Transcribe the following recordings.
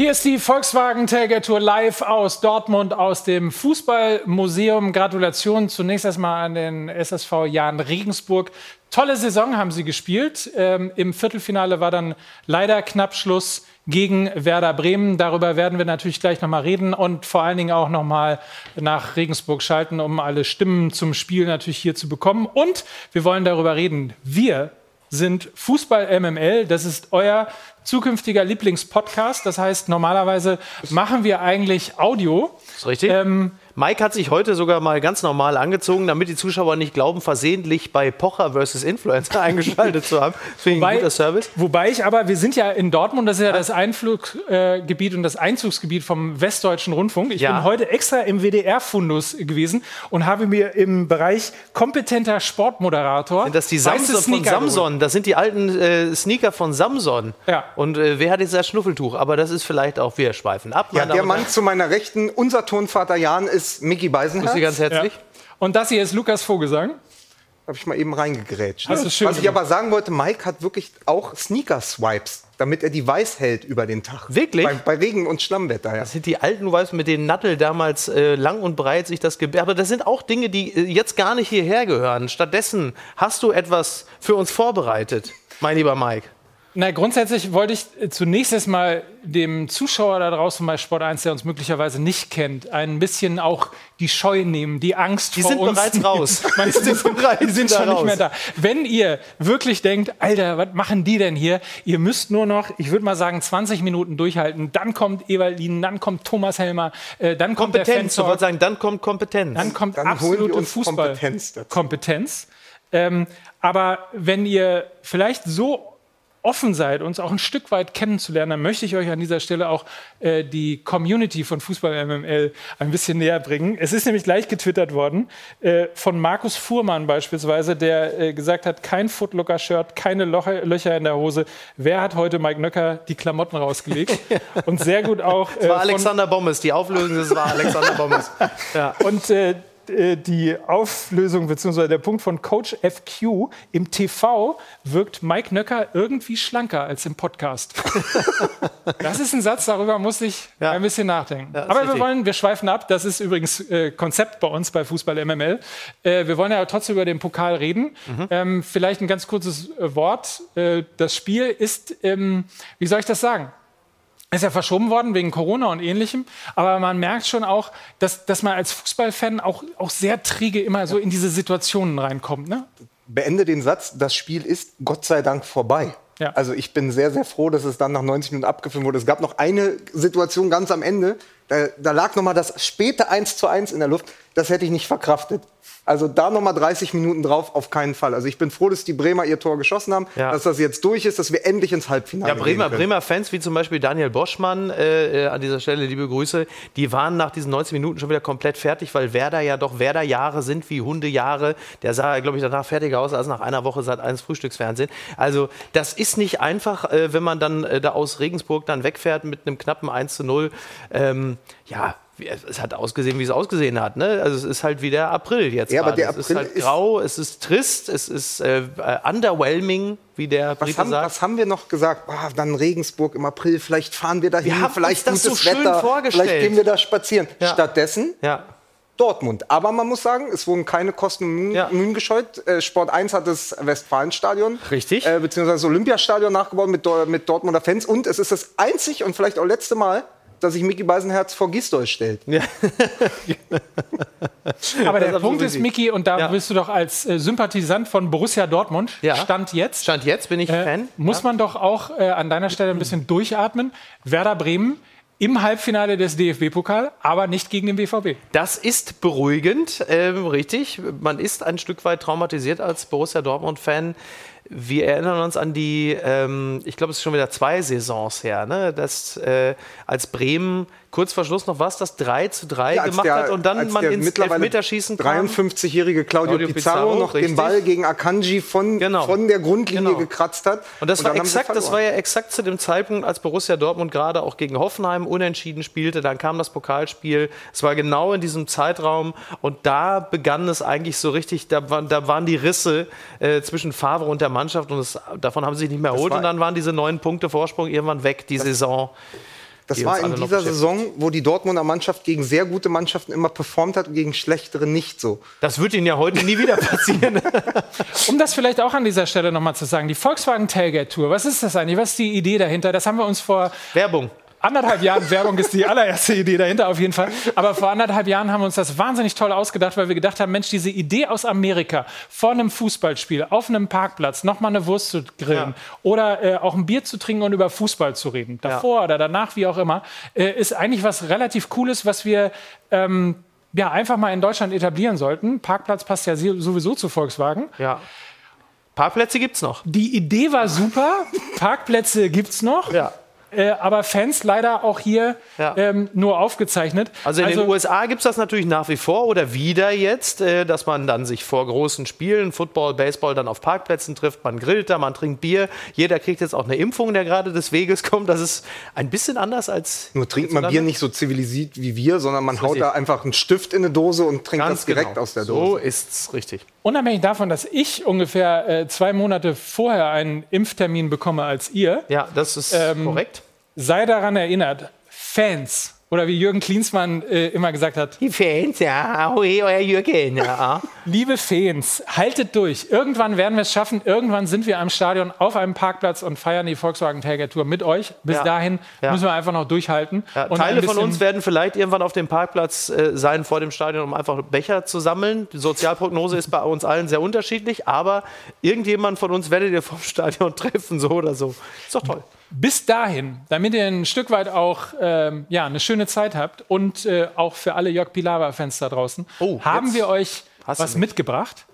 Hier ist die Volkswagen Tailgate Tour live aus Dortmund, aus dem Fußballmuseum. Gratulation zunächst erstmal an den SSV Jan Regensburg. Tolle Saison haben sie gespielt. Ähm, Im Viertelfinale war dann leider knapp Schluss gegen Werder Bremen. Darüber werden wir natürlich gleich nochmal reden und vor allen Dingen auch nochmal nach Regensburg schalten, um alle Stimmen zum Spiel natürlich hier zu bekommen. Und wir wollen darüber reden. Wir sind Fußball MML. Das ist euer zukünftiger Lieblingspodcast. Das heißt, normalerweise machen wir eigentlich Audio. Das ist richtig. Ähm, Mike hat sich heute sogar mal ganz normal angezogen, damit die Zuschauer nicht glauben, versehentlich bei Pocher versus Influencer eingeschaltet zu haben. Finde ich ein guter Service. Wobei ich aber, wir sind ja in Dortmund, das ist ja das Einfluggebiet und das Einzugsgebiet vom Westdeutschen Rundfunk. Ich ja. bin heute extra im WDR-Fundus gewesen und habe mir im Bereich kompetenter Sportmoderator. Sind das die Samson von Samson? Das sind die alten äh, Sneaker von Samson. Ja. Und äh, wer hat jetzt das Schnuffeltuch? Aber das ist vielleicht auch, wir schweifen ab. Ja, der Mann zu meiner Rechten, unser Tonvater Jan, ist ist Mickey Beisenherz. Grüße ganz herzlich. Ja. Und das hier ist Lukas Vogelsang. Habe ich mal eben reingegrätscht. Ja, Was ich aber sagen wollte, Mike hat wirklich auch Sneaker-Swipes, damit er die weiß hält über den Tag. Wirklich? Bei, bei Regen- und Schlammwetter, ja. Das sind die alten Weiß mit denen Nattel damals äh, lang und breit sich das gebärt. Aber das sind auch Dinge, die äh, jetzt gar nicht hierher gehören. Stattdessen hast du etwas für uns vorbereitet, mein lieber Mike. Na, grundsätzlich wollte ich äh, zunächst erstmal dem Zuschauer da draußen bei Sport 1, der uns möglicherweise nicht kennt, ein bisschen auch die Scheu nehmen, die Angst die vor uns. Die sind bereits raus. die sind, bereits die sind schon raus. nicht mehr da. Wenn ihr wirklich denkt, Alter, was machen die denn hier? Ihr müsst nur noch, ich würde mal sagen, 20 Minuten durchhalten. Dann kommt Ewaldin, dann kommt Thomas Helmer, äh, dann kommt Kompetenz, der Kompetenz. sagen, dann kommt Kompetenz. Dann kommt dann absolute Fußball. Kompetenz. Kompetenz. Ähm, aber wenn ihr vielleicht so offen seid, uns auch ein Stück weit kennenzulernen, dann möchte ich euch an dieser Stelle auch äh, die Community von Fußball MML ein bisschen näher bringen. Es ist nämlich gleich getwittert worden äh, von Markus Fuhrmann beispielsweise, der äh, gesagt hat, kein Footlooker-Shirt, keine Loche, Löcher in der Hose. Wer hat heute Mike Nöcker die Klamotten rausgelegt? Und sehr gut auch. Es war äh, Alexander Bommes, die Auflösung, das war Alexander Bommes. Ja. Und äh, äh, die Auflösung bzw. der Punkt von Coach FQ im TV wirkt Mike Nöcker irgendwie schlanker als im Podcast. das ist ein Satz, darüber muss ich ja. ein bisschen nachdenken. Ja, Aber wir wollen, wir schweifen ab. Das ist übrigens äh, Konzept bei uns bei Fußball MML. Äh, wir wollen ja trotzdem über den Pokal reden. Mhm. Ähm, vielleicht ein ganz kurzes äh, Wort. Äh, das Spiel ist, ähm, wie soll ich das sagen? Ist ja verschoben worden wegen Corona und ähnlichem. Aber man merkt schon auch, dass, dass man als Fußballfan auch, auch sehr träge immer so in diese Situationen reinkommt. Ne? Beende den Satz, das Spiel ist Gott sei Dank vorbei. Ja. Also ich bin sehr, sehr froh, dass es dann nach 90 Minuten abgefilmt wurde. Es gab noch eine Situation ganz am Ende, da, da lag noch mal das späte 1 zu 1 in der Luft. Das hätte ich nicht verkraftet. Also da nochmal 30 Minuten drauf, auf keinen Fall. Also ich bin froh, dass die Bremer ihr Tor geschossen haben, ja. dass das jetzt durch ist, dass wir endlich ins Halbfinale Ja, Bremer, Bremer Fans wie zum Beispiel Daniel Boschmann, äh, äh, an dieser Stelle liebe Grüße, die waren nach diesen 90 Minuten schon wieder komplett fertig, weil Werder ja doch Werder-Jahre sind wie Hundejahre. Der sah, glaube ich, danach fertiger aus als nach einer Woche seit eines Frühstücksfernsehen. Also das ist nicht einfach, äh, wenn man dann äh, da aus Regensburg dann wegfährt mit einem knappen 1 zu 0. Ähm, ja, es hat ausgesehen, wie es ausgesehen hat. Ne? Also es ist halt wie der April jetzt. Ja, aber der April es ist halt grau, es ist trist, es ist äh, underwhelming, wie der Brite was haben, sagt. Was haben wir noch gesagt? Oh, dann Regensburg im April, vielleicht fahren wir dahin, wir vielleicht uns das gutes so Wetter, vielleicht gehen wir da spazieren. Ja. Stattdessen ja. Dortmund. Aber man muss sagen, es wurden keine Kosten und Mühen, ja. Mühen gescheut. Äh, Sport 1 hat das Westfalenstadion, Richtig. Äh, beziehungsweise das Olympiastadion nachgebaut mit, mit Dortmunder Fans. Und es ist das einzig und vielleicht auch letzte Mal, dass sich Mickey Beisenherz vor Gisdol stellt. Ja. Aber der Punkt ist, Mickey, und da ja. bist du doch als äh, Sympathisant von Borussia Dortmund, ja. Stand jetzt. Stand jetzt bin ich äh, Fan. Muss man doch auch äh, an deiner Stelle ein bisschen durchatmen. Werder Bremen im Halbfinale des DFB-Pokal, aber nicht gegen den BVB. Das ist beruhigend, ähm, richtig. Man ist ein Stück weit traumatisiert als Borussia Dortmund-Fan. Wir erinnern uns an die, ähm, ich glaube, es ist schon wieder zwei Saisons her, ne? dass äh, als Bremen kurz vor Schluss noch was, das 3 zu 3 ja, gemacht der, hat und dann man ins Elfmeterschießen kam. 53-jährige Claudio, Claudio Pizarro, Pizarro, noch richtig. den Ball gegen Akanji von, genau. von der Grundlinie genau. gekratzt hat. Und das und war exakt, das war ja exakt zu dem Zeitpunkt, als Borussia Dortmund gerade auch gegen Hoffenheim unentschieden spielte. Dann kam das Pokalspiel. Es war genau in diesem Zeitraum und da begann es eigentlich so richtig, da, war, da waren die Risse äh, zwischen Favre und der Mannschaft und es, davon haben sie sich nicht mehr erholt und dann waren diese neun Punkte Vorsprung irgendwann weg, die Saison. Das war in dieser Saison, wo die Dortmunder Mannschaft gegen sehr gute Mannschaften immer performt hat und gegen schlechtere nicht so. Das wird Ihnen ja heute nie wieder passieren. um das vielleicht auch an dieser Stelle nochmal zu sagen, die Volkswagen Tailgate Tour, was ist das eigentlich? Was ist die Idee dahinter? Das haben wir uns vor... Werbung anderthalb Jahren Werbung ist die allererste Idee dahinter auf jeden Fall. Aber vor anderthalb Jahren haben wir uns das wahnsinnig toll ausgedacht, weil wir gedacht haben, Mensch, diese Idee aus Amerika vor einem Fußballspiel auf einem Parkplatz nochmal eine Wurst zu grillen ja. oder äh, auch ein Bier zu trinken und über Fußball zu reden, davor ja. oder danach, wie auch immer, äh, ist eigentlich was relativ Cooles, was wir ähm, ja einfach mal in Deutschland etablieren sollten. Parkplatz passt ja sowieso zu Volkswagen. Ja. Parkplätze gibt es noch. Die Idee war super. Parkplätze gibt es noch. Ja äh, aber Fans leider auch hier ja. ähm, nur aufgezeichnet. Also in also, den USA gibt es das natürlich nach wie vor oder wieder jetzt, äh, dass man dann sich vor großen Spielen, Football, Baseball, dann auf Parkplätzen trifft, man grillt da, man trinkt Bier. Jeder kriegt jetzt auch eine Impfung, der gerade des Weges kommt. Das ist ein bisschen anders als. Nur trinkt man Bier nicht so zivilisiert wie wir, sondern man haut da einfach einen Stift in eine Dose und trinkt Ganz das direkt genau. aus der Dose. So ist's richtig. Unabhängig davon, dass ich ungefähr äh, zwei Monate vorher einen Impftermin bekomme als ihr. Ja, das ist ähm, korrekt. Sei daran erinnert, Fans oder wie Jürgen Klinsmann äh, immer gesagt hat. Die Fans, ja, hoi, euer Jürgen, ja. Liebe Fans, haltet durch. Irgendwann werden wir es schaffen. Irgendwann sind wir am Stadion auf einem Parkplatz und feiern die Volkswagen Tiger Tour mit euch. Bis ja. dahin ja. müssen wir einfach noch durchhalten. Ja, Teile von uns werden vielleicht irgendwann auf dem Parkplatz äh, sein vor dem Stadion, um einfach Becher zu sammeln. Die Sozialprognose ist bei uns allen sehr unterschiedlich, aber irgendjemand von uns werdet ihr vom Stadion treffen, so oder so. Ist doch toll. Bis dahin, damit ihr ein Stück weit auch ähm, ja, eine schöne Zeit habt und äh, auch für alle Jörg Pilawa-Fans da draußen, oh, haben wir euch was mitgebracht.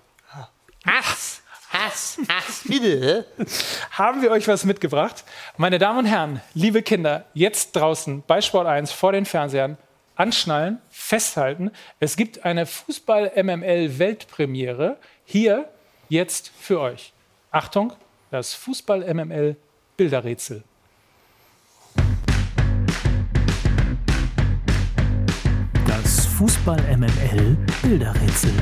Hass, Hass, Hass, bitte. haben wir euch was mitgebracht. Meine Damen und Herren, liebe Kinder, jetzt draußen bei Sport 1 vor den Fernsehern, anschnallen, festhalten. Es gibt eine Fußball-MML-Weltpremiere hier jetzt für euch. Achtung, das Fußball-MML Bilderrätsel. Das Fußball MML Bilderrätsel.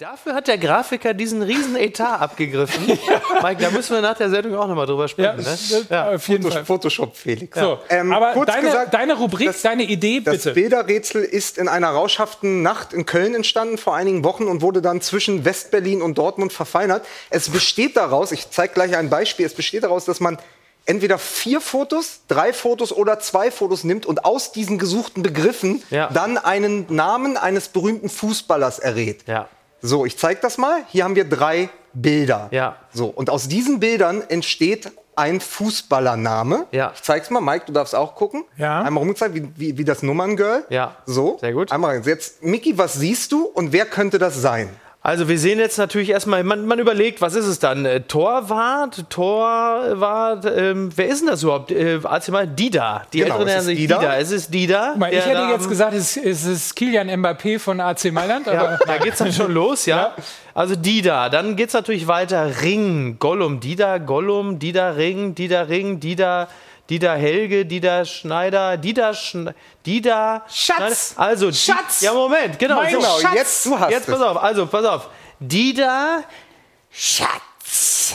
Dafür hat der Grafiker diesen riesen Etat abgegriffen. Mike, da müssen wir nach der Sendung auch nochmal drüber sprechen. Ja, ne? ja. Auf jeden Fall. Photoshop Felix. So, ähm, aber deine, gesagt, deine, Rubrik, das, deine Idee, bitte. Das Bilderrätsel ist in einer rauschhaften Nacht in Köln entstanden vor einigen Wochen und wurde dann zwischen Westberlin und Dortmund verfeinert. Es besteht daraus, ich zeige gleich ein Beispiel, es besteht daraus, dass man entweder vier Fotos, drei Fotos oder zwei Fotos nimmt und aus diesen gesuchten Begriffen ja. dann einen Namen eines berühmten Fußballers errät. Ja. So, ich zeige das mal. Hier haben wir drei Bilder. Ja. So, und aus diesen Bildern entsteht ein Fußballername. Ja. Ich zeig's mal, Mike, du darfst auch gucken. Ja. Einmal rumgezeigt, wie, wie, wie das Nummerngirl. Ja. So. Sehr gut. Einmal jetzt, Mickey, was siehst du und wer könnte das sein? Also wir sehen jetzt natürlich erstmal, man, man überlegt, was ist es dann? Äh, Torwart, Torwart, ähm, wer ist denn das überhaupt? Äh, mal Dida. Die genau, Älteren sich Dida. Dida. Es ist Dida. Mal, ich hätte jetzt gesagt, es, es ist Kilian Mbappé von AC Mailand. Ja, da geht es dann schon los, ja. ja. Also Dida, dann geht es natürlich weiter. Ring, Gollum, Dida, Gollum, Dida, Ring, Dida, Ring, Dida... Dieter Helge, Dieter Schneider, Dieter Schneider, Dieter Schatz. Schneider. Also Schatz. Ja Moment, genau. Mein genau. Schatz. Jetzt du hast Jetzt pass auf. Also pass auf. Dieter Schatz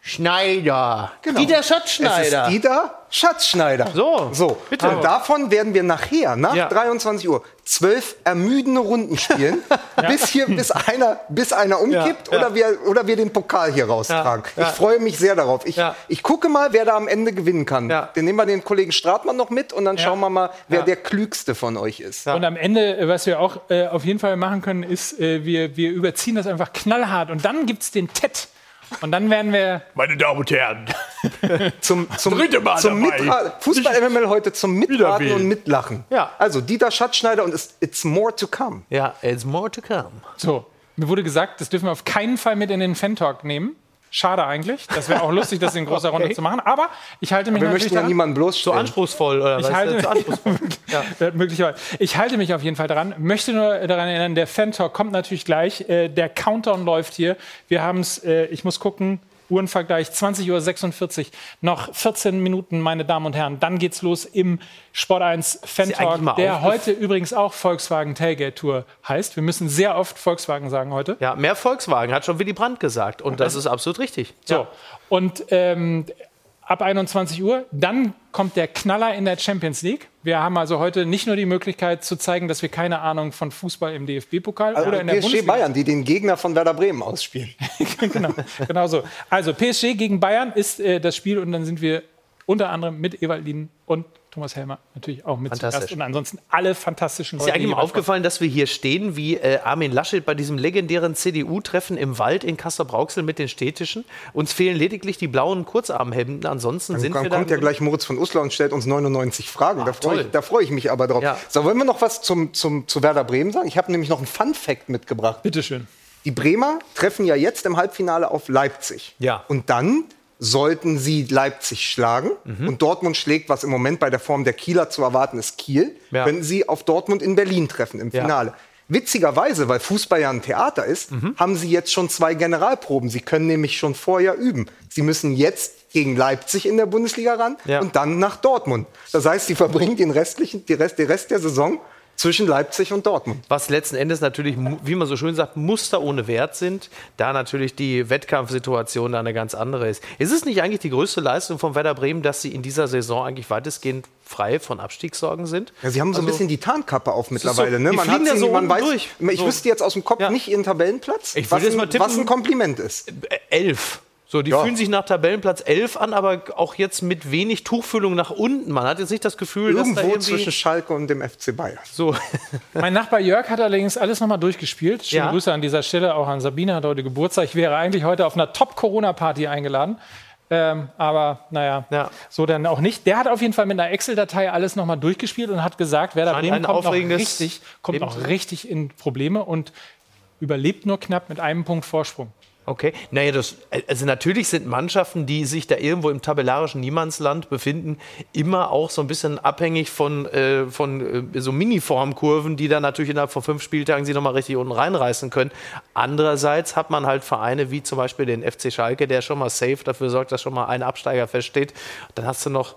Schneider. Genau. Dieter Schatzschneider. Es ist Dieter Schatzschneider. So, so. bitte. Und davon werden wir nachher, nach ja. 23 Uhr, zwölf ermüdende Runden spielen, ja. bis hier, bis einer, bis einer umkippt ja. Oder, wir, oder wir den Pokal hier raustragen. Ich freue mich sehr darauf. Ich, ich gucke mal, wer da am Ende gewinnen kann. Dann nehmen wir den Kollegen Stratmann noch mit und dann schauen wir mal, wer der klügste von euch ist. Und am Ende, was wir auch äh, auf jeden Fall machen können, ist, äh, wir, wir überziehen das einfach knallhart und dann gibt es den TED. Und dann werden wir. Meine Damen und Herren. zum, zum, Dritte Mal zum Fußball-MML heute zum Mitraten und Mitlachen. Ja. Also Dieter Schatzschneider und It's More to Come. Ja, It's More to Come. So, mir wurde gesagt, das dürfen wir auf keinen Fall mit in den Fan-Talk nehmen. Schade eigentlich. Das wäre auch lustig, das in großer Runde okay. zu machen. Aber ich halte mich Aber wir möchten ja niemanden bloßstellen. So anspruchsvoll oder ich? Halte zu anspruchsvoll. ja. Möglicherweise. Ich halte mich auf jeden Fall daran. Möchte nur daran erinnern, der Fan-Talk kommt natürlich gleich. Äh, der Countdown läuft hier. Wir haben es, äh, ich muss gucken, Uhrenvergleich 20.46 Uhr, noch 14 Minuten, meine Damen und Herren. Dann geht's los im Sport 1 Fan Talk, der heute übrigens auch Volkswagen Tailgate Tour heißt. Wir müssen sehr oft Volkswagen sagen heute. Ja, mehr Volkswagen, hat schon Willy Brandt gesagt. Und das ist absolut richtig. So. Ja. Und ähm, ab 21 Uhr. Dann kommt der Knaller in der Champions League. Wir haben also heute nicht nur die Möglichkeit zu zeigen, dass wir keine Ahnung von Fußball im DFB-Pokal also oder in der PSG Bundesliga Bayern, die den Gegner von Werder Bremen ausspielen. genau, genau so. Also PSG gegen Bayern ist äh, das Spiel und dann sind wir unter anderem mit Ewald Lien und Thomas Helmer natürlich auch mit zu Gast. Und ansonsten alle fantastischen Ist dir eigentlich mal aufgefallen, dass wir hier stehen wie äh, Armin Laschet bei diesem legendären CDU-Treffen im Wald in Kassel-Brauxel mit den Städtischen? Uns fehlen lediglich die blauen Kurzarmhemden. Ansonsten dann sind dann wir kommt da ja gleich Moritz von Uslar und stellt uns 99 Fragen. Ach, da freue ich, freu ich mich aber drauf. Ja. So, wollen wir noch was zum, zum, zu Werder Bremen sagen? Ich habe nämlich noch einen Fun-Fact mitgebracht. Bitteschön. Die Bremer treffen ja jetzt im Halbfinale auf Leipzig. Ja. Und dann sollten sie Leipzig schlagen Mhm. und Dortmund schlägt, was im Moment bei der Form der Kieler zu erwarten ist, Kiel, Ja. könnten sie auf Dortmund in Berlin treffen im Ja. Finale. Witzigerweise, weil Fußball ja ein Theater ist, Mhm. haben sie jetzt schon zwei Generalproben. Sie können nämlich schon vorher üben. Sie müssen jetzt gegen Leipzig in der Bundesliga ran Ja. und dann nach Dortmund. Das heißt, sie verbringen den restlichen, die Rest, den Rest der Saison zwischen Leipzig und Dortmund. Was letzten Endes natürlich, wie man so schön sagt, Muster ohne Wert sind, da natürlich die Wettkampfsituation da eine ganz andere ist. Ist es nicht eigentlich die größte Leistung von Werder Bremen, dass sie in dieser Saison eigentlich weitestgehend frei von Abstiegssorgen sind? Ja, sie haben so ein Also- bisschen die Tarnkappe auf mittlerweile. so, ne? Man, hat ja sie, so man weiß, durch. ich So. wüsste jetzt aus dem Kopf Ja. nicht ihren Tabellenplatz, Ich was, jetzt ein, mal tippen- was ein Kompliment ist. Elf. So, die Ja. fühlen sich nach Tabellenplatz 11 an, aber auch jetzt mit wenig Tuchfüllung nach unten. Man hat jetzt nicht das Gefühl, dass da Irgendwo irgendwie zwischen Schalke und dem FC Bayern. so. Mein Nachbar Jörg hat allerdings alles nochmal durchgespielt. Schöne Ja. Grüße an dieser Stelle auch an Sabine, hat heute Geburtstag. Ich wäre eigentlich heute auf einer Top-Corona-Party eingeladen. Ähm, aber naja, Ja. so dann auch nicht. Der hat auf jeden Fall mit einer Excel-Datei alles nochmal durchgespielt und hat gesagt, Werder Scheint Bremen kommt, noch richtig, kommt noch Leben. richtig in Probleme und überlebt nur knapp mit einem Punkt Vorsprung. Okay, naja, das, also natürlich sind Mannschaften, die sich da irgendwo im tabellarischen Niemandsland befinden, immer auch so ein bisschen abhängig von, äh, von äh, so Mini-Formkurven, die dann natürlich innerhalb von fünf Spieltagen sie nochmal richtig unten reinreißen können. Andererseits hat man halt Vereine wie zum Beispiel den FC Schalke, der schon mal safe dafür sorgt, dass schon mal ein Absteiger feststeht. Dann hast du noch.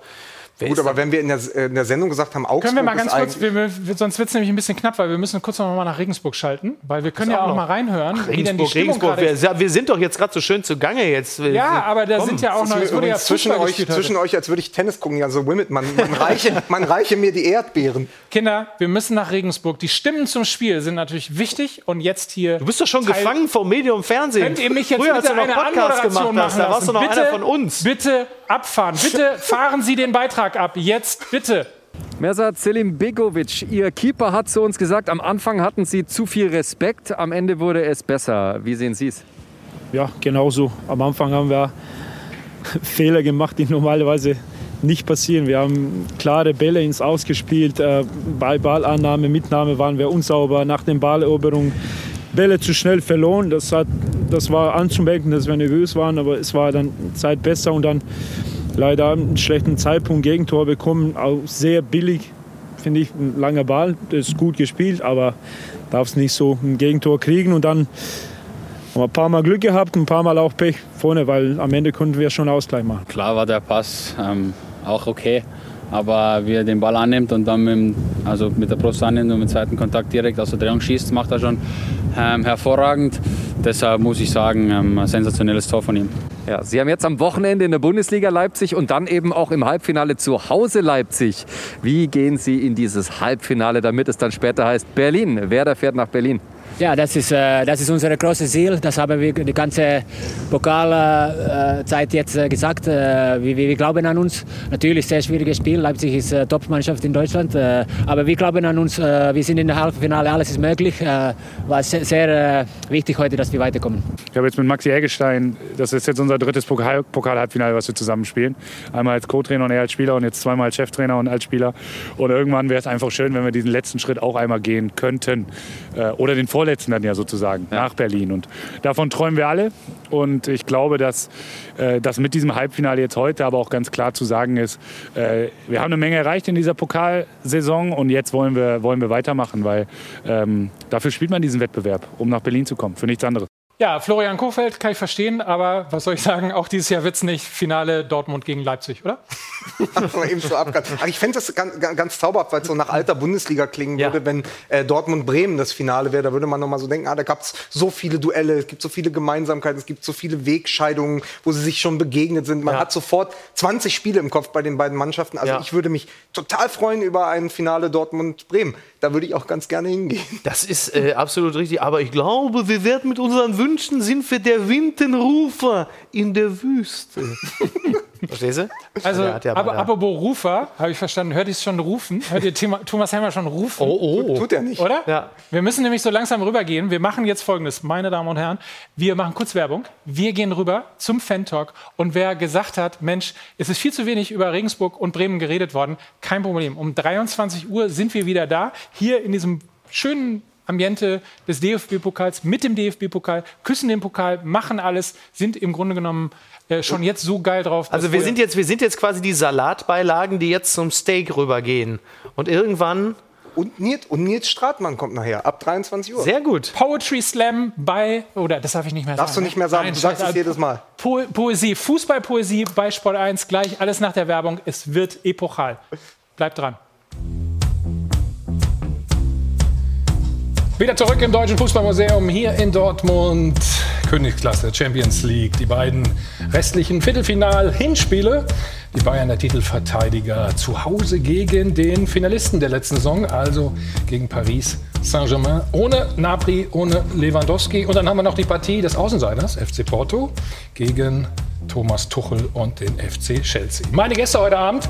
Wer Gut, aber wenn wir in der, in der Sendung gesagt haben, Augsburg Können wir mal ganz kurz, wir, wir, sonst wird es nämlich ein bisschen knapp, weil wir müssen kurz noch mal nach Regensburg schalten, weil wir können ja auch auch noch. mal reinhören, wie denn die Regensburg, Regensburg. Wir, wir sind doch jetzt gerade so schön zugange jetzt. Ja, aber da Komm, sind ja auch noch, es wurde ja zwischen euch, heute. zwischen euch, als würde ich Tennis gucken, ja so Wimbledon. Man, man, reiche, man reiche mir die Erdbeeren. Kinder, wir müssen nach Regensburg. Die Stimmen zum Spiel sind natürlich wichtig und jetzt hier. Du bist doch schon Teil- gefangen vom Medium Fernsehen. Könnt ihr mich jetzt Früher, als bitte du noch eine Podcast gemacht hast, da warst du noch bitte, einer von uns. Bitte abfahren. Bitte fahren Sie den Beitrag ab. Jetzt, bitte. Mersat Selim Begovic, Ihr Keeper hat zu uns gesagt, am Anfang hatten Sie zu viel Respekt, am Ende wurde es besser. Wie sehen Sie es? Ja, genauso. Am Anfang haben wir Fehler gemacht, die normalerweise nicht passieren. Wir haben klare Bälle ins Ausgespielt. Äh, bei Ballannahme, Mitnahme waren wir unsauber. Nach der Balleroberung Bälle zu schnell verloren. Das, hat, das war anzumerken, dass wir nervös waren, aber es war dann Zeit besser und dann leider einen schlechten Zeitpunkt Gegentor bekommen. Auch sehr billig, finde ich, ein langer Ball. Das ist gut gespielt, aber darf es nicht so ein Gegentor kriegen und dann haben wir ein paar Mal Glück gehabt, ein paar Mal auch Pech vorne, weil am Ende konnten wir schon Ausgleich machen. Klar war der Pass ähm, auch okay, aber wie er den Ball annimmt und dann mit, also mit der Brust annimmt und mit zweiten Kontakt direkt aus der Drehung schießt, macht er schon ähm, hervorragend. Deshalb muss ich sagen, ähm, ein sensationelles Tor von ihm. Ja, Sie haben jetzt am Wochenende in der Bundesliga Leipzig und dann eben auch im Halbfinale zu Hause Leipzig. Wie gehen Sie in dieses Halbfinale, damit es dann später heißt Berlin? Werder fährt nach Berlin. Ja, das ist, äh, das ist unser großes Ziel. Das haben wir die ganze Pokalzeit jetzt äh, gesagt. Äh, wir, wir glauben an uns. Natürlich sehr schwieriges Spiel. Leipzig ist Top-Mannschaft in Deutschland. Aber wir glauben an uns. Wir sind in der Halbfinale. Alles ist möglich. War sehr, sehr wichtig heute, dass wir weiterkommen. Ich habe jetzt mit Maxi Eggestein, das ist jetzt unser drittes Pokal- Pokal-Halbfinale, was wir zusammen spielen. Einmal als Co-Trainer und er als Spieler und jetzt zweimal als Cheftrainer und als Spieler. Und irgendwann wäre es einfach schön, wenn wir diesen letzten Schritt auch einmal gehen könnten. Oder den vorletzten dann ja sozusagen, nach Berlin. Und davon träumen wir alle. Und ich glaube, dass, äh, dass mit diesem Halbfinale jetzt heute aber auch ganz klar zu sagen ist, äh, wir haben eine Menge erreicht in dieser Pokalsaison und jetzt wollen wir, wollen wir weitermachen, weil ähm, dafür spielt man diesen Wettbewerb, um nach Berlin zu kommen, für nichts anderes. Ja, Florian Kofeld kann ich verstehen, aber was soll ich sagen, auch dieses Jahr wird es nicht Finale Dortmund gegen Leipzig, oder? eben so aber ich fände das ganz, ganz zauberhaft, weil es so nach alter Bundesliga klingen ja. würde, wenn äh, Dortmund-Bremen das Finale wäre. Da würde man noch mal so denken, ah, da gab es so viele Duelle, es gibt so viele Gemeinsamkeiten, es gibt so viele Wegscheidungen, wo sie sich schon begegnet sind. Man ja. hat sofort 20 Spiele im Kopf bei den beiden Mannschaften. Also ja. ich würde mich total freuen über ein Finale Dortmund-Bremen. Da würde ich auch ganz gerne hingehen. Das ist äh, absolut richtig. Aber ich glaube, wir werden mit unseren Wünschen sind wir der Windenrufer in der Wüste. Verstehst du? Also, ja, ja aber apropos Rufer, habe ich verstanden, hört ihr es schon rufen? Hört ihr Thomas Helmer schon rufen? Oh, oh. Tut er nicht. Oder? Ja. Wir müssen nämlich so langsam rübergehen. Wir machen jetzt folgendes, meine Damen und Herren. Wir machen kurz Werbung. Wir gehen rüber zum Fan-Talk. Und wer gesagt hat, Mensch, es ist viel zu wenig über Regensburg und Bremen geredet worden, kein Problem. Um 23 Uhr sind wir wieder da. Hier in diesem schönen Ambiente des DFB-Pokals mit dem DFB-Pokal, küssen den Pokal, machen alles, sind im Grunde genommen äh, schon jetzt so geil drauf. Also wir sind, jetzt, wir sind jetzt quasi die Salatbeilagen, die jetzt zum Steak rübergehen. Und irgendwann und Nils, und Nils Stratmann kommt nachher, ab 23 Uhr. Sehr gut. Poetry Slam bei, oder das darf ich nicht mehr sagen. Darfst du nicht mehr sagen, Nein, du sagst es jedes Mal. Po Poesie, Fußballpoesie bei Sport 1, gleich alles nach der Werbung. Es wird epochal. Bleibt dran. Wieder zurück im Deutschen Fußballmuseum hier in Dortmund. Königsklasse, Champions League, die beiden restlichen Viertelfinal-Hinspiele. Die Bayern der Titelverteidiger zu Hause gegen den Finalisten der letzten Saison, also gegen Paris Saint-Germain. Ohne Napri, ohne Lewandowski. Und dann haben wir noch die Partie des Außenseiters, FC Porto, gegen Thomas Tuchel und den FC Chelsea. Meine Gäste heute Abend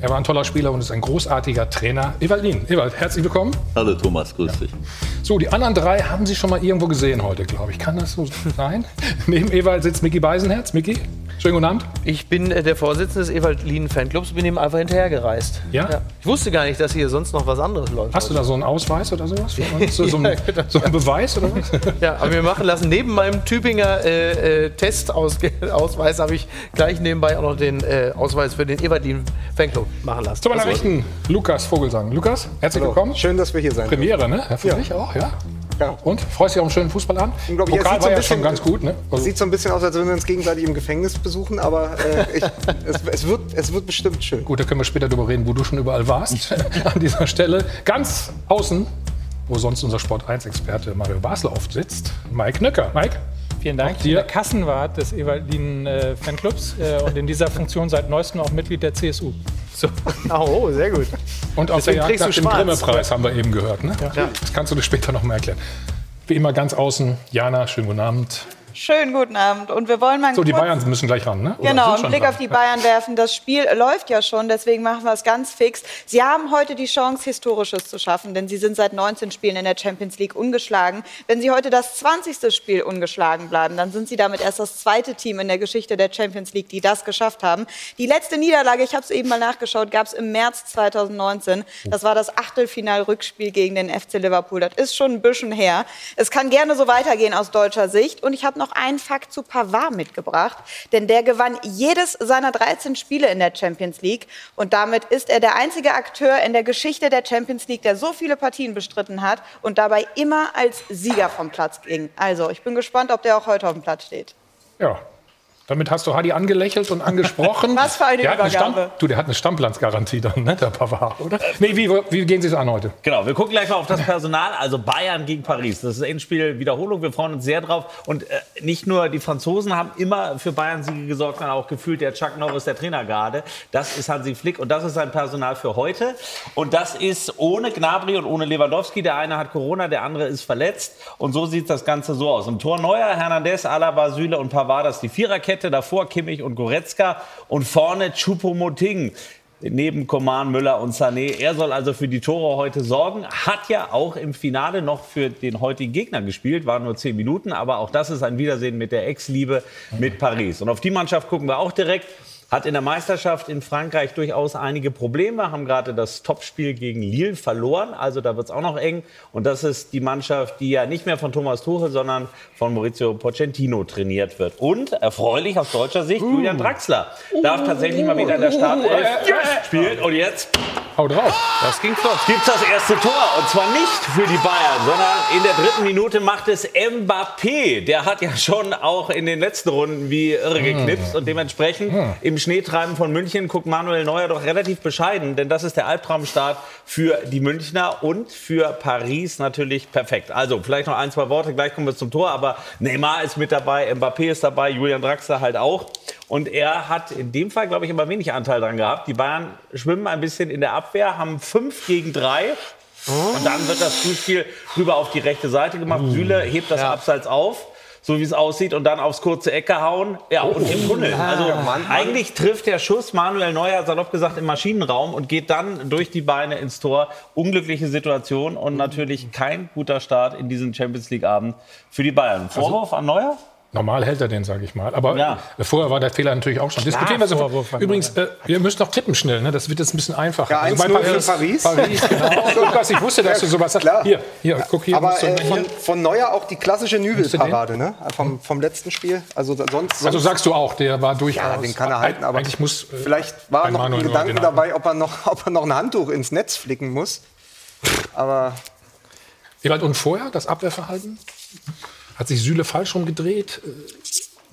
er war ein toller Spieler und ist ein großartiger Trainer. Ewaldin, Ewald, herzlich willkommen. Hallo Thomas, grüß ja. dich. So, die anderen drei haben Sie schon mal irgendwo gesehen heute, glaube ich. Kann das so sein? Neben Ewald sitzt Micky Beisenherz. Micky, schönen guten Abend. Ich bin äh, der Vorsitzende des Ewald-Lien Fanclubs, bin ihm einfach hinterhergereist. Ja? ja? Ich wusste gar nicht, dass hier sonst noch was anderes läuft. Hast du da so einen Ausweis oder sowas? So, so, ein, genau. so einen Beweis oder was? ja, aber wir machen lassen. Neben meinem Tübinger äh, äh, Testausweis habe ich gleich nebenbei auch noch den äh, Ausweis für den Ewald-Lien Fanclub machen lassen. Zu meiner Rechten, Lukas Vogelsang. Lukas, herzlich Hallo. willkommen. Schön, dass wir hier sein Premiere, ne? Ja, für ja. dich auch, ja? Ja. Und? Freust du dich auf einen schönen Fußball an? Unglaublich. Pokal war ja schon ganz gut, ne? Also sieht so ein bisschen aus, als würden wir uns gegenseitig im Gefängnis besuchen, aber äh, ich, es, es, wird, es wird bestimmt schön. Gut, da können wir später darüber reden, wo du schon überall warst an dieser Stelle. Ganz außen, wo sonst unser Sport 1-Experte Mario Basler oft sitzt, Mike Nöcker. Mike? Vielen Dank. Ich bin der Kassenwart des Ewaldinen äh, Fanclubs äh, und in dieser Funktion seit neuestem auch Mitglied der CSU. So. Oh, sehr gut. Und auf Deswegen der Jagd nach dem Grimme-Preis haben wir eben gehört. Ne? Ja. Das kannst du dir später noch mal erklären. Wie immer ganz außen, Jana, schönen guten Abend. Schönen guten Abend. Und wir wollen mal. So, die Bayern müssen gleich ran, ne? Oder genau, einen Blick dran? auf die Bayern werfen. Das Spiel läuft ja schon, deswegen machen wir es ganz fix. Sie haben heute die Chance, Historisches zu schaffen, denn Sie sind seit 19 Spielen in der Champions League ungeschlagen. Wenn Sie heute das 20. Spiel ungeschlagen bleiben, dann sind Sie damit erst das zweite Team in der Geschichte der Champions League, die das geschafft haben. Die letzte Niederlage, ich habe es eben mal nachgeschaut, gab es im März 2019. Das war das Achtelfinal-Rückspiel gegen den FC Liverpool. Das ist schon ein bisschen her. Es kann gerne so weitergehen aus deutscher Sicht. Und ich habe noch noch einen Fakt zu Pavard mitgebracht, denn der gewann jedes seiner 13 Spiele in der Champions League und damit ist er der einzige Akteur in der Geschichte der Champions League, der so viele Partien bestritten hat und dabei immer als Sieger vom Platz ging. Also, ich bin gespannt, ob der auch heute auf dem Platz steht. Ja, damit hast du Hadi angelächelt und angesprochen. Was für eine der Übergabe. Stamm, du, der hat eine Stammplatzgarantie dann, ne, der Pavard, oder? Nee, wie, wie gehen Sie es an heute? Genau, wir gucken gleich mal auf das Personal. Also Bayern gegen Paris. Das ist Endspiel Wiederholung. Wir freuen uns sehr drauf. Und äh, nicht nur die Franzosen haben immer für Bayern-Siege gesorgt, sondern auch gefühlt der Chuck Norris der Trainer gerade. Das ist Hansi Flick und das ist sein Personal für heute. Und das ist ohne Gnabry und ohne Lewandowski. Der eine hat Corona, der andere ist verletzt. Und so sieht das Ganze so aus. Im Tor Neuer, Hernandez, Alaba, Süle und Pavard, das ist die Viererkette. Dreierkette, davor Kimmich und Goretzka und vorne Choupo-Moting neben Coman, Müller und Sané. Er soll also für die Tore heute sorgen. Hat ja auch im Finale noch für den heutigen Gegner gespielt, waren nur zehn Minuten, aber auch das ist ein Wiedersehen mit der Ex-Liebe mit Paris. Und auf die Mannschaft gucken wir auch direkt hat in der Meisterschaft in Frankreich durchaus einige Probleme, haben gerade das Topspiel gegen Lille verloren, also da wird es auch noch eng. Und das ist die Mannschaft, die ja nicht mehr von Thomas Tuchel, sondern von Maurizio Pochettino trainiert wird. Und erfreulich aus deutscher Sicht, uh. Julian Draxler darf tatsächlich mal wieder in der Startelf uh. spielen. Und jetzt hau drauf. Das ging flott. Gibt das erste Tor und zwar nicht für die Bayern, sondern in der dritten Minute macht es Mbappé. Der hat ja schon auch in den letzten Runden wie irre geknipst und dementsprechend im Schneetreiben von München guckt Manuel Neuer doch relativ bescheiden, denn das ist der Albtraumstart für die Münchner und für Paris natürlich perfekt. Also vielleicht noch ein, zwei Worte, gleich kommen wir zum Tor, aber Neymar ist mit dabei, Mbappé ist dabei, Julian Draxler halt auch. Und er hat in dem Fall, glaube ich, immer wenig Anteil dran gehabt. Die Bayern schwimmen ein bisschen in der Abwehr, haben fünf gegen drei. Und dann wird das Zuspiel rüber auf die rechte Seite gemacht. Süle hebt das Abseits auf, so wie es aussieht, und dann aufs kurze Ecke hauen. Ja, und im Tunnel. Also eigentlich trifft der Schuss Manuel Neuer, salopp gesagt, im Maschinenraum und geht dann durch die Beine ins Tor. Unglückliche Situation und natürlich kein guter Start in diesen Champions League-Abend für die Bayern. Vorwurf an Neuer? Normal hält er den, sage ich mal. Aber Ja. vorher war der Fehler natürlich auch schon. Diskutieren wir sofort. Übrigens, äh, wir müssen noch tippen schnell. Ne? Das wird jetzt ein bisschen einfacher. Ja, 1-0 für Paris. Paris, genau. Lukas, ich wusste, dass du sowas hast. Klar. Hier, hier, guck hier. Aber äh, hier. von, von Neuer auch die klassische Nübelparade, ne? Vom, vom letzten Spiel. Also sonst, sonst also sagst du auch, der war durchaus. ja, den kann er halten, aber eigentlich muss. äh, vielleicht war noch ein Gedanke halten. dabei, ob er, noch, ob er noch ein Handtuch ins Netz flicken muss. Aber Ewald, und vorher das Abwehrverhalten? Hat sich Süle falsch rumgedreht?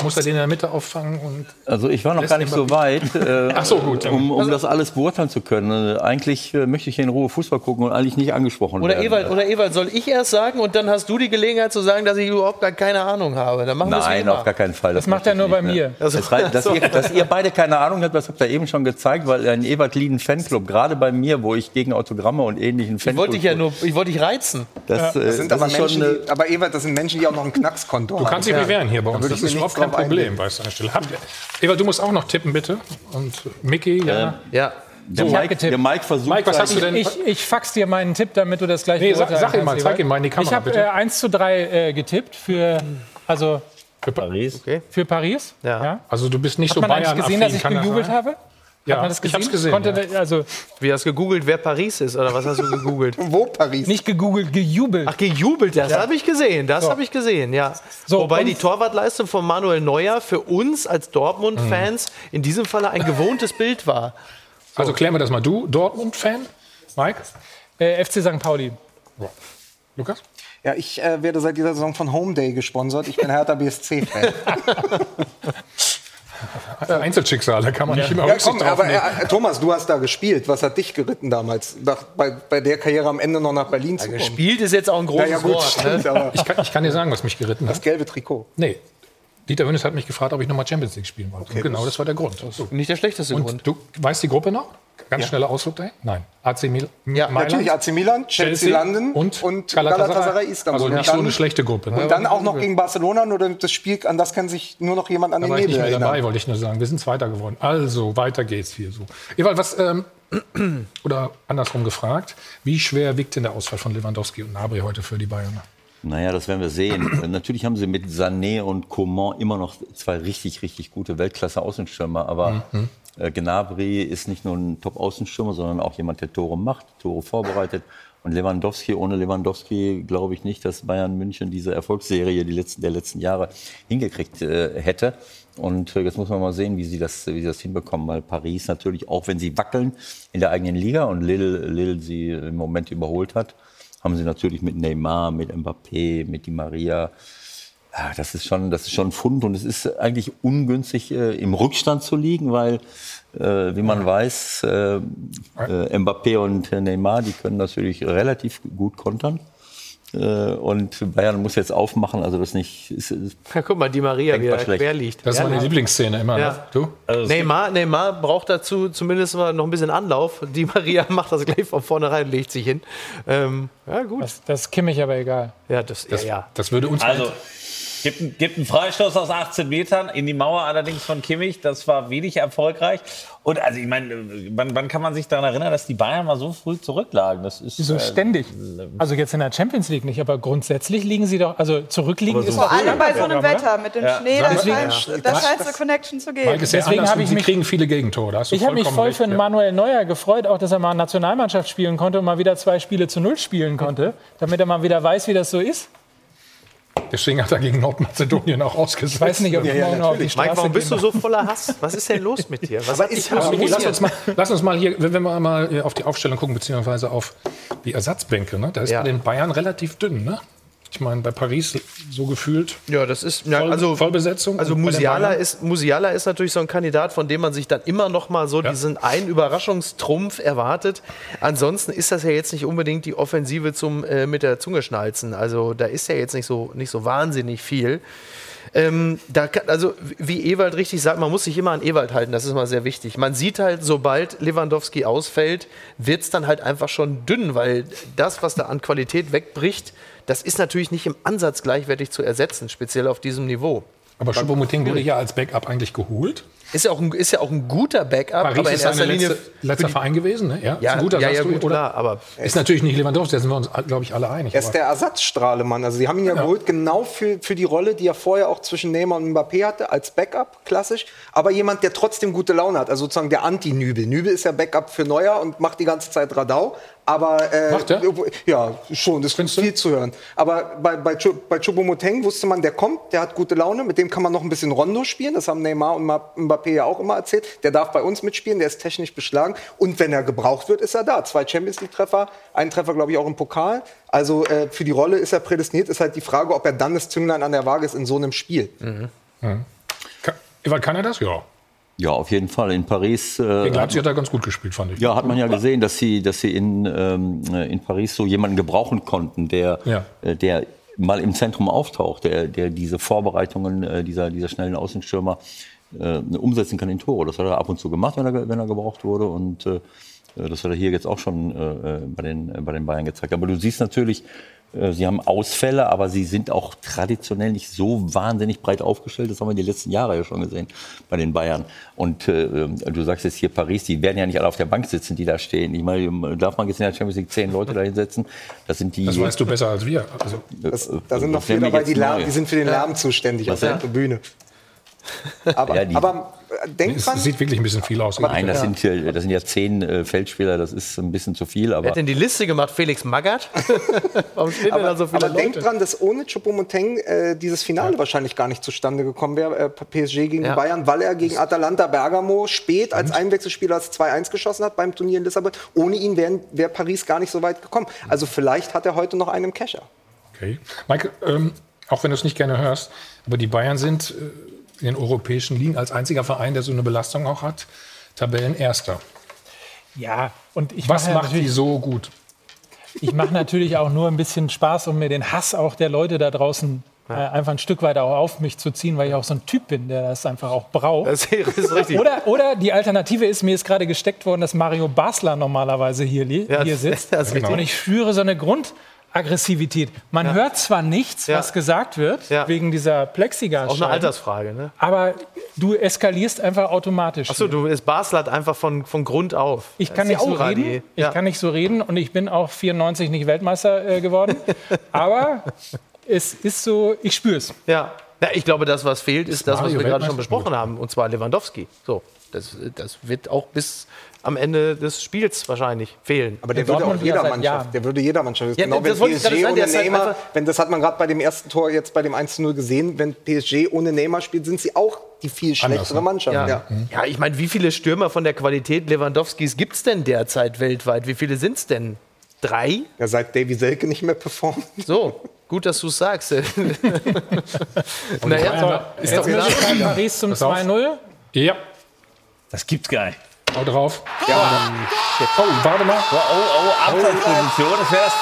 Äh, Muss er den in der Mitte auffangen? Und Also ich war noch gar nicht so weit, äh, Ach so, gut. um, um das alles beurteilen zu können. Äh, Eigentlich äh, möchte ich hier in Ruhe Fußball gucken und eigentlich nicht angesprochen Oder werden. Ewald, oder Ewald, soll ich erst sagen und dann hast du die Gelegenheit zu sagen, dass ich überhaupt gar keine Ahnung habe? Dann machen Nein, auf gar keinen Fall. Das macht er nur bei mir. Also, Das reicht, dass, ihr, dass ihr beide keine Ahnung habt, das habt ihr eben schon gezeigt, weil ein Ewald Lieden Fanclub, gerade bei mir, wo ich gegen Autogramme und ähnlichen ich Fanclub... wollte dich ja nur, ich wollte dich reizen. Das, äh, das sind das aber schon Menschen, eine, die, aber Ewald, das sind Menschen, die auch noch ein Knackskonto du kannst dich bewähren hier bei uns. Das ich ist kein Problem, weißt du, an der Stelle. Habt ihr, Ewald, du musst auch noch tippen, bitte. Und Micky, ja. Ja. der, hab Mike, der Mike versucht... Mike, was hast du denn? Ich, ich fax dir meinen Tipp, damit du das gleich Nee, sag- sag ihm mal, zeig ihm mal in die Kamera, Ich habe äh, 1 zu 3 äh, getippt für, also Für Pa- Paris. für Paris. Ja. Also du bist nicht Hat so man eigentlich bayern gesehen, dass ich gejubelt habe? Ja, Hat man das ich gesehen? hab's gesehen. Konnte, ja. Also Wie hast du gegoogelt, wer Paris ist? Oder was hast du gegoogelt? Wo Paris? nicht gegoogelt, gejubelt. Ach, gejubelt, das habe ich gesehen. Das habe ich gesehen, ja. So, Wobei die Torwartleistung von Manuel Neuer für uns als Dortmund-Fans in diesem Falle ein gewohntes Bild war. Also klären wir das mal. Du, Dortmund-Fan? Mike? Äh, FC St. Pauli. Lukas? Ja, ich äh, werde seit dieser Saison von Home Day gesponsert. Ich bin Hertha BSC-Fan. Einzelschicksale kann man nicht immer ja, komm, drauf aber äh, Thomas, du hast da gespielt. Was hat dich geritten damals? Nach, bei, bei der Karriere am Ende noch nach Berlin zu kommen? Gespielt ist jetzt auch ein großes Ja, ja, gut, Wort. stimmt, Ne? Ich kann, ich kann dir sagen, was mich geritten das hat. gelbe Trikot. Nee. Dieter Hönes hat mich gefragt, ob ich nochmal Champions League spielen wollte. Und genau, das war der Grund. So. Nicht der schlechteste Grund. Und du weißt die Gruppe noch? Ganz schneller Ausflug dahin? Nein. AC Mil Ja, Mailand, Natürlich AC Milan, Chelsea, London und, und Galatasaray. Galatasaray Istanbul. Also nicht so dann- eine schlechte Gruppe. Ne? Und dann auch noch gegen Barcelona, nur das Spiel, an das kann sich nur noch jemand an Da den war ich Nebel nicht mehr erinnern. dabei, wollte ich nur sagen. Wir sind Zweiter geworden. Also, weiter geht's hier so. Ewald, was, ähm, oder andersrum gefragt, wie schwer wiegt denn der Ausfall von Lewandowski und Nabri heute für die Bayern? Naja, das werden wir sehen. Äh, Natürlich haben sie mit Sané und Coman immer noch zwei richtig, richtig gute Weltklasse-Außenstürmer. Aber äh, Gnabry ist nicht nur ein Top-Außenstürmer, sondern auch jemand, der Tore macht, Tore vorbereitet. Und Lewandowski, ohne Lewandowski glaube ich nicht, dass Bayern München diese Erfolgsserie die letzten, der letzten Jahre hingekriegt äh, hätte. Und äh, jetzt muss man mal sehen, wie sie, das, wie sie das hinbekommen, weil Paris natürlich, auch wenn sie wackeln in der eigenen Liga und Lille, Lille sie im Moment überholt hat, haben sie natürlich mit Neymar, mit Mbappé, mit Di Maria. Ja, das ist schon, das ist schon ein Fund und es ist eigentlich ungünstig, äh, im Rückstand zu liegen, weil, äh, wie man weiß, äh, äh, Mbappé und Neymar, die können natürlich relativ gut kontern. Äh, und Bayern muss jetzt aufmachen, also das nicht. Ist, ist Ja, guck mal, Di Maria, wie er schlecht. quer liegt. Das ist Ja. meine Lieblingsszene immer. Ja. Ne? Du? Neymar, Neymar braucht dazu zumindest mal noch ein bisschen Anlauf. Die Maria macht das gleich von vornherein, legt sich hin. Ähm, ja, gut. Das, das Kimmich aber egal. Ja, das, Das, ja, ja. das würde uns Also, gibt, gibt einen Freistoß aus 18 Metern in die Mauer allerdings von Kimmich. Das war wenig erfolgreich. Und also, ich meine, wann, wann kann man sich daran erinnern, dass die Bayern mal so früh zurücklagen? Das ist Wieso äh, ständig? Also jetzt in der Champions League nicht, aber grundsätzlich liegen sie doch, also zurückliegen ist Vor allem bei so einem Wetter mit dem Schnee, da Deswegen- scheint da scheint es eine Connection zu geben. Deswegen habe ich sie mich- kriegen viele Gegentore. Ich habe mich voll recht, für den ja. Manuel Neuer gefreut, auch dass er mal Nationalmannschaft spielen konnte und mal wieder zwei Spiele zu null spielen konnte, damit er mal wieder weiß, wie das so ist. Deswegen hat er gegen Nordmazedonien auch ausgesetzt. Ich weiß nicht, ob ja, ich ja, morgen noch auf die. Straße Mike, warum bist du so voller Hass? Was ist denn los mit dir? Was hat dich Aber okay, lass, uns mal, lass uns mal hier, wenn wir mal auf die Aufstellung gucken, beziehungsweise auf die Ersatzbänke. Ne? Da ist Ja. bei den Bayern relativ dünn. Ne? Ich meine, bei Paris so gefühlt Ja, das ist ja, Voll, also Vollbesetzung. Also Musiala ist, Musiala ist natürlich so ein Kandidat, von dem man sich dann immer noch mal so diesen einen Überraschungstrumpf erwartet. Ansonsten ist das ja jetzt nicht unbedingt die Offensive zum äh, mit der Zunge schnalzen. Also da ist ja jetzt nicht so, nicht so wahnsinnig viel. Ähm, da kann, also wie Ewald richtig sagt, man muss sich immer an Ewald halten, das ist mal sehr wichtig. Man sieht halt, sobald Lewandowski ausfällt, wird es dann halt einfach schon dünn, weil das, was da an Qualität wegbricht, das ist natürlich nicht im Ansatz gleichwertig zu ersetzen, speziell auf diesem Niveau. Aber Choupo-Moting wurde ja als Backup eigentlich geholt. Ist ja auch ein, ist ja auch ein guter Backup, Paris aber in ist erster Linie letzte, letzter Verein gewesen. Ne? Ja, Ja, ist ein guter ja, ja, sagst du, gut, oder? klar, aber ist natürlich nicht Lewandowski, da sind wir uns, glaube ich, alle einig. Er ist aber- der Ersatzstrahlemann. Also sie haben ihn ja, geholt genau für, für die Rolle, die er vorher auch zwischen Neymar und Mbappé hatte, als Backup, klassisch. Aber jemand, der trotzdem gute Laune hat. Also sozusagen der Anti-Nübel. Nübel ist ja Backup für Neuer und macht die ganze Zeit Radau. Aber äh, Macht er? ja, schon, das ist viel zu hören. Aber bei, bei, bei Choupo-Moting wusste man, der kommt, der hat gute Laune, mit dem kann man noch ein bisschen Rondo spielen. Das haben Neymar und Mbappé ja auch immer erzählt. Der darf bei uns mitspielen, der ist technisch beschlagen. Und wenn er gebraucht wird, ist er da. Zwei Champions League-Treffer, ein Treffer, glaube ich, auch im Pokal. Also äh, für die Rolle ist er prädestiniert. Ist halt die Frage, ob er dann das Zünglein an der Waage ist in so einem Spiel. Ka- Ewald, kann er das? Ja. Ja, auf jeden Fall. In Paris. Äh, Gegen Leipzig hat er ganz gut gespielt, fand ich. Ja, hat man ja gesehen, dass sie, dass sie in, ähm, in Paris so jemanden gebrauchen konnten, der, Ja. äh, der mal im Zentrum auftaucht, der, der diese Vorbereitungen äh, dieser, dieser schnellen Außenstürmer äh, umsetzen kann in Tore. Das hat er ab und zu gemacht, wenn er, wenn er gebraucht wurde. Und äh, das hat er hier jetzt auch schon äh, äh, bei, den, äh, bei den Bayern gezeigt. Aber du siehst natürlich, äh, sie haben Ausfälle, aber sie sind auch traditionell nicht so wahnsinnig breit aufgestellt. Das haben wir die letzten Jahre ja schon gesehen bei den Bayern. Und äh, du sagst jetzt hier Paris, die werden ja nicht alle auf der Bank sitzen, die da stehen. Ich meine, darf man jetzt in der Champions League zehn Leute da hinsetzen? Das sind die. Das weißt du besser als wir. Also, Das, Äh, da sind noch wäre mir dabei, die, die sind für den Lärm zuständig Was auf der denn? Aber, Ja, die- aber äh, denkt es man, sieht wirklich ein bisschen viel aus. Nein, das sind, ja, das sind ja zehn äh, Feldspieler, das ist ein bisschen zu viel. wer Aber hat denn die Liste gemacht? Felix Magath? Warum stehen denn aber, da so viele aber denkt Leute? dran, dass ohne Choupo-Moting äh, dieses Finale wahrscheinlich gar nicht zustande gekommen wäre, äh, PSG gegen Ja. Bayern, weil er gegen Atalanta Bergamo spät als Einwechselspieler das 2-1 geschossen hat beim Turnier in Lissabon. Ohne ihn wäre wär Paris gar nicht so weit gekommen. Also vielleicht hat er heute noch einen im Kescher. Okay. Mike, ähm, auch wenn du es nicht gerne hörst, aber die Bayern sind äh, in den europäischen Ligen als einziger Verein, der so eine Belastung auch hat, Tabellenerster. Ja, und ich Was mache macht die so gut? ich mache natürlich auch nur ein bisschen Spaß, um mir den Hass auch der Leute da draußen äh, einfach ein Stück weit auch auf mich zu ziehen, weil ich auch so ein Typ bin, der das einfach auch braucht. Das ist richtig. Oder, oder die Alternative ist, mir ist gerade gesteckt worden, dass Mario Basler normalerweise hier, hier das- sitzt. das ist richtig. Und ich spüre so eine Grundaggressivität. Man hört zwar nichts, Ja. was gesagt wird, Ja. wegen dieser plexiglas Auch eine Altersfrage, ne? aber du eskalierst einfach automatisch. Achso, du ist Basel hat einfach von, von Grund auf. Ich kann nicht so reden. die- Ich ja. kann nicht so reden und ich bin auch 94 nicht Weltmeister äh, geworden. Aber es ist so, ich spüre es. Ja. ja, ich glaube, das, was fehlt, ist das, was wir gerade schon besprochen haben, und zwar Lewandowski. So, das, das wird auch bis am Ende des Spiels wahrscheinlich fehlen. Aber der würde auch jeder Mannschaft. Jahren. Der würde jeder Mannschaft. Ja, genau das wenn PSG ohne halt Neymar, wenn das hat man gerade bei dem ersten Tor jetzt bei dem 1-0 gesehen, wenn PSG ohne Neymar spielt, sind sie auch die viel schlechtere ne? Mannschaft. Ja, Ja. ja. ich meine, wie viele Stürmer von der Qualität Lewandowskis gibt es denn derzeit weltweit? Wie viele sind es denn? Drei? Ja, seit Davy Selke nicht mehr performt. So, gut, dass du es sagst. naja, ist doch klar. Paris zum Pass auf. 2-0. Ja, Das gibt's gar nicht. Hau drauf. Oh, warte mal. Oh, oh, Abseitsposition. Das wäre das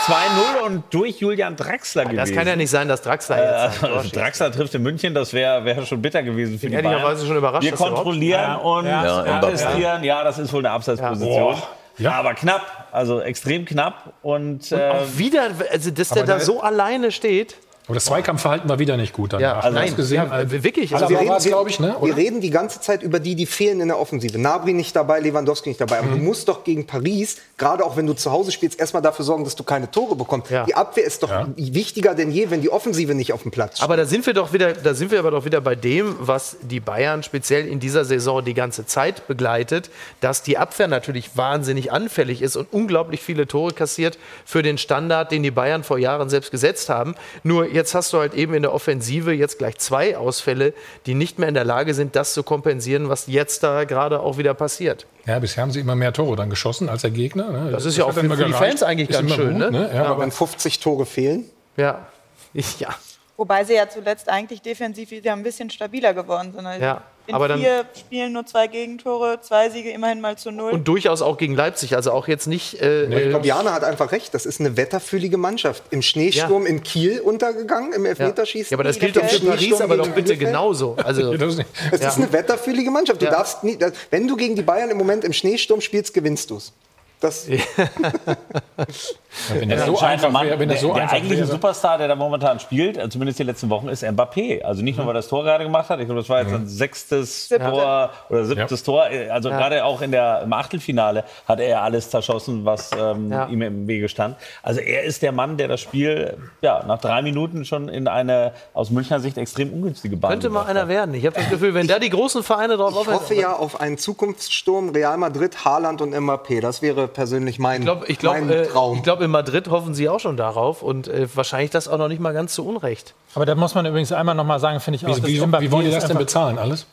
2-0 und durch Julian Draxler gewesen. Das kann ja nicht sein, dass Draxler jetzt Also schießt. Draxler trifft in München, das wäre wär schon bitter gewesen für die ehrlicherweise schon überrascht, Wir er kontrollieren und Ja, attestieren, ja, das ist wohl eine Abseitsposition. Ja. Aber knapp, also extrem knapp. Und, äh, Auch wieder, also dass der da so alleine steht. Aber das Zweikampfverhalten war wieder nicht gut danach. Ja, du nein, gesehen? ja, wirklich. Also Also wir wir reden, glaube ich, ne? Wir reden die ganze Zeit über die, die fehlen in der Offensive. Nabri nicht dabei, Lewandowski nicht dabei. Aber Mhm. du musst doch gegen Paris, gerade auch wenn du zu Hause spielst, erstmal dafür sorgen, dass du keine Tore bekommst. Ja. Die Abwehr ist doch Ja. wichtiger denn je, wenn die Offensive nicht auf dem Platz steht. Aber da sind wir doch wieder, da sind wir aber doch wieder bei dem, was die Bayern speziell in dieser Saison die ganze Zeit begleitet, dass die Abwehr natürlich wahnsinnig anfällig ist und unglaublich viele Tore kassiert für den Standard, den die Bayern vor Jahren selbst gesetzt haben. Nur jetzt hast du halt eben in der Offensive jetzt gleich zwei Ausfälle, die nicht mehr in der Lage sind, das zu kompensieren, was jetzt da gerade auch wieder passiert. Ja, bisher haben sie immer mehr Tore dann geschossen als der Gegner. Ne? Das ist ja auch für, für die Fans eigentlich ganz schön. Gut, ne? ne? Ja, aber wenn 50 Tore fehlen. Ja. ja. Wobei sie ja zuletzt eigentlich defensiv wieder ein bisschen stabiler geworden sind. Also Ja, in aber dann- vier Spielen nur zwei Gegentore, zwei Siege immerhin mal zu null. Und durchaus auch gegen Leipzig, also auch jetzt nicht. Äh, Ich glaube, Jana hat einfach recht. Das ist eine wetterfühlige Mannschaft. Im Schneesturm in Kiel untergegangen, im Elfmeterschießen. Ja, aber das gilt doch für Paris aber doch bitte genauso. Also, Es Ja. ist eine wetterfühlige Mannschaft. Du Ja. darfst nie, wenn du gegen die Bayern im Moment im Schneesturm spielst, gewinnst du es. Das, wenn Der das so einfach Mann, wäre, wenn das so der, der einfach eigentliche wäre. Superstar, der da momentan spielt, äh, zumindest die letzten Wochen, ist Mbappé. Also nicht nur, weil er das Tor gerade gemacht hat, ich glaube, das war jetzt ein sechstes Siebte. Tor oder siebtes Tor. Also Ja. gerade auch in der, im Achtelfinale hat er alles zerschossen, was ähm, Ja. ihm im Wege stand. Also er ist der Mann, der das Spiel ja, nach drei Minuten schon in eine aus Münchner Sicht extrem ungünstige Bahn könnte mal einer hat. werden. Ich habe das Gefühl, wenn da die großen Vereine drauf ich hoffe ja auf einen Zukunftssturm Real Madrid, Haaland und Mbappé. Das wäre persönlich mein, Ich glaube, ich glaub, mein äh, Traum. ich glaub, in Madrid hoffen sie auch schon darauf und äh, wahrscheinlich das auch noch nicht mal ganz zu Unrecht. Aber da muss man übrigens einmal noch mal sagen, finde ich auch, Wie, wie, wie wollen die das denn bezahlen, alles?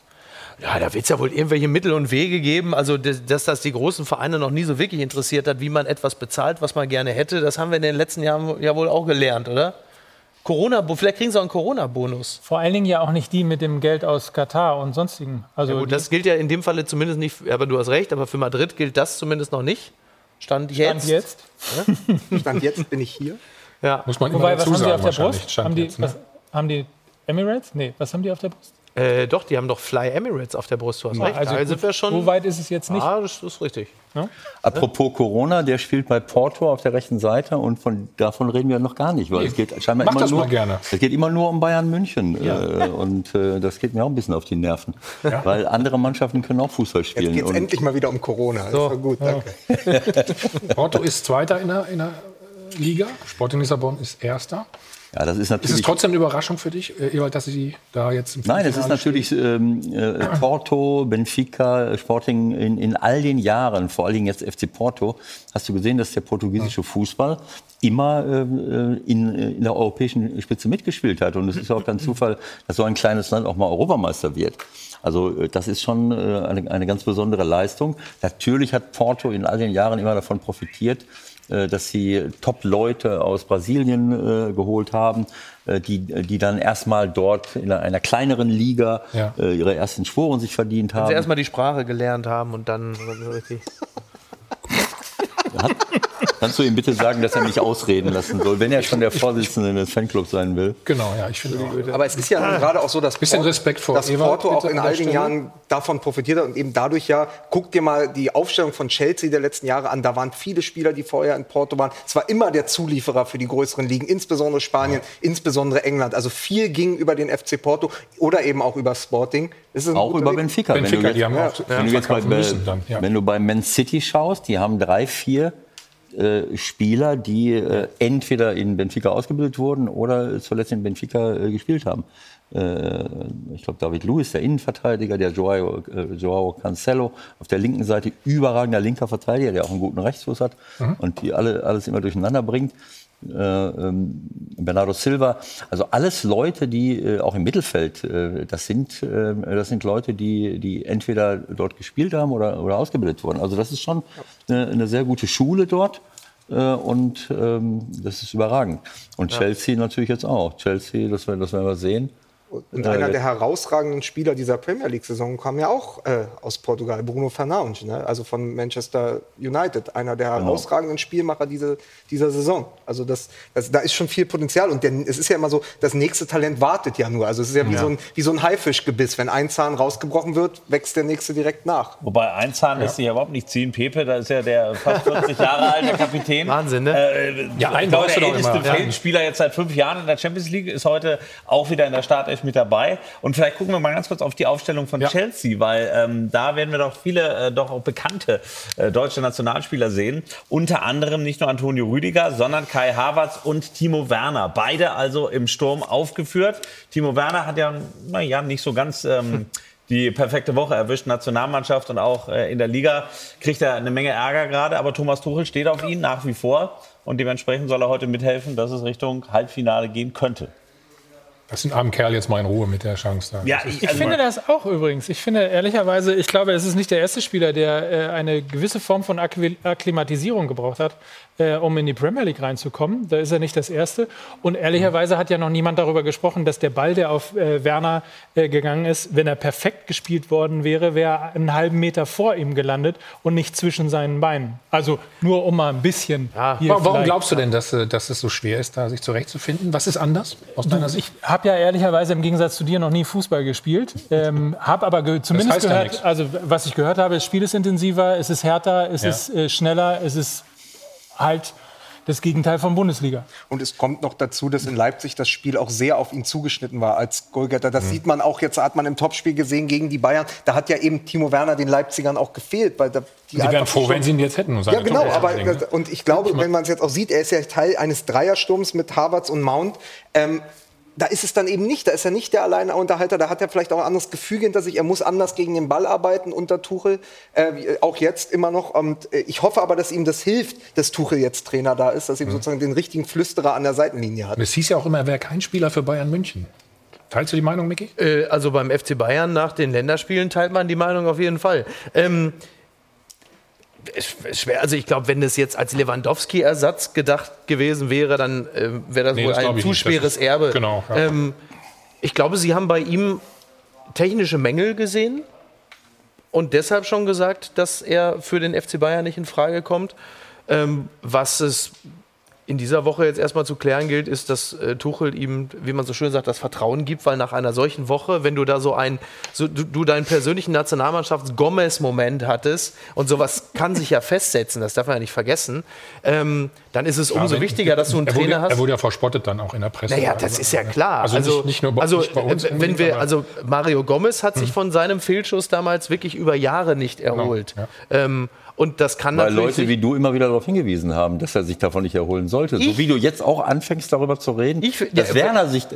Ja, da wird es ja wohl irgendwelche Mittel und Wege geben. Also, dass, das die großen Vereine noch nie so wirklich interessiert hat, wie man etwas bezahlt, was man gerne hätte, das haben wir in den letzten Jahren ja wohl auch gelernt, oder? Corona, vielleicht kriegen sie auch einen Corona-Bonus. Vor allen Dingen ja auch nicht die mit dem Geld aus Katar und sonstigen. Also Ja, gut, das gilt ja in dem Falle zumindest nicht, aber du hast recht, aber für Madrid gilt das zumindest noch nicht. Stand jetzt. Stand jetzt. Stand jetzt bin ich hier. Ja. Muss man Wobei, immer was haben die auf der wahrscheinlich. Brust? Haben die, jetzt, ne? was, haben die Emirates? Nee, was haben die auf der Brust? Äh, doch, die haben doch Fly Emirates auf der Brust, du hast recht. Also da gut, sind wir schon. so weit ist es jetzt nicht. Ah, das ist richtig. Apropos Corona, der spielt bei Porto auf der rechten Seite und von, davon reden wir noch gar nicht, weil es geht scheinbar mach immer das nur, mal gerne. es geht immer nur um Bayern München äh, und äh, das geht mir auch ein bisschen auf die Nerven, weil andere Mannschaften können auch Fußball Jetzt spielen. geht es endlich mal wieder um Corona. Doch gut, danke. Porto ist Zweiter in der, in der äh, Liga. Sporting Lissabon ist Erster. Ja, das ist Ist natürlich es trotzdem eine Überraschung für dich, äh, Ewald, dass sie da jetzt im Nein, es ist natürlich ähm, äh, Porto, Benfica, Sporting in, in all den Jahren, vor allen Dingen jetzt FC Porto, hast du gesehen, dass der portugiesische Fußball immer äh, in, in der europäischen Spitze mitgespielt hat. Und es ist auch kein Zufall, dass so ein kleines Land auch mal Europameister wird. Also äh, das ist schon äh, eine, eine ganz besondere Leistung. Natürlich hat Porto in all den Jahren immer davon profitiert, äh, dass sie Top-Leute aus Brasilien äh, geholt haben, äh, die, die dann erstmal dort in einer, einer kleineren Liga Ja. äh, ihre ersten Sporen sich verdient Wenn haben. sie erstmal die Sprache gelernt haben und dann richtig. Hat, kannst du ihm bitte sagen, dass er mich ausreden lassen soll, wenn er schon der Vorsitzende des Fanclubs sein will? Genau, ja, ich finde auch. Aber es ist ja gerade auch so, dass, Bisschen Porto- Respekt vor dass Porto auch in all den. Jahren davon profitiert hat und eben dadurch ja, guck dir mal die Aufstellung von Chelsea der letzten Jahre an, da waren viele Spieler, die vorher in Porto waren. Es war immer der Zulieferer für die größeren Ligen, insbesondere Spanien, insbesondere England. Also viel ging über den FC Porto oder eben auch über Sporting. Auch über Weg. Benfica. Benfica, wenn du die haben jetzt, auch wenn, du jetzt bei, müssen dann, ja. wenn du bei Man City schaust, die haben drei, vier äh, Spieler, die äh, entweder in Benfica ausgebildet wurden oder zuletzt in Benfica äh, gespielt haben. Äh, ich glaube, David Luiz, der Innenverteidiger, der Joao, äh, Joao Cancelo auf der linken Seite, überragender linker Verteidiger, der auch einen guten Rechtsfuß hat und die alle, alles immer durcheinander bringt. Äh, ähm, Bernardo Silva, also alles Leute, die äh, auch im Mittelfeld, äh, das sind, das sind Leute, die, die entweder dort gespielt haben oder, oder ausgebildet wurden. Also das ist schon eine, eine sehr gute Schule dort und ähm, das ist überragend. Und Chelsea natürlich jetzt auch. Chelsea, das werden, das werden wir sehen. Und Äh, einer der herausragenden Spieler dieser Premier League-Saison kam ja auch äh, aus Portugal, Bruno Fernandes, ne? also von Manchester United, einer der Genau. herausragenden Spielmacher diese, dieser Saison. Also das, das, da ist schon viel Potenzial und der, es ist ja immer so, das nächste Talent wartet ja nur. Also es ist ja wie, So, ein, wie so ein Haifischgebiss. Wenn ein Zahn rausgebrochen wird, wächst der nächste direkt nach. Wobei ein Zahn lässt sich ja überhaupt nicht ziehen. Pepe, da ist ja der fast 40 Jahre alte Kapitän. Wahnsinn, ne? Äh, Ja, einen ich glaube, der älteste. Ja. Feldspieler jetzt seit fünf Jahren in der Champions League ist heute auch wieder in der Startelf mit dabei. Und vielleicht gucken wir mal ganz kurz auf die Aufstellung von Ja. Chelsea, weil ähm, da werden wir doch viele äh, doch auch bekannte äh, deutsche Nationalspieler sehen. Unter anderem nicht nur Antonio Rüdiger, sondern Kai Havertz und Timo Werner. Beide also im Sturm aufgeführt. Timo Werner hat ja, naja, nicht so ganz... Ähm, die perfekte Woche erwischt, Nationalmannschaft und auch äh, in der Liga kriegt er eine Menge Ärger gerade, aber Thomas Tuchel steht auf ihn nach wie vor und dementsprechend soll er heute mithelfen, dass es Richtung Halbfinale gehen könnte. Lass den armen Kerl jetzt mal in Ruhe mit der Chance da. Ja, ich, ich finde das auch übrigens. Ich finde ehrlicherweise, ich glaube, es ist nicht der erste Spieler, der äh, eine gewisse Form von Akklimatisierung gebraucht hat äh, um in die Premier League reinzukommen. Da ist er nicht das Erste. Und ehrlicherweise hat ja noch niemand darüber gesprochen, dass der Ball, der auf äh, Werner äh, gegangen ist, wenn er perfekt gespielt worden wäre, wäre einen halben Meter vor ihm gelandet und nicht zwischen seinen Beinen. Also nur um mal ein bisschen. Ja. Warum glaubst du denn, dass, äh, dass es so schwer ist, da sich zurechtzufinden? Was ist anders aus deiner Sicht? Ich habe ja ehrlicherweise im Gegensatz zu dir noch nie Fußball gespielt. Ähm, habe aber ge zumindest gehört, ja also was ich gehört habe, das Spiel ist intensiver, es ist härter, es ja. ist äh, schneller, es ist halt das Gegenteil von Bundesliga. Und es kommt noch dazu, dass in Leipzig das Spiel auch sehr auf ihn zugeschnitten war als Goalgetter. Das mhm. sieht man auch jetzt, hat man im Topspiel gesehen gegen die Bayern. Da hat ja eben Timo Werner den Leipzigern auch gefehlt. Weil da die Sie wären froh, wenn sie ihn jetzt hätten. ja, genau. Aber, und ich glaube, wenn man es jetzt auch sieht, er ist ja Teil eines Dreiersturms mit Havertz und Mount. Ähm, da ist es dann eben nicht, da ist er nicht der Alleinunterhalter, da hat er vielleicht auch ein anderes Gefüge hinter sich, er muss anders gegen den Ball arbeiten unter Tuchel, äh, auch jetzt immer noch. Und äh, ich hoffe aber, dass ihm das hilft, dass Tuchel jetzt Trainer da ist, dass ihm mhm. sozusagen den richtigen Flüsterer an der Seitenlinie hat. Es hieß ja auch immer, er wäre kein Spieler für Bayern München. Teilst du die Meinung, Micky? Äh, also beim FC Bayern nach den Länderspielen teilt man die Meinung auf jeden Fall. Ähm, schwer. Also ich glaube, wenn das jetzt als Lewandowski-Ersatz gedacht gewesen wäre, dann äh, wäre das nee, wohl das ein zu schweres Erbe. Genau. Ja. Ähm, ich glaube, Sie haben bei ihm technische Mängel gesehen und deshalb schon gesagt, dass er für den FC Bayern nicht in Frage kommt. Ähm, was es in dieser Woche jetzt erstmal zu klären gilt, ist, dass äh, Tuchel ihm, wie man so schön sagt, das Vertrauen gibt, weil nach einer solchen Woche, wenn du da so ein, so, du, du deinen persönlichen Nationalmannschafts-Gomez-Moment hattest und sowas kann sich ja festsetzen, das darf man ja nicht vergessen, ähm, dann ist es umso ja, wichtiger, dass du einen Trainer wurde, hast. Er wurde ja verspottet dann auch in der Presse. Naja, das ist ja klar. Also, also nicht, nicht, nur bei, also, bei uns. Äh, wenn wir, also Mario Gomez hat hm. sich von seinem Fehlschuss damals wirklich über Jahre nicht genau, erholt. Genau, ja. ähm, und das kann Weil Leute wie du immer wieder darauf hingewiesen haben, dass er sich davon nicht erholen sollte. Ich, so wie du jetzt auch anfängst, darüber zu reden, ich, dass ja, Werner sich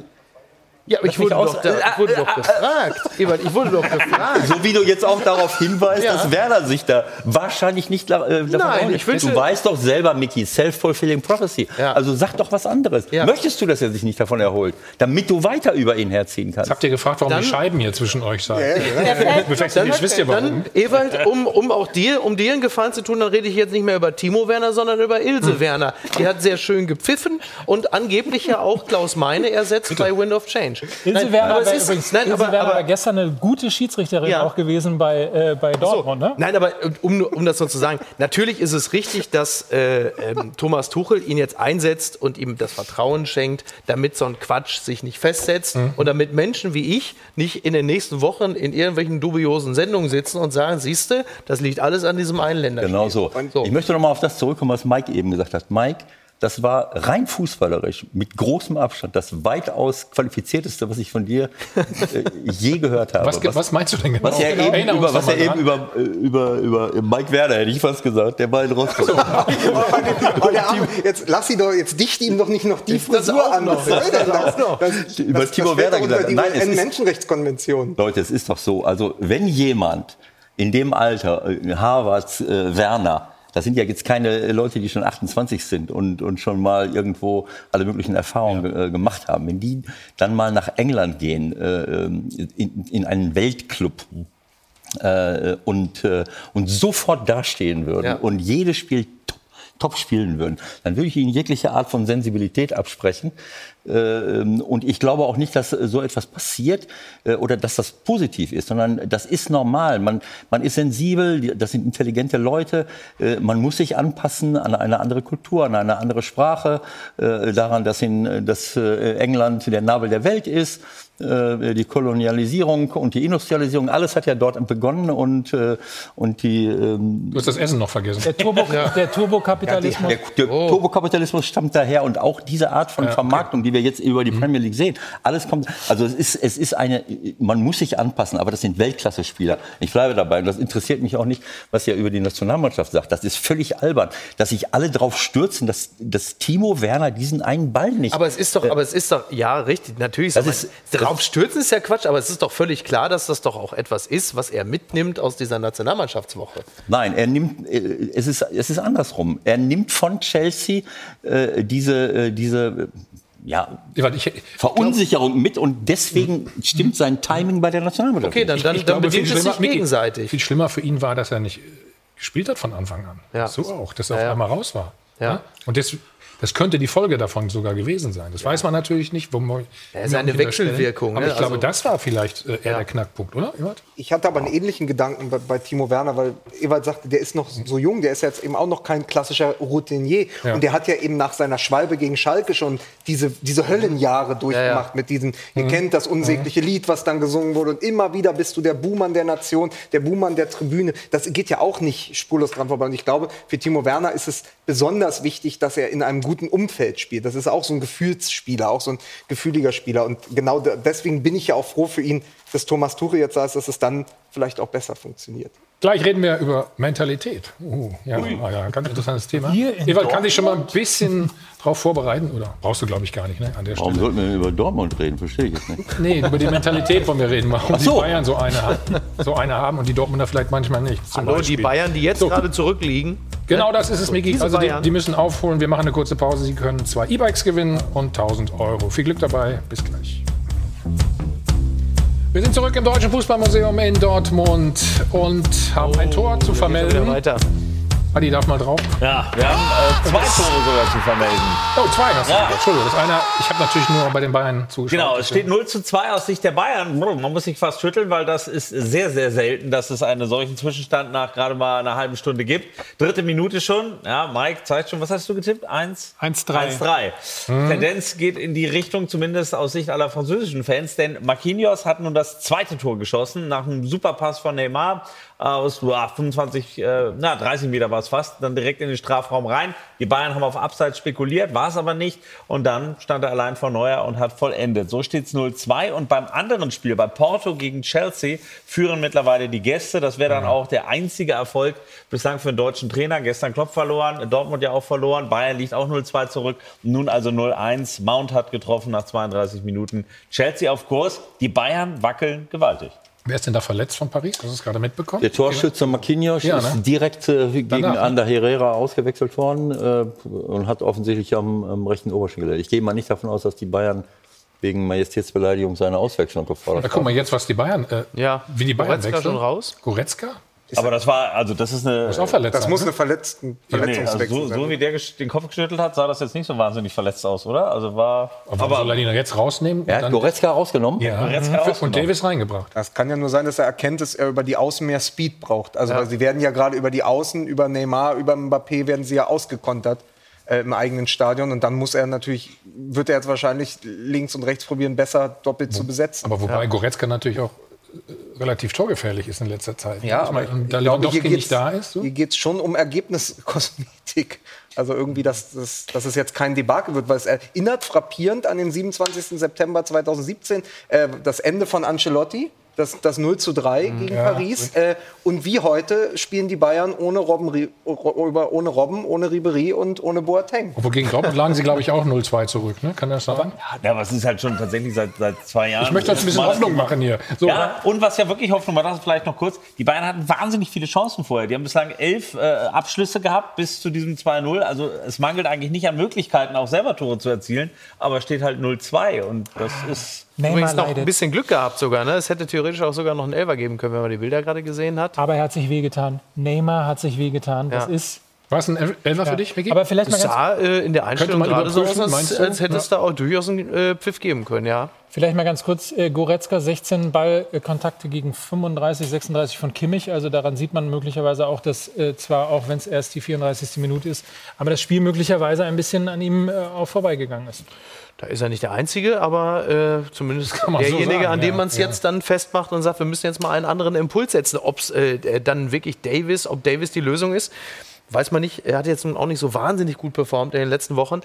ja, aber ich wurde, doch, da, ich wurde doch gefragt. Ebert, ich wurde doch gefragt. So wie du jetzt auch darauf hinweist, ja. dass Werner sich da wahrscheinlich nicht äh, davon Nein, ich Du weißt doch selber, Mickey, self-fulfilling prophecy. Ja. Also sag doch was anderes. Ja. Möchtest du, dass er sich nicht davon erholt, damit du weiter über ihn herziehen kannst? Jetzt habt ihr gefragt, warum dann, die Scheiben hier zwischen euch seien. Ja, ja, dann, wisst ihr warum. Dann, Ewald, um, um auch dir, um dir einen Gefallen zu tun, dann rede ich jetzt nicht mehr über Timo Werner, sondern über Ilse hm. Werner. Die hat sehr schön gepfiffen und angeblich ja auch Klaus Meine ersetzt Bitte. bei Wind of Change. Ilse Werner aber nein, gestern eine gute Schiedsrichterin ja. auch gewesen bei, äh, bei Dortmund. So. Ne? Nein, aber um, um das so zu sagen, natürlich ist es richtig, dass äh, äh, Thomas Tuchel ihn jetzt einsetzt und ihm das Vertrauen schenkt, damit so ein Quatsch sich nicht festsetzt mhm. und damit Menschen wie ich nicht in den nächsten Wochen in irgendwelchen dubiosen Sendungen sitzen und sagen, siehste, das liegt alles an diesem einen Länder. Genau so. so. Ich möchte noch mal auf das zurückkommen, was Mike eben gesagt hat. Mike, das war rein fußballerisch mit großem Abstand das weitaus qualifizierteste, was ich von dir äh, je gehört habe. Was, was, was, meinst du denn genau? Was er genau. eben, über, was er eben über, äh, über, über Mike Werner, hätte ich fast gesagt, der Ball rauskommt. So. jetzt lass sie doch, jetzt dicht ihm doch nicht noch die Frisur an. Noch. Das, das, das, über Timo Werner gesagt. Die Nein, es Menschenrechtskonvention. Leute, es ist doch so, also wenn jemand in dem Alter, äh, Harvard, äh, Werner, das sind ja jetzt keine Leute, die schon 28 sind und, und schon mal irgendwo alle möglichen Erfahrungen ja. äh, gemacht haben. Wenn die dann mal nach England gehen, äh, ähm, in, in einen Weltclub, äh, und, und sofort dastehen würden ja. und jedes Spiel top, spielen würden, dann würde ich ihnen jegliche Art von Sensibilität absprechen. Ähm, und ich glaube auch nicht, dass so etwas passiert äh, oder dass das positiv ist, sondern das ist normal. Man, man ist sensibel, das sind intelligente Leute. Äh, man muss sich anpassen an eine andere Kultur, an eine andere Sprache, äh, daran, dass, in, dass England der Nabel der Welt ist die Kolonialisierung und die Industrialisierung, alles hat ja dort begonnen und, und die. Ähm du hast das Essen noch vergessen. Der, Turbo, ja. der Turbokapitalismus. Ja, der, der oh. Turbokapitalismus stammt daher und auch diese Art von ja, Vermarktung, die wir jetzt über die mhm. Premier League sehen. Alles kommt, also es ist, es ist eine, man muss sich anpassen, aber das sind Weltklasse-Spieler. Ich bleibe dabei und das interessiert mich auch nicht, was ihr über die Nationalmannschaft sagt. Das ist völlig albern, dass sich alle drauf stürzen, dass, dass Timo Werner diesen einen Ball nicht. Aber es ist doch, äh, aber es ist doch, ja, richtig, natürlich. Das ist, drauf stürzen ist ja Quatsch, aber es ist doch völlig klar, dass das doch auch etwas ist, was er mitnimmt aus dieser Nationalmannschaftswoche. Nein, er nimmt, es ist, es ist andersrum. Er nimmt von Chelsea äh, diese, äh, diese ja, Verunsicherung mit und deswegen stimmt sein Timing bei der Nationalmannschaft. Okay, dann, dann, Ich dann glaube, viel bedingt es sich gegenseitig. viel schlimmer für ihn war, dass er nicht gespielt hat von Anfang an. Ja. So auch, dass er Ja, auf einmal raus war. Ja. Und das, das könnte die Folge davon sogar gewesen sein. Das weiß man natürlich nicht. Wo man, Ja, ist eine Wechselwirkung, Aber ne? ich glaube, Also- das war vielleicht äh, eher der Knackpunkt, oder? Ewald? Ich hatte aber einen ähnlichen Gedanken bei, bei Timo Werner, weil Ewald sagte, der ist noch so jung, der ist jetzt eben auch noch kein klassischer Routinier. Ja. Und der hat ja eben nach seiner Schwalbe gegen Schalke schon diese, diese Höllenjahre durchgemacht mit diesen, ihr kennt das unsägliche Lied, was dann gesungen wurde. Und immer wieder bist du der Buhmann der Nation, der Buhmann der Tribüne. Das geht ja auch nicht spurlos dran vorbei. Und ich glaube, für Timo Werner ist es besonders wichtig, dass er in einem guten Umfeld spielt. Das ist auch so ein Gefühlsspieler, auch so ein gefühliger Spieler. Und genau da- deswegen bin ich ja auch froh für ihn, dass Thomas Tuchel jetzt sagt, dass es dann vielleicht auch besser funktioniert. Gleich reden wir über Mentalität. Uh, ja, ah, ja, ganz interessantes Thema. Hier in Ewald, kann dich schon mal ein bisschen darauf vorbereiten? Oder brauchst du, glaube ich, gar nicht ne, an der Warum Stelle? sollten wir über Dortmund reden? Verstehe ich jetzt nicht. Nee, über die Mentalität wollen wir reden. Warum so. die Bayern so eine, haben, so eine haben und die Dortmunder vielleicht manchmal nicht. Zum Hallo, die. Bayern, die jetzt So. gerade zurückliegen. Genau das ist es, Miki. Also die, die müssen aufholen. Wir machen eine kurze Pause. Sie können zwei E-Bikes gewinnen und 1000 Euro. Viel Glück dabei. Bis gleich. Wir sind zurück im Deutschen Fußballmuseum in Dortmund und haben ein Tor zu Wieder vermelden. weiter. Adi darf mal drauf. Ja, wir haben äh, zwei Tore sogar zu vermelden. Oh, zwei hast du. Ja. Entschuldigung, das eine, ich habe natürlich nur bei den Bayern zugeschaut. Genau, es steht 0 zu 2 aus Sicht der Bayern. Man muss sich fast schütteln, weil das ist sehr, sehr selten, dass es einen solchen Zwischenstand nach gerade mal einer halben Stunde gibt. Dritte Minute schon. Ja, Mike zeigt schon, was hast du getippt? 1? 1-3. 1-3. Tendenz geht in die Richtung, zumindest aus Sicht aller französischen Fans, denn Marquinhos hat nun das zweite Tor geschossen, nach einem Superpass von Neymar aus ah, 25, äh, na 30 Meter war es fast, dann direkt in den Strafraum rein. Die Bayern haben auf Abseits spekuliert, war es aber nicht. Und dann stand er allein vor Neuer und hat vollendet. So steht es 0-2. Und beim anderen Spiel, bei Porto gegen Chelsea, führen mittlerweile die Gäste. Das wäre dann auch der einzige Erfolg bislang für den deutschen Trainer. Gestern Klopp verloren, Dortmund ja auch verloren, Bayern liegt auch 0-2 zurück. Nun also 0-1. Mount hat getroffen nach 32 Minuten. Chelsea auf Kurs. Die Bayern wackeln gewaltig. Wer ist denn da verletzt von Paris? Hast du es gerade mitbekommen? Der Torschütze Marquinhos Ja, ist ne? direkt äh, gegen Danach, ne? Ander Herrera ausgewechselt worden äh, und hat offensichtlich am, am rechten Oberschenkel. Ich gehe mal nicht davon aus, dass die Bayern wegen Majestätsbeleidigung seine Auswechslung gefordert Da guck mal haben. jetzt, was die Bayern, äh, Ja, wie die Bayern Goretzka wechseln. schon raus? Goretzka? Aber das war, also das ist eine. Ist auch verletzt. Das sein, muss ne? eine Verletzten Nee, also Verletzungswechsel so, so sein. wie der den Kopf geschüttelt hat, sah das jetzt nicht so wahnsinnig verletzt aus, oder? Also war. Aber warum soll er ihn jetzt rausnehmen? Er und hat Goretzka rausgenommen. ja, Goretzka und rausgenommen. Davis reingebracht. Das kann ja nur sein, dass er erkennt, dass er über die Außen mehr Speed braucht. Also weil sie werden ja gerade über die Außen, über Neymar, über Mbappé werden sie ja ausgekontert äh, im eigenen Stadion und dann muss er natürlich, wird er jetzt wahrscheinlich links und rechts probieren, besser doppelt zu besetzen. Aber wobei Goretzka natürlich auch relativ torgefährlich ist in letzter Zeit. Ja, aber da ich glaube, Lewandowski hier nicht da ist. So? Hier geht es schon um Ergebniskosmetik. Also irgendwie, dass, dass, dass es jetzt kein Debakel wird, weil es erinnert frappierend an den 27. September 2017, äh, das Ende von Ancelotti. Das, das 0 zu 3 Mhm. gegen Paris. Äh, und wie heute spielen die Bayern ohne Robben, ohne, Robben, ohne Ribery und ohne Boateng. Obwohl gegen Dortmund lagen sie, glaube ich, auch 0-2 zurück. Ne? Kann das sein? Ja, aber es ist halt schon tatsächlich seit, seit zwei Jahren. Ich möchte uns ein bisschen Hoffnung machen hier. So, Ja, und was ja wirklich Hoffnung war, das vielleicht noch kurz, die Bayern hatten wahnsinnig viele Chancen vorher. Die haben bislang elf äh, Abschlüsse gehabt bis zu diesem 2-0. Also es mangelt eigentlich nicht an Möglichkeiten, auch selber Tore zu erzielen, aber steht halt 0-2 und das ist... Neymar Übrigens noch ein leidet. bisschen Glück gehabt sogar. Ne? Es hätte theoretisch auch sogar noch einen Elfer geben können, wenn man die Bilder gerade gesehen hat. Aber er hat sich wehgetan. Neymar hat sich wehgetan. Das Ja. ist. War es ein El- Elfer Ja. für dich, Vicky? Aber vielleicht mal Es ganz sah äh, in der Einstellung man gerade so aus, als, hätte es da auch durchaus einen äh, Pfiff geben können, ja. Vielleicht mal ganz kurz, äh, Goretzka 16 Ballkontakte gegen 35, 36 von Kimmich. Also daran sieht man möglicherweise auch, dass äh, zwar auch wenn es erst die 34. Minute ist, aber das Spiel möglicherweise ein bisschen an ihm äh, auch vorbeigegangen ist. Da ist er nicht der Einzige, aber äh, zumindest so derjenige, sagen, an dem ja, man es ja. jetzt dann festmacht und sagt, wir müssen jetzt mal einen anderen Impuls setzen. Ob es äh, dann wirklich Davis, ob Davis die Lösung ist, weiß man nicht. Er hat jetzt nun auch nicht so wahnsinnig gut performt in den letzten Wochen.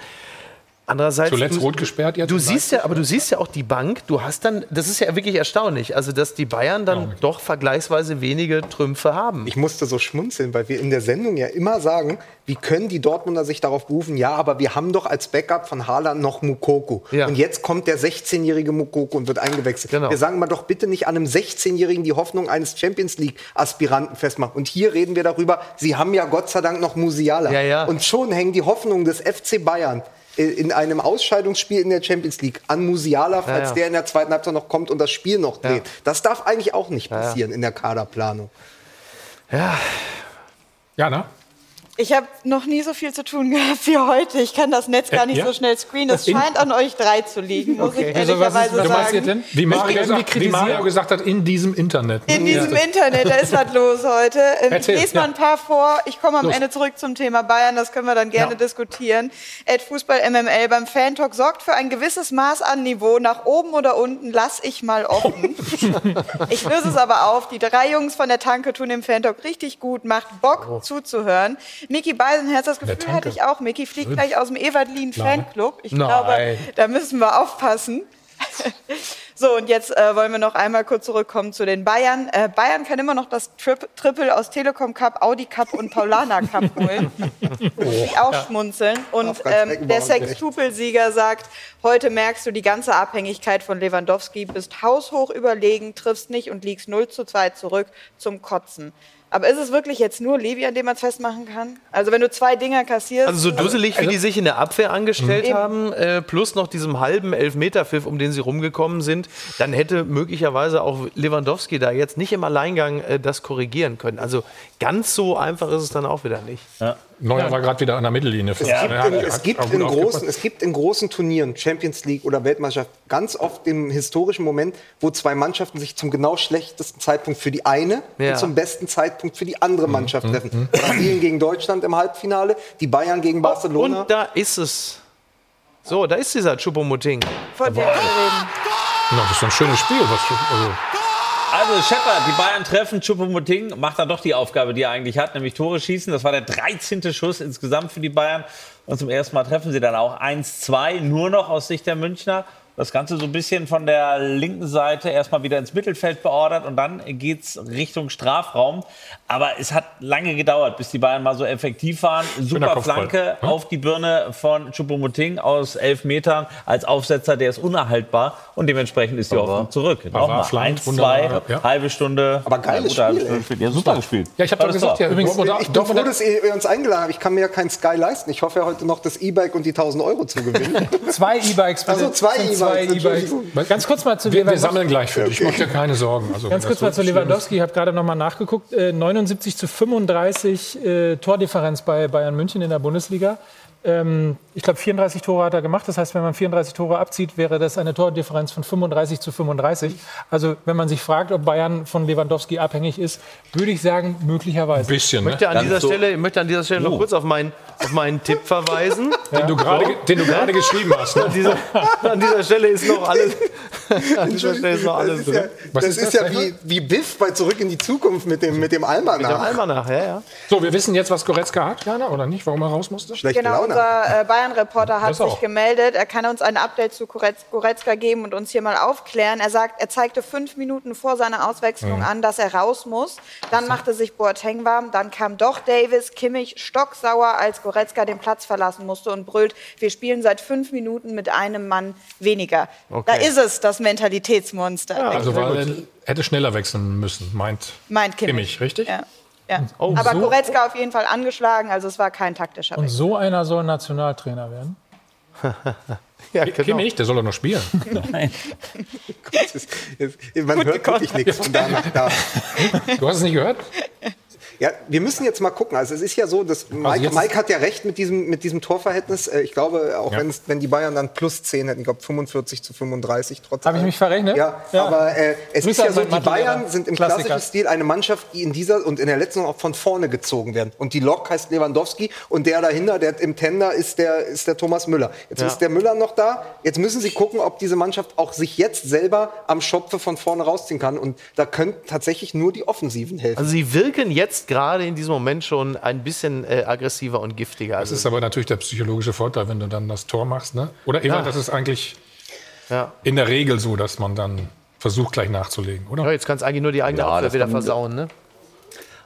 Andererseits, Zuletzt du, rot gesperrt jetzt. du siehst ja, aber du siehst ja auch die Bank. Du hast dann, das ist ja wirklich erstaunlich, also dass die Bayern dann ich. doch vergleichsweise wenige Trümpfe haben. Ich musste so schmunzeln, weil wir in der Sendung ja immer sagen, wie können die Dortmunder sich darauf berufen? Ja, aber wir haben doch als Backup von Haaland noch Mukoko. Ja. Und jetzt kommt der 16-jährige Mukoko und wird eingewechselt. Genau. Wir sagen mal doch bitte nicht an einem 16-jährigen die Hoffnung eines Champions League-Aspiranten festmachen. Und hier reden wir darüber, sie haben ja Gott sei Dank noch Musiala. Ja, ja. Und schon hängen die Hoffnungen des FC Bayern in einem Ausscheidungsspiel in der Champions League an Musiala, falls Ja, ja. der in der zweiten Halbzeit noch kommt und das Spiel noch dreht. Ja. Das darf eigentlich auch nicht Ja, ja. passieren in der Kaderplanung. Ja. Ja, ne? Ich habe noch nie so viel zu tun gehabt wie heute. Ich kann das Netz gar Äh, nicht ja? so schnell screenen. Es In- scheint an euch drei zu liegen, muss ich Also ehrlicherweise was sagen. denn? Wie Mario, gesagt, wie Mario gesagt hat, in diesem Internet. In diesem Internet, da ist was los heute. Ähm, Ich lese mal ja. ein paar vor. Ich komme am Los. Ende zurück zum Thema Bayern, das können wir dann gerne Ja. diskutieren. Ed Fußball MML beim Fantalk sorgt für ein gewisses Maß an Niveau. Nach oben oder unten lass ich mal offen. ich löse es aber auf. Die drei Jungs von der Tanke tun dem Fantalk richtig gut, macht Bock zuzuhören. Miki Beisenherz, das Gefühl Tanke. hatte ich auch. Miki fliegt gleich aus dem Nein. Fanclub. Ich Nein. glaube, da müssen wir aufpassen. So, und jetzt äh, wollen wir noch einmal kurz zurückkommen zu den Bayern. Äh, Bayern kann immer noch das Trip Triple aus Telekom Cup, Audi Cup und Paulana Cup holen. Muss ich auch schmunzeln. Und ähm, der. Sextupel-Sieger sagt, heute merkst du die ganze Abhängigkeit von Lewandowski, bist haushoch überlegen, triffst nicht und liegst 0 zu 2 zurück zum Kotzen. Aber ist es wirklich jetzt nur Levi, an dem man es festmachen kann? Also wenn du zwei Dinger kassierst... Also so dusselig, wie die sich in der Abwehr angestellt Eben. haben, äh, plus noch diesem halben Elfmeterpfiff, um den sie rumgekommen sind, dann hätte möglicherweise auch Lewandowski da jetzt nicht im Alleingang äh, das korrigieren können. Also ganz so einfach ist es dann auch wieder nicht. Neuer war gerade wieder an der Mittellinie. Es, Ja, gibt, hat- in, es, gibt in großen, es gibt in großen Turnieren, Champions League oder Weltmeisterschaft, ganz oft im historischen Moment, wo zwei Mannschaften sich zum genau schlechtesten Zeitpunkt für die eine Ja. und zum besten Zeitpunkt für die andere Mhm. Mannschaft treffen. Brasilien gegen Deutschland im Halbfinale, die Bayern gegen Barcelona. Und da ist es. So, da ist dieser Choupo-Moting. Von der das ist ein schönes Spiel. Was, also, Also Shepard, die Bayern treffen, Choupo-Moting macht dann doch die Aufgabe, die er eigentlich hat, nämlich Tore schießen. Das war der 13. Schuss insgesamt für die Bayern. Und zum ersten Mal treffen sie dann auch 1-2, nur noch aus Sicht der Münchner. Das Ganze so ein bisschen von der linken Seite erstmal wieder ins Mittelfeld beordert und dann geht's Richtung Strafraum. Aber es hat lange gedauert, bis die Bayern mal so effektiv waren. Super Flanke ne? auf die Birne von Choupo-Moting aus elf Metern als Aufsetzer, der ist unerhaltbar und dementsprechend ist die Hoffnung zurück. Nochmal flankt, 1, wunderbar, 2, ja. halbe Stunde. Aber geiles Spiel, gespielt. Ja, super gespielt. ja, ich habe doch gesagt, ja, Übrigens, Dortmund- ich bin froh, dass ihr uns eingeladen habt. Ich kann mir ja kein Sky leisten. Ich hoffe ja heute noch das E-Bike und die 1000 Euro zu gewinnen. Zwei E-Bikes. Also zwei E-Bikes, Ganz kurz mal zu wir, wir Lewandowski. sammeln gleich für dich. Mach dir keine Sorgen. Also, Ganz kurz mal zu. Lewandowski. Ich habe gerade noch mal nachgeguckt. Äh, 79 zu 35 äh, Tordifferenz bei Bayern München in der Bundesliga. Ähm, ich glaube, 34 Tore hat er gemacht. Das heißt, wenn man 34 Tore abzieht, wäre das eine Tordifferenz von 35 zu 35. Also, wenn man sich fragt, ob Bayern von Lewandowski abhängig ist, würde ich sagen, möglicherweise. Ein bisschen, Ich ne? möchte an dieser so- Stelle, ich möchte an dieser Stelle noch kurz auf meinen, auf meinen Tipp verweisen. Den du gerade ge- den du gerade geschrieben hast. Ne? An dieser, an dieser Stelle ist noch alles, an dieser Stelle ist noch Das alles ist ja, das ist ist das, ja wie, wie Biff bei Zurück in die Zukunft mit dem, mit dem Almanach. Almanach, ja, ja. So, wir wissen jetzt, was Goretzka hat, Jana, oder nicht? Warum er raus musste? Schlechte Genau, Laune. Unser äh, Bayern-Reporter hat sich gemeldet. Er kann uns ein Update zu Goretz- Goretzka geben und uns hier mal aufklären. Er sagt, er zeigte fünf Minuten vor seiner Auswechslung an, dass er raus muss. Dann machte sich Boateng warm. Dann kam doch Davis, Kimmich stocksauer, als Goretzka den Platz verlassen musste und brüllt, wir spielen seit fünf Minuten mit einem Mann weniger. Da ist es, das Mentalitätsmonster. Also, weil er hätte schneller wechseln müssen, meint meint Kimmich. Kimmich, richtig? Ja. Ja. Aber so- Goretzka auf jeden Fall angeschlagen, also es war kein taktischer Und Wechsel. so einer soll Nationaltrainer werden. ja genau. Kimmich, der soll doch noch spielen. Das ist- das- Man hört wirklich nichts von da nach da. Du hast es nicht gehört? Ja, wir müssen jetzt mal gucken. Also es ist ja so, dass Mike, Also Mike hat ja recht mit diesem, mit diesem Torverhältnis. Äh, Ich glaube, auch Ja. wenn, es, wenn die Bayern dann plus 10 hätten, ich glaube 45 zu 35 trotz Habe ich mich verrechnet? Ja, Ja. aber äh, es Grüße ist ja so, die. Bayern sind im Klassiker. klassischen Stil eine Mannschaft, die in dieser und in der letzten auch von vorne gezogen werden. Und die Lok heißt Lewandowski und der dahinter, der im Tender ist der, ist der Thomas Müller. Jetzt Ja. ist der Müller noch da. Jetzt müssen sie gucken, ob diese Mannschaft auch sich jetzt selber am Schopfe von vorne rausziehen kann. Und da können tatsächlich nur die Offensiven helfen. Also sie wirken jetzt gerade in diesem Moment schon ein bisschen äh, aggressiver und giftiger. Das Also, ist aber natürlich der psychologische Vorteil, wenn du dann das Tor machst. Ne? Oder Ewald, das ist eigentlich ja. in der Regel so, dass man dann versucht, gleich nachzulegen, oder? ja, jetzt kannst du eigentlich nur die eigene Ja, Abwehr wieder versauen. Ne?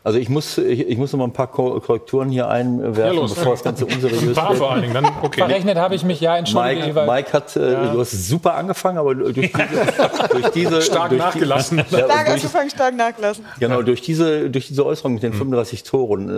Also ich muss, ich, ich muss noch mal ein paar Korrekturen hier einwerfen, Ja, bevor das Ganze unseriös wird. vor allen Dingen, dann okay. Verrechnet habe ich mich, ja, entschuldige, Mike. Mike hat, äh, du hast super angefangen, aber durch diese, durch diese Stark durch nachgelassen. Die, ja, Stark durch, angefangen, stark nachlassen. genau, durch diese, durch diese Äußerung mit den 35 Toren.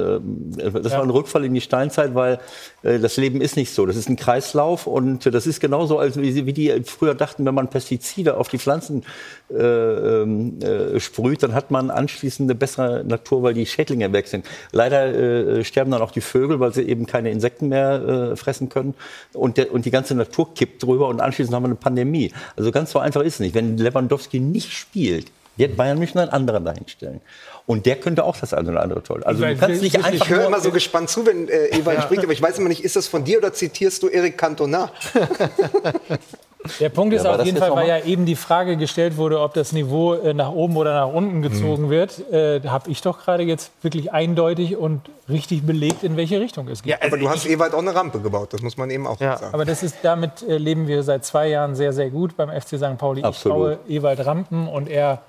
Äh, das war ein Rückfall in die Steinzeit, weil äh, das Leben ist nicht so. Das ist ein Kreislauf und äh, das ist genauso, als wie, wie die früher dachten, wenn man Pestizide auf die Pflanzen äh, ähm, äh, sprüht, dann hat man anschließend eine bessere Natur, weil die Schädlinge weg sind. Leider äh, sterben dann auch die Vögel, weil sie eben keine Insekten mehr äh, fressen können und, der, und die ganze Natur kippt drüber und anschließend haben wir eine Pandemie. Also ganz so einfach ist es nicht. Wenn Lewandowski nicht spielt, wird Bayern München einen anderen dahinstellen. Und der könnte auch das eine oder andere toll. Also du kannst nicht einfach Ich höre immer so gespannt zu, wenn äh, Ewald spricht, aber ich weiß immer nicht, ist das von dir oder zitierst du Eric Cantona? Der Punkt ist Ja, auf jeden Fall, weil ja eben die Frage gestellt wurde, ob das Niveau äh, nach oben oder nach unten gezogen wird, äh, habe ich doch gerade jetzt wirklich eindeutig und richtig belegt, in welche Richtung es geht. aber du hast Ewald auch eine Rampe gebaut, das muss man eben auch sagen. Aber das ist, damit äh, leben wir seit zwei Jahren sehr, sehr gut beim FC St. Pauli. Absolut. Ich baue Ewald Rampen und er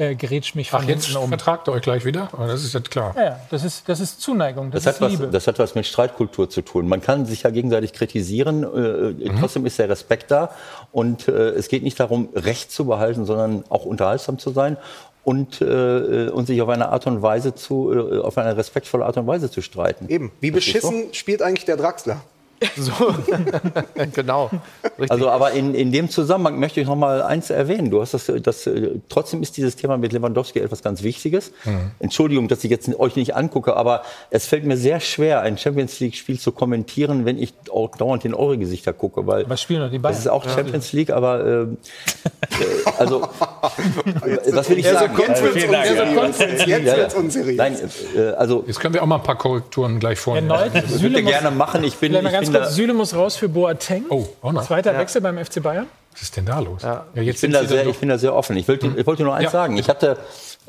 äh, grätscht mich von Ach, jetzt hinten um. vertragt ihr euch gleich wieder? Aber das ist jetzt klar. Ja, das ist, das ist Zuneigung, das, Das ist hat, Liebe. was, das hat was mit Streitkultur zu tun. Man kann sich ja gegenseitig kritisieren, äh, trotzdem ist der Respekt da. Und äh, es geht nicht darum, Recht zu behalten, sondern auch unterhaltsam zu sein und, äh, und sich auf eine Art und Weise zu, äh, auf eine respektvolle Art und Weise zu streiten. Eben. Wie Das beschissen spielt eigentlich der Draxler? So. genau. Richtig. Also, aber in, in dem Zusammenhang möchte ich noch mal eins erwähnen. Du hast das, das, äh, trotzdem ist dieses Thema mit Lewandowski etwas ganz Wichtiges. Entschuldigung, dass ich jetzt euch nicht angucke, aber es fällt mir sehr schwer, ein Champions League Spiel zu kommentieren, wenn ich auch dauernd in eure Gesichter gucke, weil Was spielen noch die Bayern? das ist auch Champions League, aber ähm, äh, also was will ich Er so sagen? Dank. unseriös. Jetzt Ja, ja. wird's unseriös. Nein, äh, also Jetzt können wir auch mal ein paar Korrekturen gleich vornehmen. Erneut, ich Süle würde gerne machen. Ich bin, ich ganz bin kurz, Süle muss raus für Boateng. Oh, auch noch. Zweiter Wechsel beim FC Bayern. Was ist denn da los? Ja. Ich jetzt bin, da sehr, ich bin da sehr offen. Ich wollte, ich wollte nur eins Ja. sagen. Ich hatte,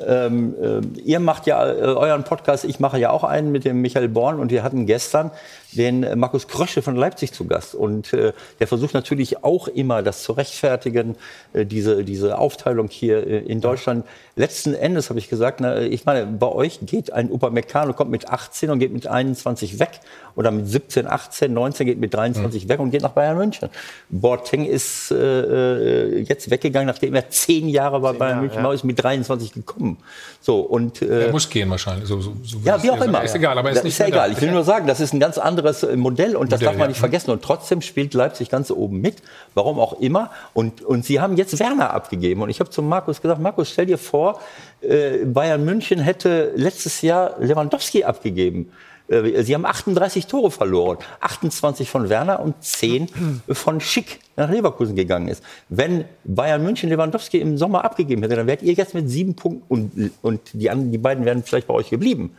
ähm, äh, ihr macht ja äh, euren Podcast, ich mache ja auch einen mit dem Michael Born und wir hatten gestern den äh, Markus Krösche von Leipzig zu Gast. Und äh, der versucht natürlich auch immer, das zu rechtfertigen, äh, diese, diese Aufteilung hier äh, in Deutschland. Letzten Endes habe ich gesagt, na, ich meine, bei euch geht ein Upamecano, kommt mit 18 und geht mit 21 weg. Oder mit 17, 18, 19 geht mit 23 weg und geht nach Bayern München. Boateng ist äh, äh, jetzt weggegangen, nachdem er zehn Jahre bei Bayern München war, ist mit 23 gekommen. So, und, äh, Er muss gehen wahrscheinlich. So, so, so ja, wie auch immer. Ist egal, aber er ist nicht ist ja egal. Ich will nur sagen, das ist ein ganz anderes äh, Modell und das Modell, darf man ja. nicht vergessen. Und trotzdem spielt Leipzig ganz oben mit, warum auch immer. Und, und sie haben jetzt Werner abgegeben. Und ich habe zu Markus gesagt, Markus, stell dir vor, äh, Bayern München hätte letztes Jahr Lewandowski abgegeben. Äh, Sie haben 38 Tore verloren. 28 von Werner und 10 von Schick nach Leverkusen gegangen ist. Wenn Bayern München Lewandowski im Sommer abgegeben hätte, dann wärt ihr jetzt mit sieben Punkten und, und die, anderen, die beiden wären vielleicht bei euch geblieben.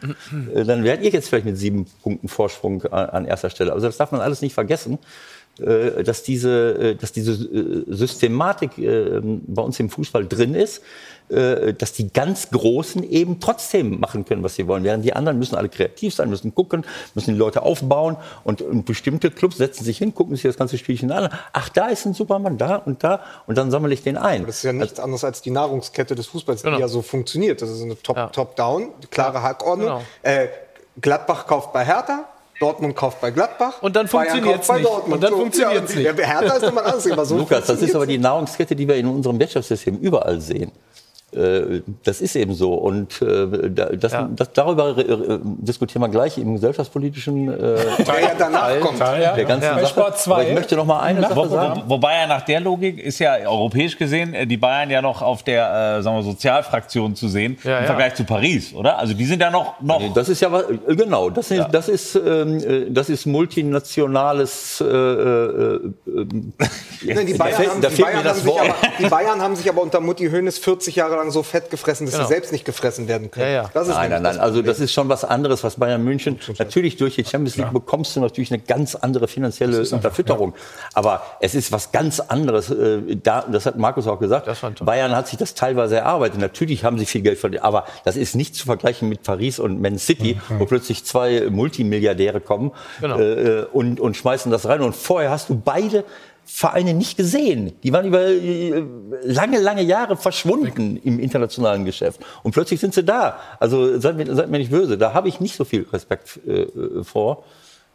Äh, Dann wärt ihr jetzt vielleicht mit sieben Punkten Vorsprung an, an erster Stelle. Also das darf man alles nicht vergessen äh, dass diese, äh, dass diese äh, Systematik äh, bei uns im Fußball drin ist, äh, dass die ganz Großen eben trotzdem machen können, was sie wollen. Während die anderen müssen alle kreativ sein, müssen gucken, müssen die Leute aufbauen und, und bestimmte Clubs setzen sich hin, gucken sich das ganze Spielchen an. Ach, da ist ein Supermann, da und da und dann sammle ich den ein. Das ist ja nichts anderes als die Nahrungskette des Fußballs, Genau. die ja so funktioniert. Das ist eine Top- Top-Down, klare Hackordnung. Genau. Äh, Gladbach kauft bei Hertha. Dortmund kauft bei Gladbach. Und dann kauft bei nicht. Dortmund. Und dann funktioniert's ja, nicht. Ja, Hertha ist nochmal Thema. So Lukas, das ist aber die Nahrungskette, die wir in unserem Wirtschaftssystem überall sehen. Äh, Das ist eben so. Und äh, da- das, Ja. das, darüber diskutieren wir gleich im gesellschaftspolitischen äh, Der ja danach Teil kommt. der ganzen Bei Sache. Sport 2. Aber ich möchte noch mal eine Sache sagen. wo, wobei ja nach der Logik ist ja europäisch gesehen äh, die Bayern ja noch auf der äh, sagen wir, Sozialfraktion zu sehen Ja, im ja. Vergleich zu Paris, oder? Also die sind ja noch, noch Das ist ja was, genau, das ist, das ist, ähm, äh, das ist multinationales. Äh, äh, Nein, die da Bayern, fehlt- haben, da die, Bayern mir haben das sich Wort. aber, die Bayern haben sich aber unter Mutti Hoeneß 40 Jahre lang so fett gefressen, dass Genau. sie selbst nicht gefressen werden können. Ja, ja. Das ist Nein, nein, nein. Also das ist schon was anderes, was Bayern München. Natürlich durch die Champions League bekommst du natürlich eine ganz andere finanzielle Unterfütterung. Aber es ist was ganz anderes. äh, Da, das hat Markus auch gesagt. Bayern hat sich das teilweise erarbeitet. Natürlich haben sie viel Geld verdient, aber das ist nicht zu vergleichen mit Paris und Man City, wo plötzlich zwei Multimilliardäre kommen Genau. äh, und, und schmeißen das rein. Und vorher hast du beide Vereine nicht gesehen. Die waren über äh, lange, lange Jahre verschwunden im internationalen Geschäft. Und plötzlich sind sie da. Also seid mir, seid mir nicht böse, da habe ich nicht so viel Respekt äh, vor.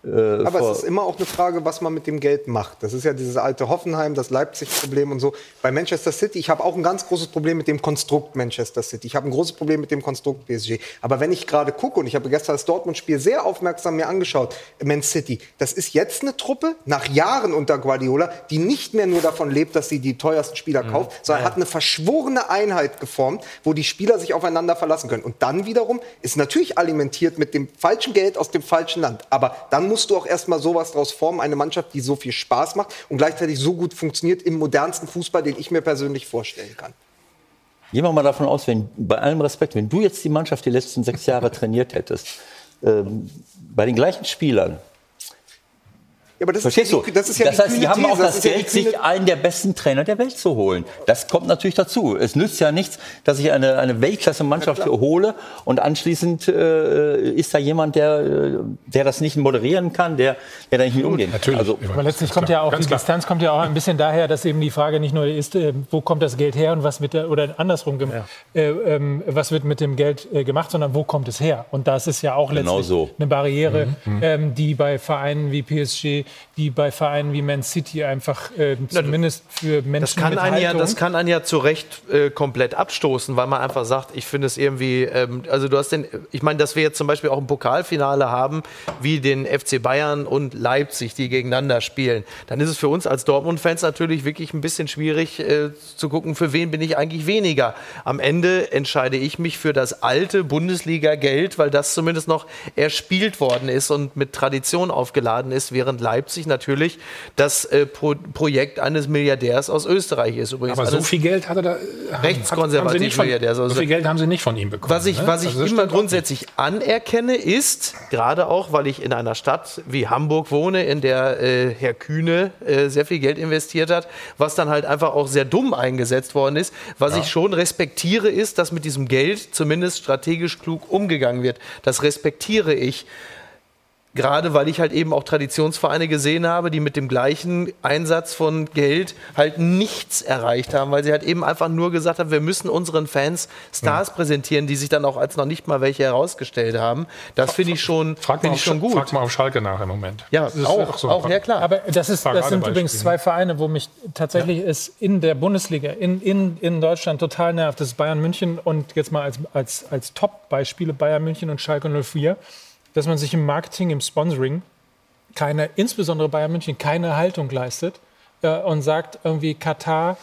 Äh, Aber es ist immer auch eine Frage, was man mit dem Geld macht. Das ist ja dieses alte Hoffenheim, das Leipzig-Problem und so. Bei Manchester City, ich habe auch ein ganz großes Problem mit dem Konstrukt Manchester City. Ich habe ein großes Problem mit dem Konstrukt PSG. Aber wenn ich gerade gucke, und ich habe gestern das Dortmund-Spiel sehr aufmerksam mir angeschaut, Man City, das ist jetzt eine Truppe, nach Jahren unter Guardiola, die nicht mehr nur davon lebt, dass sie die teuersten Spieler mhm. kauft, sondern ja. hat eine verschworene Einheit geformt, wo die Spieler sich aufeinander verlassen können. Und dann wiederum ist natürlich alimentiert mit dem falschen Geld aus dem falschen Land. Aber dann musst du auch erstmal sowas daraus formen, eine Mannschaft, die so viel Spaß macht und gleichzeitig so gut funktioniert im modernsten Fußball, den ich mir persönlich vorstellen kann. Gehen wir mal davon aus, wenn, bei allem Respekt, wenn du jetzt die Mannschaft die letzten sechs Jahre trainiert hättest, ähm, bei den gleichen Spielern, aber das Verstehst ist, du? Das ist ja das heißt, sie haben auch das, das Geld, ja sich einen der besten Trainer der Welt zu holen. Das kommt natürlich dazu. Es nützt ja nichts, dass ich eine, eine Weltklasse-Mannschaft ja, hole und anschließend äh, ist da jemand, der, der das nicht moderieren kann, der, der da nicht mit umgehen kann. Natürlich. Also, aber letztlich kommt ja auch die. Distanz kommt ja auch ein bisschen daher, dass eben die Frage nicht nur ist, äh, wo kommt das Geld her und was mit der, oder andersrum, ja. äh, ähm, was wird mit dem Geld äh, gemacht, sondern wo kommt es her? Und das ist ja auch letztlich genau so. eine Barriere, mhm. mhm. ähm, die bei Vereinen wie PSG die bei Vereinen wie Man City einfach äh, zumindest für Menschen das kann mit einen ja, Das kann einen ja zu Recht äh, komplett abstoßen, weil man einfach sagt, ich finde es irgendwie, ähm, also du hast den, ich meine, dass wir jetzt zum Beispiel auch ein Pokalfinale haben, wie den FC Bayern und Leipzig, die gegeneinander spielen, dann ist es für uns als Dortmund-Fans natürlich wirklich ein bisschen schwierig äh, zu gucken, für wen bin ich eigentlich weniger. Am Ende entscheide ich mich für das alte Bundesliga-Geld, weil das zumindest noch erspielt worden ist und mit Tradition aufgeladen ist, während Leipzig natürlich das äh, Pro Projekt eines Milliardärs aus Österreich ist. Übrigens Aber so viel Geld hat er da. Äh, rechtskonservativ Milliardär. Also, so viel Geld haben sie nicht von ihm bekommen. Was ich, ne? was ich also immer grundsätzlich anerkenne, ist, gerade auch, weil ich in einer Stadt wie Hamburg wohne, in der äh, Herr Kühne äh, sehr viel Geld investiert hat, was dann halt einfach auch sehr dumm eingesetzt worden ist. Was ja. ich schon respektiere, ist, dass mit diesem Geld zumindest strategisch klug umgegangen wird. Das respektiere ich. Gerade weil ich halt eben auch Traditionsvereine gesehen habe, die mit dem gleichen Einsatz von Geld halt nichts erreicht haben, weil sie halt eben einfach nur gesagt haben, wir müssen unseren Fans Stars ja. präsentieren, die sich dann auch als noch nicht mal welche herausgestellt haben. Das finde ich schon, frag find ich schon gut. Frag mal auf Schalke nach im Moment. Ja, auch, so auch, ja klar. Aber das, ist, das sind übrigens zwei Vereine, wo mich tatsächlich ja. es in der Bundesliga, in, in, in Deutschland total nervt. Das ist Bayern München und jetzt mal als, als, als Top-Beispiele Bayern München und Schalke 04 dass man sich im Marketing, im Sponsoring keine, insbesondere Bayern München, keine Haltung leistet äh, und sagt irgendwie Katar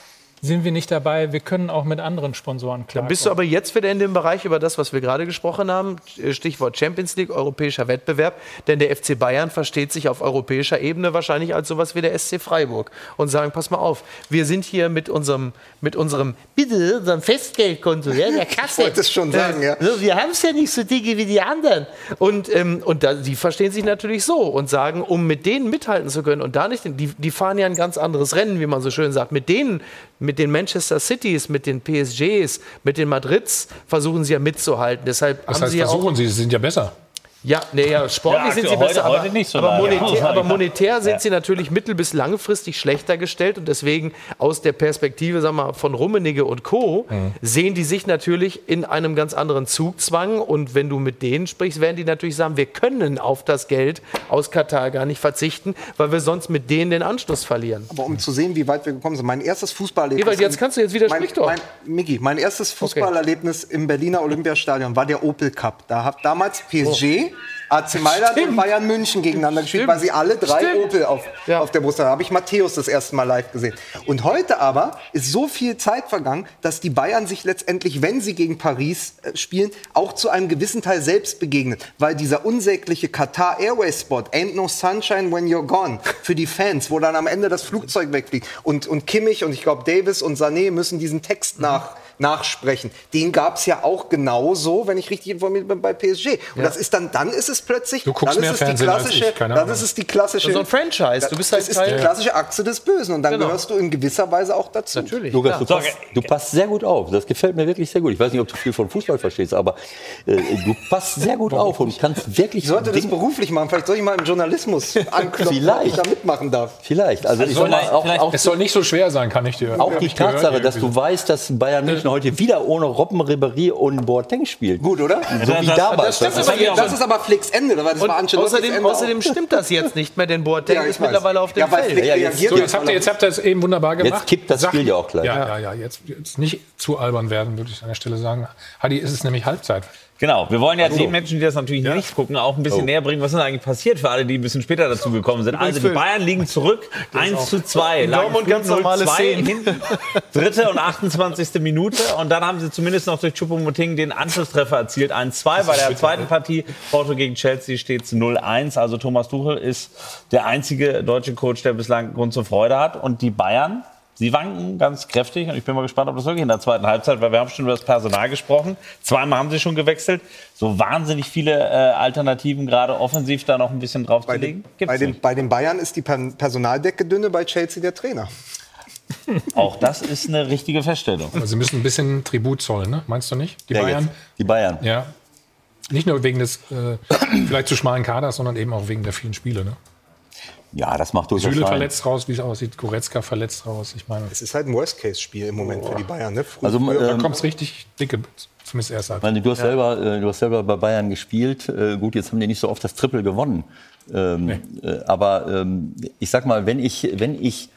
sind wir nicht dabei. Wir können auch mit anderen Sponsoren klar. Dann bist du aber jetzt wieder in dem Bereich über das, was wir gerade gesprochen haben. Stichwort Champions League, europäischer Wettbewerb. Denn der FC Bayern versteht sich auf europäischer Ebene wahrscheinlich als sowas wie der SC Freiburg. Und sagen, pass mal auf, wir sind hier mit unserem, mit unserem, bitte, unserem Festgeldkonto, ja, der Kasse. Ich wollte es schon sagen, ja. Wir haben es ja nicht so dicke wie die anderen. Und, ähm, und da, die verstehen sich natürlich so und sagen, um mit denen mithalten zu können und da nicht, die, die fahren ja ein ganz anderes Rennen, wie man so schön sagt. Mit denen mit den Manchester Cities, mit den PSGs, mit den Madrids versuchen sie ja mitzuhalten. Deshalb das heißt, sie versuchen sie, sie sind ja besser. Ja, nee, ja, sportlich ja, sind sie besser, heute, aber, so aber, monetär, aber, monetär, sind ja. sie natürlich mittel- bis langfristig schlechter gestellt und deswegen aus der Perspektive sagen wir, von Rummenigge und Co. Mhm. sehen die sich natürlich in einem ganz anderen Zugzwang und wenn du mit denen sprichst, werden die natürlich sagen, wir können auf das Geld aus Katar gar nicht verzichten, weil wir sonst mit denen den Anschluss verlieren. Aber um zu sehen, wie weit wir gekommen sind, mein erstes Fußballerlebnis... Ewald, jetzt kannst du jetzt wieder mein, doch. Mein, Miki, mein erstes Fußballerlebnis okay. im Berliner Olympiastadion war der Opel Cup. Da hat damals PSG... Oh AC Mailand Stimmt. und Bayern München gegeneinander gespielt, Stimmt. weil sie alle drei Stimmt. Opel auf, ja. auf der Brust haben. Da habe ich Matthäus das erste Mal live gesehen. Und heute aber ist so viel Zeit vergangen, dass die Bayern sich letztendlich, wenn sie gegen Paris äh, spielen, auch zu einem gewissen Teil selbst begegnen. Weil dieser unsägliche Qatar Airways Spot, Ain't no sunshine when you're gone, für die Fans, wo dann am Ende das Flugzeug wegfliegt. Und, und Kimmich und ich glaube Davis und Sané müssen diesen Text nach nachsprechen. Den gab es ja auch genauso, wenn ich richtig informiert bin, bei PSG. Und ja. das ist dann, dann ist es plötzlich. Du guckst dann mehr ist es die Fernsehen als klassische, ich, dann ist es die klassische. So ein Franchise. Du bist halt das ist Teil- die klassische Achse des Bösen und dann Genau. gehörst du in gewisser Weise auch dazu. Natürlich. Lukas, du passt, du passt sehr gut auf. Das gefällt mir wirklich sehr gut. Ich weiß nicht, ob du viel von Fußball verstehst, aber äh, du passt sehr gut auf und kannst wirklich. Ich sollte das beruflich machen. Vielleicht soll ich mal im Journalismus anklopfen, Vielleicht. ob ich da mitmachen darf. Vielleicht. Also, ich sag mal, auch, auch, Es soll nicht so schwer sein, kann ich dir. auch die Tatsache, dass du weißt, dass Bayern München heute wieder ohne Robben, Ribéry und Boateng spielt. Gut, oder? So wie damals. Das, ist, aber, das ist aber Flicks Ende. Das war außerdem, Ende außerdem stimmt das jetzt nicht mehr, denn Boateng Ja, ist weiß. mittlerweile auf dem Ja, Feld. Ja, jetzt- So, jetzt habt ihr, jetzt habt ihr es eben wunderbar gemacht. Jetzt kippt das Spiel ja auch gleich. Ja, ja, ja. Jetzt, jetzt nicht zu albern werden, würde ich an der Stelle sagen. Hadi, ist es nämlich Halbzeit. Genau, wir wollen ja den Menschen, die das natürlich nicht gucken, auch ein bisschen Oh. näher bringen, was ist denn eigentlich passiert für alle, die ein bisschen später dazu gekommen sind. Also die Bayern liegen zurück, 1 zu 2. lagen Dortmund ganz normale 0-2 Szenen. hinten. Dritte und 28. Minute. Und dann haben sie zumindest noch durch Choupo-Moting den Anschlusstreffer erzielt. 1-2. Bei der zweiten Partie, Porto gegen Chelsea, steht es 0-1. Also Thomas Tuchel ist der einzige deutsche Coach, der bislang Grund zur Freude hat. Und die Bayern, Sie wanken ganz kräftig und ich bin mal gespannt, ob das wirklich in der zweiten Halbzeit, weil wir haben schon über das Personal gesprochen. Zweimal haben sie schon gewechselt. So wahnsinnig viele äh, Alternativen, gerade offensiv da noch ein bisschen Bei draufzulegen. den, Gibt's bei, den, nicht. bei den Bayern ist die Per- Personaldecke dünne, bei Chelsea der Trainer. Auch das ist eine richtige Feststellung. Aber sie müssen ein bisschen Tribut zollen, ne? meinst du nicht? Die Ja, Bayern? jetzt. Die Bayern. Ja. Nicht nur wegen des äh, vielleicht zu schmalen Kaders, sondern eben auch wegen der vielen Spiele. Ne? Ja, das macht durchaus Süle verletzt raus, wie es aussieht. Goretzka verletzt raus. Ich meine, Es ist halt ein Worst-Case-Spiel im Moment für die Bayern. Ne? Früh, Also, früher- da ähm, kommt es richtig dicke, zumindest erst Ich meine, du hast, selber, äh, du hast selber bei Bayern gespielt. Äh, gut, jetzt haben die nicht so oft das Triple gewonnen. Ähm, äh, aber ähm, ich sag mal, wenn ich, wenn ich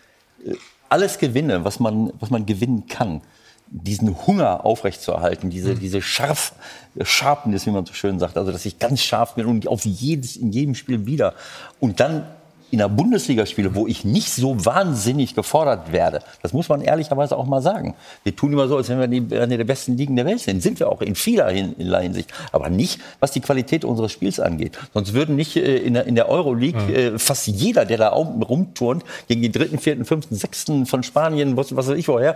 alles gewinne, was man, was man gewinnen kann, diesen Hunger aufrechtzuerhalten, diese, diese scharf, Sharpness, wie man so schön sagt, also dass ich ganz scharf bin und auf jedes, in jedem Spiel wieder und dann in der Bundesliga spiele, wo ich nicht so wahnsinnig gefordert werde. Das muss man ehrlicherweise auch mal sagen. Wir tun immer so, als wenn wir die, eine der besten Ligen der Welt sind. Sind wir auch in vieler Hin- in vieler Hinsicht. Aber nicht, was die Qualität unseres Spiels angeht. Sonst würden nicht äh, in der, in der Euroleague äh, fast jeder, der da rumturnt, gegen die dritten, vierten, fünften, sechsten von Spanien, was, was weiß ich woher,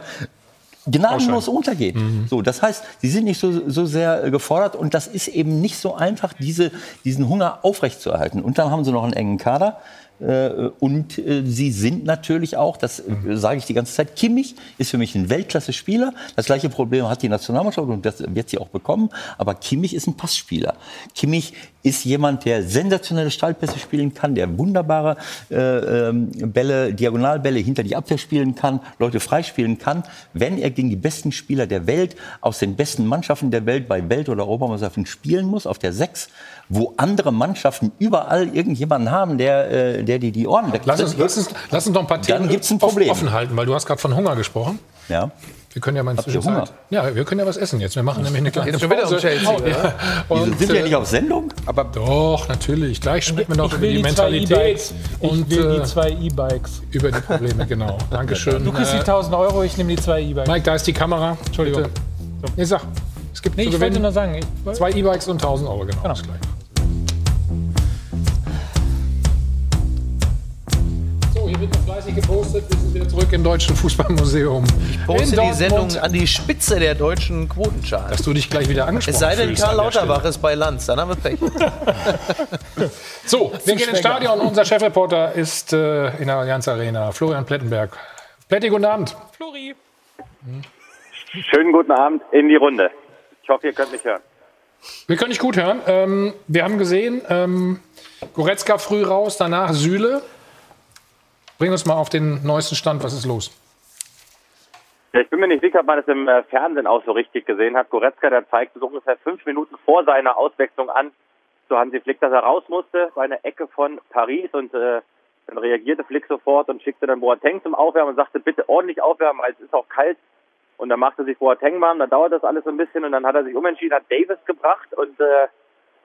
gnadenlos untergeht. So, das heißt, sie sind nicht so, so sehr äh, gefordert und das ist eben nicht so einfach, diese, diesen Hunger aufrechtzuerhalten. Und dann haben sie noch einen engen Kader. Äh, und äh, sie sind natürlich auch, das äh, sage ich die ganze Zeit, Kimmich ist für mich ein Weltklasse-Spieler. Das gleiche Problem hat die Nationalmannschaft und das wird sie auch bekommen. Aber Kimmich ist ein Passspieler. Kimmich ist jemand, der sensationelle Steilpässe spielen kann, der wunderbare äh, ähm, Bälle, Diagonalbälle hinter die Abwehr spielen kann, Leute freispielen kann. Wenn er gegen die besten Spieler der Welt, aus den besten Mannschaften der Welt bei Welt- oder Europameisterschaften spielen muss, auf der Sechs, wo andere Mannschaften überall irgendjemanden haben, der, äh, der dir die Ohren wegtritt. Lass uns, lass, uns, lass uns noch ein paar Themen gibt's ein Problem. offen halten, weil du hast gerade von Hunger gesprochen. Ja. Wir können ja mal in Habt ihr Zwischenzeit. Hunger? Ja, wir können ja was essen jetzt. Wir machen nämlich eine kleine Jetzt Pause. Chelsea, Oh, ja. Wieso Und, sind wir äh, nicht auf Sendung? aber doch, natürlich. Gleich sprechen wir noch Ich über die, die Mentalität E-Bikes. Ich und will die äh, zwei E-Bikes. über die Probleme, genau. Dankeschön. Du kriegst die Äh, 1000 Euro, ich nehme die zwei E-Bikes. Mike, da ist die Kamera. Entschuldigung. Bitte. Nee, sag. Es gibt Nee, ich wollte nur sagen, ich, zwei E-Bikes und 1000 Euro, genau. Bis gleich. So, fleißig gepostet. Wir sind wieder zurück im Deutschen Fußballmuseum. Poste in die. Sendung an die Spitze der deutschen Quotencharts. Dass du dich gleich wieder angesprochen Es sei denn, Karl. Lauterbach ist bei Lanz, dann haben wir Pech. So, wir gehen ins Stadion. Unser Chefreporter ist äh, in der Allianz Arena, Florian Plettenberg. Pletti, guten Abend. Flori. Schönen guten Abend in die Runde. Ich hoffe, ihr könnt mich hören. Wir können dich gut hören. Ähm, wir haben gesehen, ähm, Goretzka früh raus, danach Süle. Bring uns mal auf den neuesten Stand. Was ist los? Ich bin mir nicht sicher, ob man das im äh, Fernsehen auch so richtig gesehen hat. Goretzka, der zeigte so ungefähr fünf Minuten vor seiner Auswechslung an, zu Hansi Flick, dass er raus musste bei einer Ecke von Paris und äh, dann reagierte Flick sofort und schickte dann Boateng zum Aufwärmen und sagte, bitte ordentlich aufwärmen, weil es ist auch kalt. Und dann machte sich Boateng warm, dann dauert das alles ein bisschen und dann hat er sich umentschieden, hat Davis gebracht und äh,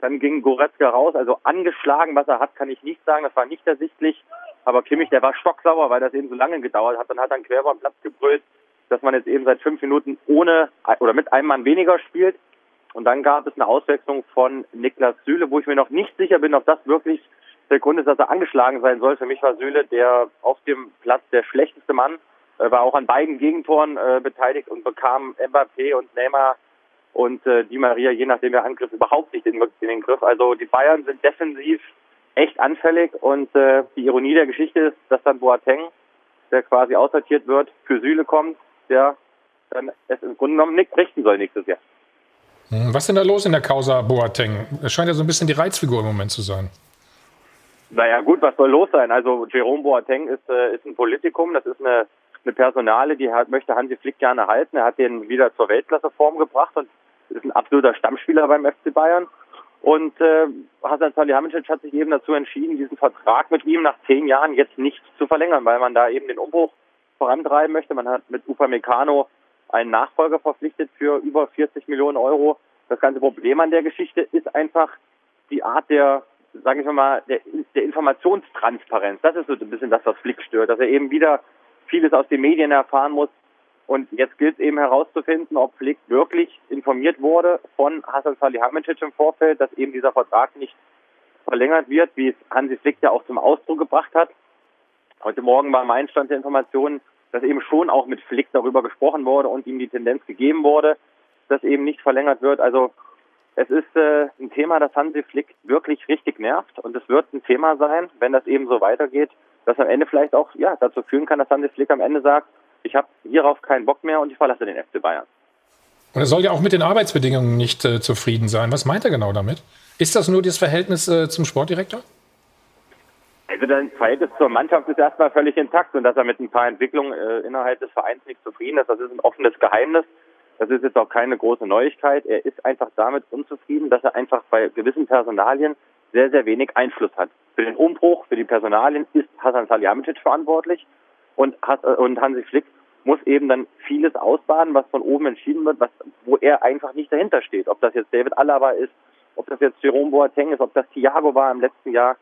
dann ging Goretzka raus, also angeschlagen, was er hat, kann ich nicht sagen, das war nicht ersichtlich. Aber Kimmich, der war stocksauer, weil das eben so lange gedauert hat. Dann hat er quer über den Platz gebrüllt, dass man jetzt eben seit fünf Minuten ohne oder mit einem Mann weniger spielt. Und dann gab es eine Auswechslung von Niklas Süle, wo ich mir noch nicht sicher bin, ob das wirklich der Grund ist, dass er angeschlagen sein soll. Für mich war Süle der auf dem Platz der schlechteste Mann, äh, war auch an beiden Gegentoren äh, beteiligt und bekam Mbappé und Neymar und äh, Di Maria, je nachdem der Angriff, überhaupt nicht in, in, den Griff. Also die Bayern sind defensiv echt anfällig und äh, die Ironie der Geschichte ist, dass dann Boateng, der quasi aussortiert wird, für Süle kommt, der dann es im Grunde genommen nicht richten soll nächstes Jahr. Hm, was ist denn da los in der Causa Boateng? Es scheint ja so ein bisschen die Reizfigur im Moment zu sein. Naja gut, was soll los sein? Also Jerome Boateng ist, äh, ist ein Politikum, das ist eine, eine Personale, die hat, möchte Hansi Flick gerne halten. Er hat den wieder zur Weltklasseform gebracht und ist ein absoluter Stammspieler beim FC Bayern. Und äh, Hasan Salihamidzic hat sich eben dazu entschieden, diesen Vertrag mit ihm nach zehn Jahren jetzt nicht zu verlängern, weil man da eben den Umbruch vorantreiben möchte. Man hat mit Upamecano einen Nachfolger verpflichtet für über 40 Millionen Euro. Das ganze Problem an der Geschichte ist einfach die Art der, sage ich mal, der, der Informationstransparenz. Das ist so ein bisschen das, was Flick stört, dass er eben wieder vieles aus den Medien erfahren muss. Und jetzt gilt es eben herauszufinden, ob Flick wirklich informiert wurde von Hasan Salihamidzic im Vorfeld, dass eben dieser Vertrag nicht verlängert wird, wie es Hansi Flick ja auch zum Ausdruck gebracht hat. Heute Morgen war mein Stand der Informationen, dass eben schon auch mit Flick darüber gesprochen wurde und ihm die Tendenz gegeben wurde, dass eben nicht verlängert wird. Also es ist äh, ein Thema, das Hansi Flick wirklich richtig nervt und es wird ein Thema sein, wenn das eben so weitergeht, das am Ende vielleicht auch ja dazu führen kann, dass Hansi Flick am Ende sagt, ich habe hierauf keinen Bock mehr und ich verlasse den FC Bayern. Und er soll ja auch mit den Arbeitsbedingungen nicht äh, zufrieden sein. Was meint er genau damit? Ist das nur das Verhältnis äh, zum Sportdirektor? Also das Verhältnis zur Mannschaft ist erstmal völlig intakt und dass er mit ein paar Entwicklungen äh, innerhalb des Vereins nicht zufrieden ist, das ist ein offenes Geheimnis. Das ist jetzt auch keine große Neuigkeit. Er ist einfach damit unzufrieden, dass er einfach bei gewissen Personalien sehr, sehr wenig Einfluss hat. Für den Umbruch, für die Personalien ist Hasan Salihamidzic verantwortlich und, äh, und Hansi Flick muss eben dann vieles ausbaden, was von oben entschieden wird, was, wo er einfach nicht dahinter steht. Ob das jetzt David Alaba ist, ob das jetzt Jerome Boateng ist, ob das Thiago war im letzten Jahr.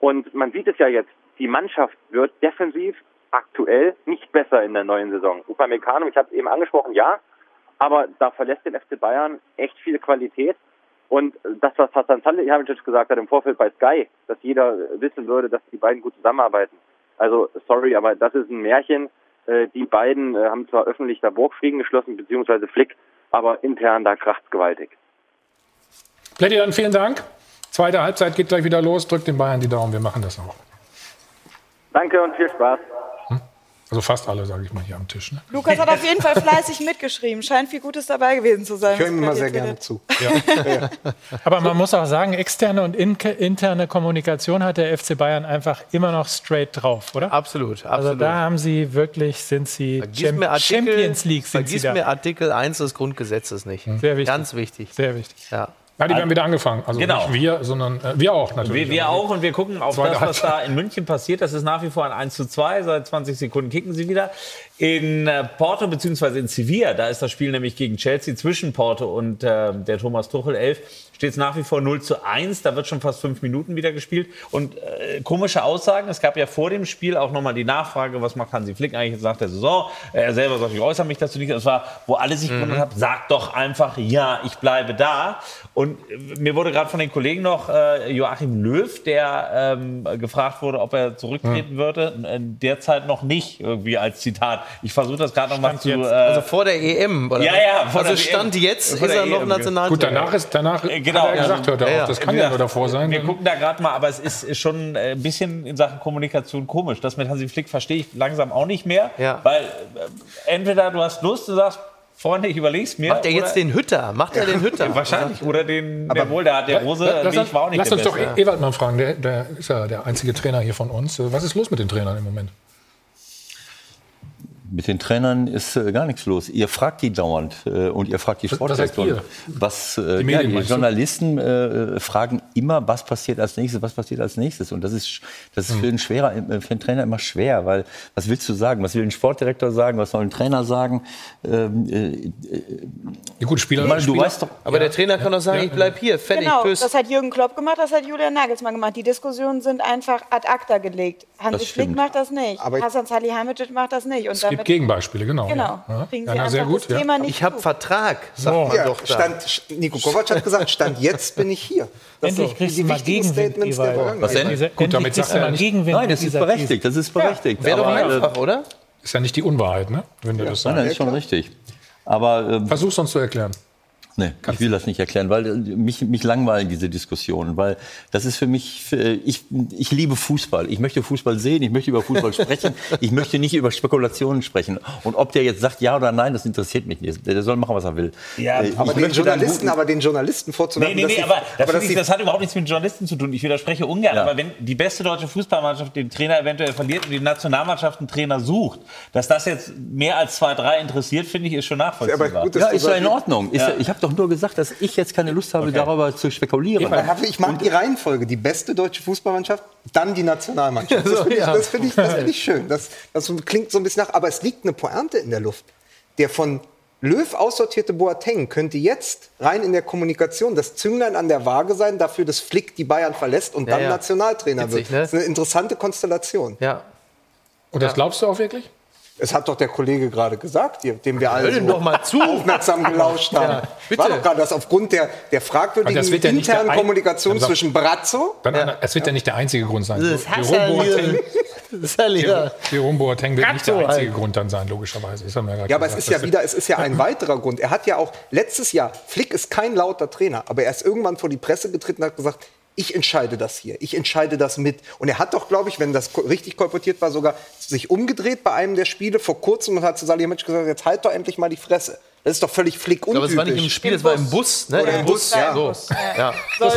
Und man sieht es ja jetzt, die Mannschaft wird defensiv aktuell nicht besser in der neuen Saison. Upamecano, ich habe es eben angesprochen, ja, aber da verlässt den FC Bayern echt viel Qualität. Und das, was Hassan Salihamidzic gesagt hat im Vorfeld bei Sky, dass jeder wissen würde, dass die beiden gut zusammenarbeiten. Also, sorry, aber das ist ein Märchen. Äh, die beiden äh, haben zwar öffentlich da Burgfrieden geschlossen, beziehungsweise Flick, aber intern da kracht's gewaltig. Plätti, dann vielen Dank. Zweite Halbzeit geht gleich wieder los. Drückt den Bayern die Daumen, wir machen das auch. Danke und viel Spaß. Also fast alle, sage ich mal, hier am Tisch. Ne? Lukas hat auf jeden Fall fleißig mitgeschrieben. Scheint viel Gutes dabei gewesen zu sein. Ich höre ihm immer sehr gerne zu. Ja. Aber man muss auch sagen, externe und in interne Kommunikation hat der FC Bayern einfach immer noch straight drauf, oder? Absolut, absolut. Also da haben sie wirklich, sind sie Cham Artikel, Champions League sind vergiss sie da. mir Artikel 1 des Grundgesetzes nicht. Sehr wichtig. Ganz wichtig. Sehr wichtig. Ja. Ja, die werden wieder angefangen. Also Genau. nicht wir, sondern äh, wir auch natürlich. Wir, wir auch und wir gucken auf das, was da in München passiert. Das ist nach wie vor ein 1 zu 2. Seit 20 Sekunden kicken sie wieder. In äh, Porto bzw. in Sevilla, da ist das Spiel nämlich gegen Chelsea zwischen Porto und äh, der Thomas Tuchel 11, steht es nach wie vor 0 zu 1. Da wird schon fast fünf Minuten wieder gespielt. Und äh, komische Aussagen. Es gab ja vor dem Spiel auch nochmal die Nachfrage, was macht Hansi Flick eigentlich jetzt nach der Saison? Er selber sagt, ich äußere mich dazu nicht. Das war, wo alle sich gewundert haben, sag doch einfach, ja, ich bleibe da. Und äh, mir wurde gerade von den Kollegen noch äh, Joachim Löw, der ähm, gefragt wurde, ob er zurücktreten würde. Äh, derzeit noch nicht, irgendwie als Zitat. Ich versuche das gerade noch mal zu. Äh, Also vor der EM, oder? Ja, ja, vor also der Stand EM. jetzt Vor ist er noch EM. Nationaltrainer. Gut, danach ist danach Äh, genau, hat er ja. gesagt, hört er Ja, auf. Das kann ja nur davor sein. Wir Dann- gucken da gerade mal, aber es ist schon äh, ein bisschen in Sachen Kommunikation komisch. Das mit Hansi Flick verstehe ich langsam auch nicht mehr. Ja. Weil äh, entweder du hast Lust, du sagst, Freunde, ich überleg's mir. Macht er jetzt oder- den Hütter? Macht er den Hütter? Ja, wahrscheinlich. Oder den, der wohl, der hat der Rose, lass, Weg war auch nicht lass uns doch Beste. E- Ewald mal fragen, der, der ist ja der einzige Trainer hier von uns. Was ist los mit den Trainern im Moment? Mit den Trainern ist äh, gar nichts los. Ihr fragt die dauernd äh, und ihr fragt die Das- das heißt Sportdirektoren. ihr? Was, äh, Die ja, Medien, die meinst du? Journalisten äh, fragen immer, was passiert als nächstes, was passiert als nächstes. Und das ist, das Hm. ist für, einen schwerer, äh, für einen Trainer immer schwer, weil was willst du sagen? Was will ein Sportdirektor sagen? Was soll ein Trainer sagen? Ähm, äh, Ja, gut, Spieler, meine, du Spieler- weißt doch, Aber der Trainer kann doch sagen, Ja. ich bleib hier, fertig, Genau, tschüss. das hat Jürgen Klopp gemacht, das hat Julian Nagelsmann gemacht. Die Diskussionen sind einfach ad acta gelegt. Hansi Flick macht das nicht. Aber Hassan Salihamidzic macht das nicht. Und es damit, Gegenbeispiele, genau. genau, Ja. Ja. kriegen Ja, sie na, einfach sehr gut. das Ja. Ich habe. Vertrag, sagt Oh. man Ja, doch da. stand, Nico Kovac hat gesagt, Stand jetzt bin ich hier. Das Endlich sind kriegst die du mal wichtigen Gegenwind. Was denn? Diese, Gut, endlich damit sagt du er mal nicht- Gegenwind nein, das ist berechtigt. Das ist berechtigt. Wäre doch Aber, äh, einfach, oder? Ist ja nicht die Unwahrheit, ne? wenn du das Nein, das sagst. ist schon richtig. Aber ähm, Versuch's uns zu erklären. Nee, ich will das nicht erklären, weil äh, mich, mich langweilen diese Diskussionen, weil das ist für mich, ich, ich liebe Fußball. Ich möchte Fußball sehen, ich möchte über Fußball sprechen, ich möchte nicht über Spekulationen sprechen. Und ob der jetzt sagt ja oder nein, das interessiert mich nicht. Der soll machen, was er will. Ja, Äh, aber, den Journalisten, aber den Journalisten vorzuwerfen, Nee, nee, nee, aber, das, aber ich, das hat überhaupt nichts mit Journalisten zu tun. Ich widerspreche ungern. Aber wenn die beste deutsche Fußballmannschaft den Trainer eventuell verliert und die Nationalmannschaft einen Trainer sucht, dass das jetzt mehr als zwei, drei interessiert, finde ich, ist schon nachvollziehbar. ja, ist ja in Ordnung. Ist ja. ich habe doch nur gesagt, dass ich jetzt keine Lust habe, darüber zu spekulieren. Aber ich mag die Reihenfolge. Die beste deutsche Fußballmannschaft, dann die Nationalmannschaft. Das finde ich, das find ich, das find ich schön. Das, das klingt so ein bisschen nach, aber es liegt eine Pointe in der Luft. Der von Löw aussortierte Boateng könnte jetzt rein in der Kommunikation das Zünglein an der Waage sein, dafür, dass Flick die Bayern verlässt und Ja, dann ja. Nationaltrainer Witzig, wird. ne? Das ist eine interessante Konstellation. Ja. Und das glaubst du auch wirklich? Es hat doch der Kollege gerade gesagt, dem wir alle so aufmerksam gelauscht haben. Ja, bitte. War doch gerade, dass aufgrund der, der fragwürdigen Aber das wird ja internen der ein- Kommunikation Also- zwischen Brazzo Dann, Es wird ja nicht der einzige Grund sein. Das Jerome Hasserl- Boateng, Das ist ja Jerome Boateng wird nicht der Gazzo einzige halt. Grund dann sein, logischerweise. Ja, Ja, aber es ist ja wieder, es ist ja ein weiterer Grund. Er hat ja auch letztes Jahr, Flick ist kein lauter Trainer, aber er ist irgendwann vor die Presse getreten und hat gesagt, ich entscheide das hier, ich entscheide das mit. Und er hat doch, glaube ich, wenn das richtig kolportiert war, sogar sich umgedreht bei einem der Spiele vor kurzem und hat zu Salihamidzic gesagt, jetzt halt doch endlich mal die Fresse. Das ist doch völlig Flick Ich glaube, untypisch. es war nicht im Spiel, es war im Bus. Ne? Oder im Bus, ja. So. Ja. Soll,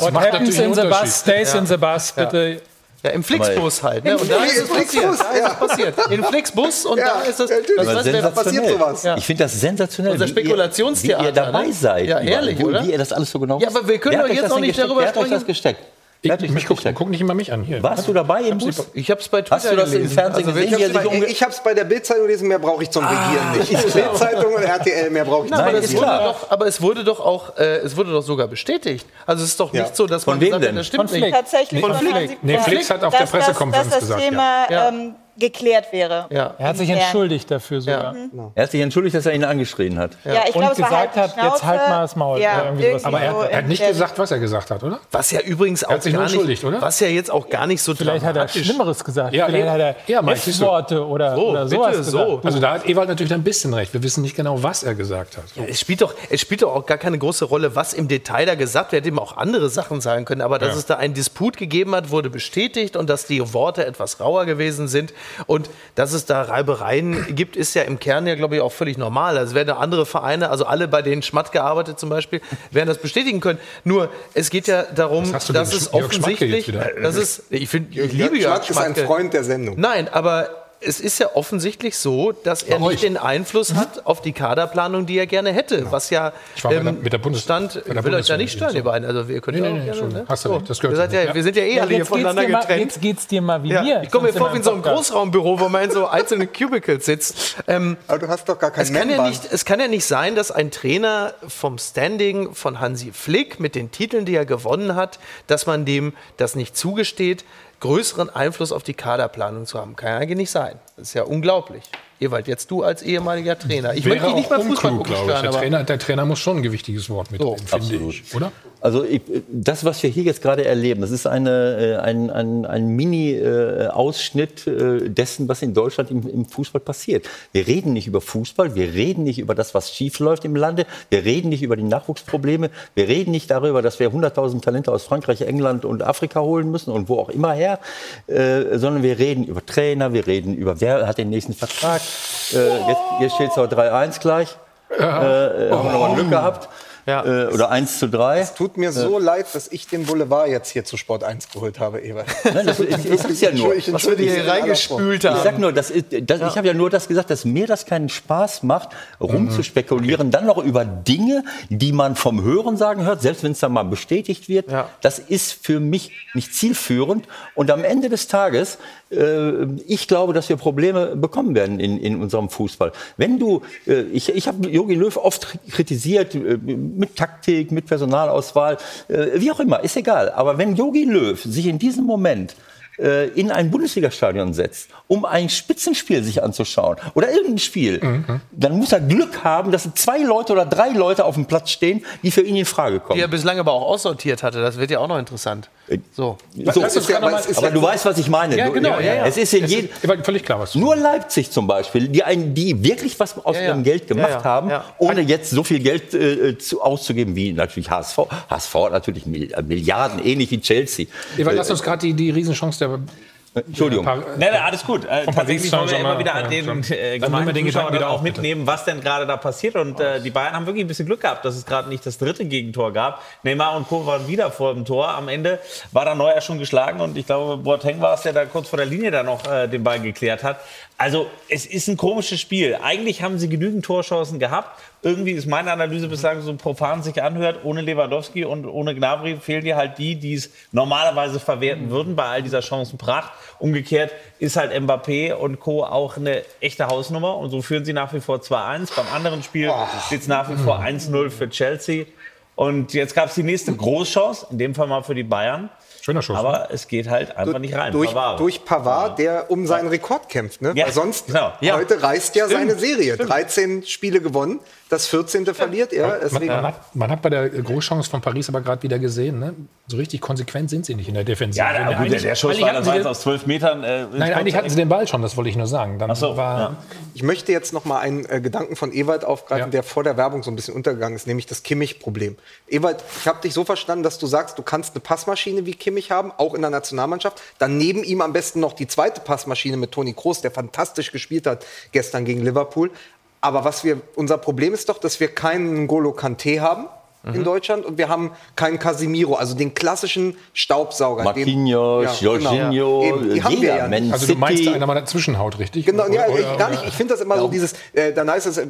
What macht happens natürlich in einen the bus Unterschied. stays in the bus, bitte. Ja, im Flixbus halt. Ne? Und da Im ist es passiert. Da ist ja. es passiert. In Flixbus und Ja, da ist es. natürlich. Das heißt, wer- passiert sowas. Ja. Ich finde das sensationell. Unser wie ihr- Spekulationstheater, Wie ihr dabei ne? seid. Ja, ehrlich, oder? Wie ihr das alles so genau Ja, aber wir können doch jetzt denn nicht gesteckt? darüber Wer hat euch sprechen. das gesteckt? Ich, mich guck, guck nicht immer mich an. Hier. Warst du dabei im Bus? Ich habe es bei Twitter Hast du das im gelesen. Fernsehen Also, gesehen? Ich hab's sich bei, bei der Bildzeitung gelesen, mehr brauche ich zum Regieren nicht. Bildzeitung und RTL, mehr brauche ich zum es klar. doch, aber es wurde doch auch, äh, es wurde doch sogar bestätigt. Also es ist doch Ja. nicht so, dass Von man wem gesagt hat, denn? das stimmt Von nicht. Tatsächlich Flick. Hansi Nee, Flick, Flick hat auf der Pressekonferenz dass das gesagt, Thema ähm, geklärt wäre. Ja. Er hat sich entschuldigt dafür sogar. Er hat sich entschuldigt, dass er ihn angeschrien hat. Ja, ich Und es war gesagt halt hat, jetzt halt mal das Maul. Ja, Aber er, so er hat nicht gesagt, was er gesagt hat, oder? Was ja übrigens auch hat sich nur gar nicht, oder? was ja jetzt auch gar nicht so Vielleicht hat er Schlimmeres gesagt. Ja, Vielleicht ja, hat er ja. F-Worte oder, So, oder bitte, sowas so. gesagt. Also da hat Ewald natürlich ein bisschen recht. Wir wissen nicht genau, was er gesagt hat. Es spielt, doch, es spielt doch auch gar keine große Rolle, was im Detail da gesagt wird. Er hätte ihm auch andere Sachen sagen können. Aber dass Ja. es da einen Disput gegeben hat, wurde bestätigt und dass die Worte etwas rauer gewesen sind. Und dass es da Reibereien gibt, ist ja im Kern ja, glaube ich, auch völlig normal. Also werden andere Vereine, also alle, bei denen Schmatt gearbeitet zum Beispiel, werden das bestätigen können. Nur, es geht ja darum, dass es offensichtlich, jetzt wieder? das ist, ich finde, ich Jörg liebe Jörg Schmack ist ein. Freund der Sendung. Nein, aber es ist ja offensichtlich so, dass er Bei nicht euch. den Einfluss hat auf die Kaderplanung, die er gerne hätte. Was ja Ich war mit der- mit der Bundes- stand, bei der ich will euch da nicht stören, so. ihr beiden. Also wir können Nee, ja nee, auch nee, gerne, ne? Hast du recht, das gehört wir, seid ja, wir sind ja eh Ja, alle hier jetzt, geht's voneinander dir mal, getrennt. jetzt geht's dir mal wie Ja, mir. ich komme mir vor in wie in so einem. Großraumbüro, wo man in so einzelnen Cubicles sitzt. Ähm, Aber du hast doch gar kein es, kann ja Männband. nicht, es kann ja nicht sein, dass ein Trainer vom Standing von Hansi Flick mit den Titeln, die er gewonnen hat, dass man dem das nicht zugesteht, größeren Einfluss auf die Kaderplanung zu haben. Kann ja eigentlich nicht sein. Das ist ja unglaublich. Ewald, jetzt du als ehemaliger Trainer. Ich Wäre möchte dich nicht beim Fußball gucken stören, Der Trainer, der Trainer muss schon ein gewichtiges Wort mitreden, finde absolut. ich. Oder? Also ich, das, was wir hier jetzt gerade erleben, das ist eine, äh, ein, ein, ein Mini-Ausschnitt äh, dessen, was in Deutschland im, im Fußball passiert. Wir reden nicht über Fußball, wir reden nicht über das, was schief läuft im Lande, wir reden nicht über die Nachwuchsprobleme, wir reden nicht darüber, dass wir 100.000 Talente aus Frankreich, England und Afrika holen müssen und wo auch immer her, äh, sondern wir reden über Trainer, wir reden über, wer hat den nächsten Vertrag. Äh, jetzt jetzt steht es auch 3-1 gleich. Äh, äh, haben wir noch mal Glück gehabt. Äh, oder 1 zu 3. Tut mir so leid, dass ich den Boulevard jetzt hier zu Sport 1 geholt habe, Ewald. Nein, das, ich, ich sag's ja nur. Ich entschuldige mich in aller Form. Ich sag nur, das das, ich habe ja nur das gesagt, dass mir das keinen Spaß macht, rumzuspekulieren, dann noch über Dinge, die man vom Hörensagen hört, selbst wenn es dann mal bestätigt wird. Das ist für mich nicht zielführend. Und am Ende des Tages, äh, ich glaube, dass wir Probleme bekommen werden in, in unserem Fußball. Wenn du, äh, ich, ich habe Jogi Löw oft kritisiert äh, mit Taktik, mit Personalauswahl, äh, wie auch immer, ist egal. Aber wenn Jogi Löw sich in diesem Moment äh, in ein Bundesligastadion setzt, um ein Spitzenspiel sich anzuschauen oder irgendein Spiel, Mhm. dann muss er Glück haben, dass zwei Leute oder drei Leute auf dem Platz stehen, die für ihn in Frage kommen. Die er bislang aber auch aussortiert hatte. Das wird ja auch noch interessant. So. So, Lass uns aber gerade noch mal- aber du weißt, was ich meine. Ja, Du- genau, ja, ja. Es ist in jedem, ist- war völlig klar, was du nur Leipzig zum Beispiel, die, einen, die wirklich was aus Ja, ja. ihrem Geld gemacht Ja, ja. haben, Ja. ohne jetzt so viel Geld äh, zu, auszugeben wie natürlich HSV. HSV hat natürlich äh, Milliarden, ähnlich wie Chelsea. Eva, Äh, lass uns gerade die, die Riesenchance der. Entschuldigung. Par- Nein, nein, alles gut. Äh, Von tatsächlich wollen wir immer wieder an den ja, äh, Dann den gemeinen Zuschauern Gedanken wieder auch bitte. mitnehmen, was denn gerade da passiert. Und äh, die Bayern haben wirklich ein bisschen Glück gehabt, dass es gerade nicht das dritte Gegentor gab. Neymar und Co. waren wieder vor dem Tor. Am Ende war da Neuer schon geschlagen und ich glaube, Boateng war es, der da kurz vor der Linie da noch äh, den Ball geklärt hat. Also es ist ein komisches Spiel. Eigentlich haben sie genügend Torchancen gehabt. Irgendwie ist meine Analyse bislang so profan sich anhört. Ohne Lewandowski und ohne Gnabry fehlen dir halt die, die es normalerweise verwerten würden bei all dieser Chancenpracht. Umgekehrt ist halt Mbappé und Co. auch eine echte Hausnummer. Und so führen sie nach wie vor 2-1. Beim anderen Spiel steht es nach wie vor 1-0 für Chelsea. Und jetzt gab es die nächste Großchance, in dem Fall mal für die Bayern. Schöner Schuss. Aber es geht halt einfach nicht rein. Durch, Pavard. durch Pavard, der um seinen Rekord kämpft. Ne? Ja, Weil sonst, genau. Ja. heute reißt ja Stimmt, seine Serie. 13 Spiele gewonnen, das 14. verliert er. Man, Deswegen, man, hat, man hat bei der Großchance von Paris aber gerade wieder gesehen, ne? so richtig konsequent sind sie nicht in der Defensive. Ja, der, gut, der, der Schuss eigentlich war, hatten das den- aus zwölf Metern. Äh, Nein, eigentlich hatten sie den Ball schon, das wollte ich nur sagen. Dann Ach so, war, ja. Ich möchte jetzt noch mal einen äh, Gedanken von Ewald aufgreifen, Ja. der vor der Werbung so ein bisschen untergegangen ist, nämlich das Kimmich-Problem. Ewald, ich habe dich so verstanden, dass du sagst, du kannst eine Passmaschine wie Kimmich haben, auch in der Nationalmannschaft. Dann neben ihm am besten noch die zweite Passmaschine mit Toni Kroos, der fantastisch gespielt hat gestern gegen Liverpool. Aber was wir, unser Problem ist doch, dass wir keinen N'Golo Kanté haben. In Deutschland und wir haben keinen Casimiro, also den klassischen Staubsauger. den- Marquinhos, Ja, genau. Jorginho, Eben, die haben wir ja Man nicht. also du meinst, City. einer mal dazwischen haut, richtig? Genau, ja, Oder- ich, gar nicht. Ich finde das immer so dieses, äh, dann heißt es, äh,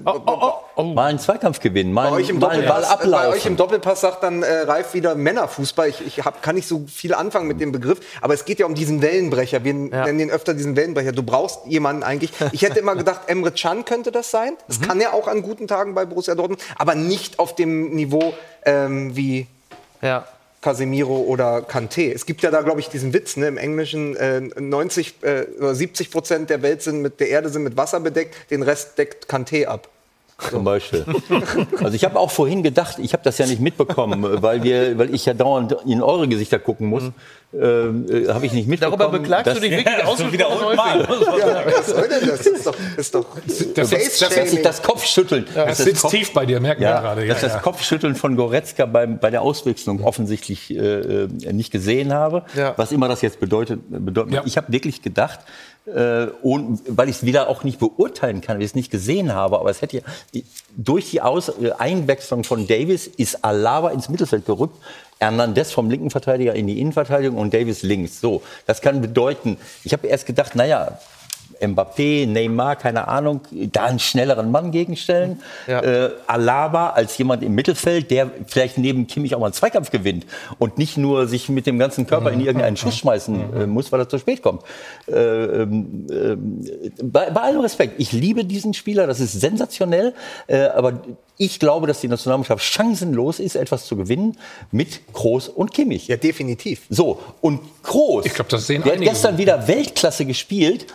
Mal einen Zweikampf gewinnen, mal, bei euch im mal einen Ball Doppelpass, bei euch im. Doppelpass sagt dann äh, Ralf wieder Männerfußball. Ich, ich hab, kann nicht so viel anfangen mit dem Begriff, aber es geht ja um diesen Wellenbrecher. Wir nennen den öfter diesen Wellenbrecher. Du brauchst jemanden eigentlich. Ich hätte immer gedacht, Emre Can könnte das sein. Das kann er auch an guten Tagen bei Borussia Dortmund, aber nicht auf dem Niveau ähm, wie Ja. Casemiro oder Kanté. Es gibt ja da, glaube ich, diesen Witz, ne, im Englischen, äh, 90 äh, oder 70 Prozent der Welt sind mit der Erde sind mit Wasser bedeckt, den Rest deckt Kanté ab. Zum Beispiel. Also ich habe auch vorhin gedacht, ich habe das ja nicht mitbekommen, weil, wir, weil ich ja dauernd in eure Gesichter gucken muss. Ähm, äh, habe ich nicht mitbekommen. Darüber beklagst dass- du dich wirklich Ja, wieder ausgesprochen unten häufig. Ja, was soll denn das? Das ist doch, das ist doch Das, das, dass sich das Kopfschütteln. das dass sitzt Kopf- tief bei dir, merken wir Ja, gerade. dass Ja, das ja. Kopfschütteln von Goretzka beim, bei der Auswechslung offensichtlich äh, äh, nicht gesehen habe. Ja. Was immer das jetzt bedeutet. bedeutet Ja. Ich habe wirklich gedacht, äh, und, weil ich es wieder auch nicht beurteilen kann, weil ich es nicht gesehen habe, aber es hätte ja, durch die Aus, äh, Einwechslung von Davis ist Alaba ins Mittelfeld gerückt. Hernandez vom linken Verteidiger in die Innenverteidigung und Davis links. So, das kann bedeuten, ich habe erst gedacht, naja, Mbappé, Neymar, keine Ahnung, da einen schnelleren Mann gegenstellen. Ja. Äh, Alaba als jemand im Mittelfeld, der vielleicht neben Kimmich auch mal einen Zweikampf gewinnt und nicht nur sich mit dem ganzen Körper in irgendeinen Schuss schmeißen äh, muss, weil er zu spät kommt. Äh, ähm, ähm, bei, bei allem Respekt, ich liebe diesen Spieler, das ist sensationell, äh, aber ich glaube, dass die Nationalmannschaft chancenlos ist, etwas zu gewinnen mit Kroos und Kimmich. Ja, definitiv. So, und Kroos, Ich glaub, das sehen der hat gestern wieder Weltklasse gespielt,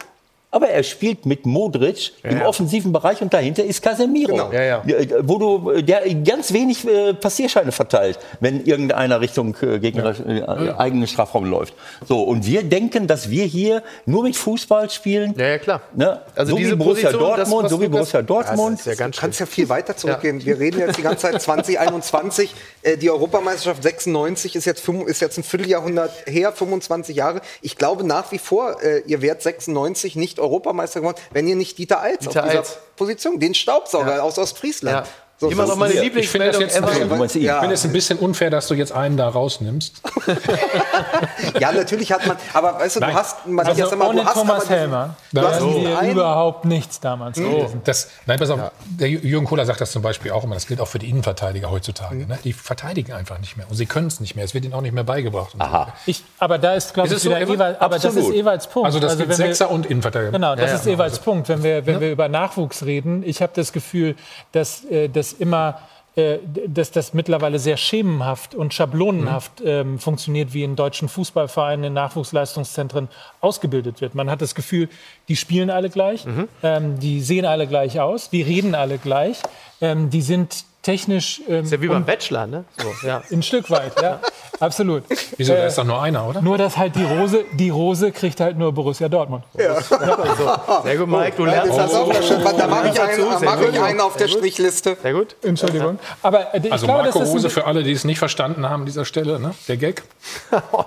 aber er spielt mit Modric im offensiven Bereich und dahinter ist Casemiro. Genau. Ja, ja. Äh, Wo du, äh, der ganz wenig äh, Passierscheine verteilt, wenn irgendeiner Richtung äh, gegen äh, eigenen Strafraum läuft. So, und wir denken, dass wir hier nur mit Fußball spielen. Ja, ja, klar. Ne? Also so wie diese Borussia Position, das, Dortmund, was so wie Borussia Dortmund. Das ja ganz Du kannst ja viel weiter zurückgehen. Wir reden jetzt die ganze Zeit 2021. Äh, die Europameisterschaft 96 ist jetzt, ist jetzt ein Vierteljahrhundert her, 25 Jahre. Ich glaube nach wie vor, ihr wärt 96 nicht Europameister geworden, wenn ihr nicht Dieter Eils Dieter auf dieser Eils. Position, den Staubsauger Ja. aus Ostfriesland. Ja. So, Immer noch meine ist- Ich finde das Lieblingsmeldung Du. Ja. ich finde es ein bisschen unfair, dass du jetzt einen da rausnimmst. Ja, natürlich hat man, aber weißt du, du Nein. hast, man, Also jetzt sag mal, ohne du hast Thomas Helmer du hast wären diesen wir einen- überhaupt nichts damals gewesen. Das, nein, pass auf, der Jü- Jürgen Kohler sagt das zum Beispiel auch immer, das gilt auch für die Innenverteidiger heutzutage. Mhm. Ne? Die verteidigen einfach nicht mehr und sie können es nicht mehr. Es wird ihnen auch nicht mehr beigebracht. Aha. Ich, aber da ist, glaube ich, so, wieder? Ewald, aber das ist. Ewalds Punkt. Also das gibt wenn wir- Sechser und Innenverteidiger. Genau, das Ja, ist ja. Ewalds Punkt. Wenn wir, wenn wir über Nachwuchs reden, ich habe das Gefühl, dass, äh, dass immer äh, dass das mittlerweile sehr schemenhaft und schablonenhaft ähm, funktioniert, wie in deutschen Fußballvereinen, in Nachwuchsleistungszentren ausgebildet wird. Man hat das Gefühl, die spielen alle gleich, ähm, die sehen alle gleich aus, die reden alle gleich, ähm, die sind technisch. Ähm, Ist ja wie beim Bachelor, ne? So, ja. Ein Stück weit, ja, absolut. Wieso? Da Äh, ist doch nur einer, oder? Nur, dass halt die Rose, die Rose kriegt halt nur Borussia Dortmund. Sehr gut, Mike, du Ja, lernst das auch dazu. schön. Da mache ich einen, mach ich einen auf der Strichliste. Sehr gut. Entschuldigung. Aber äh, ich Also glaube, Marco das ist Rose für alle, die es nicht verstanden haben an dieser Stelle, ne? der Gag.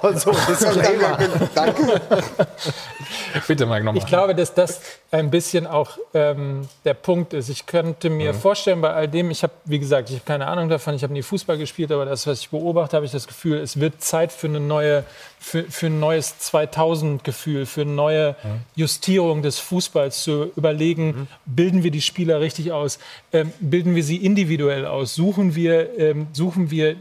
Also, Disclaimer. Danke. Bitte, Mike, nochmal. Ich glaube, dass das ein bisschen auch ähm, der Punkt ist. Ich könnte mir vorstellen, bei all dem, ich habe, wie gesagt, ich habe keine Ahnung davon, ich habe nie Fußball gespielt, aber das, was ich beobachte, habe ich das Gefühl, es wird Zeit für eine neue, für, für ein neues 2000-Gefühl, für eine neue Justierung des Fußballs zu überlegen, bilden wir die Spieler richtig aus, ähm, bilden wir sie individuell aus, suchen wir, ähm, suchen wir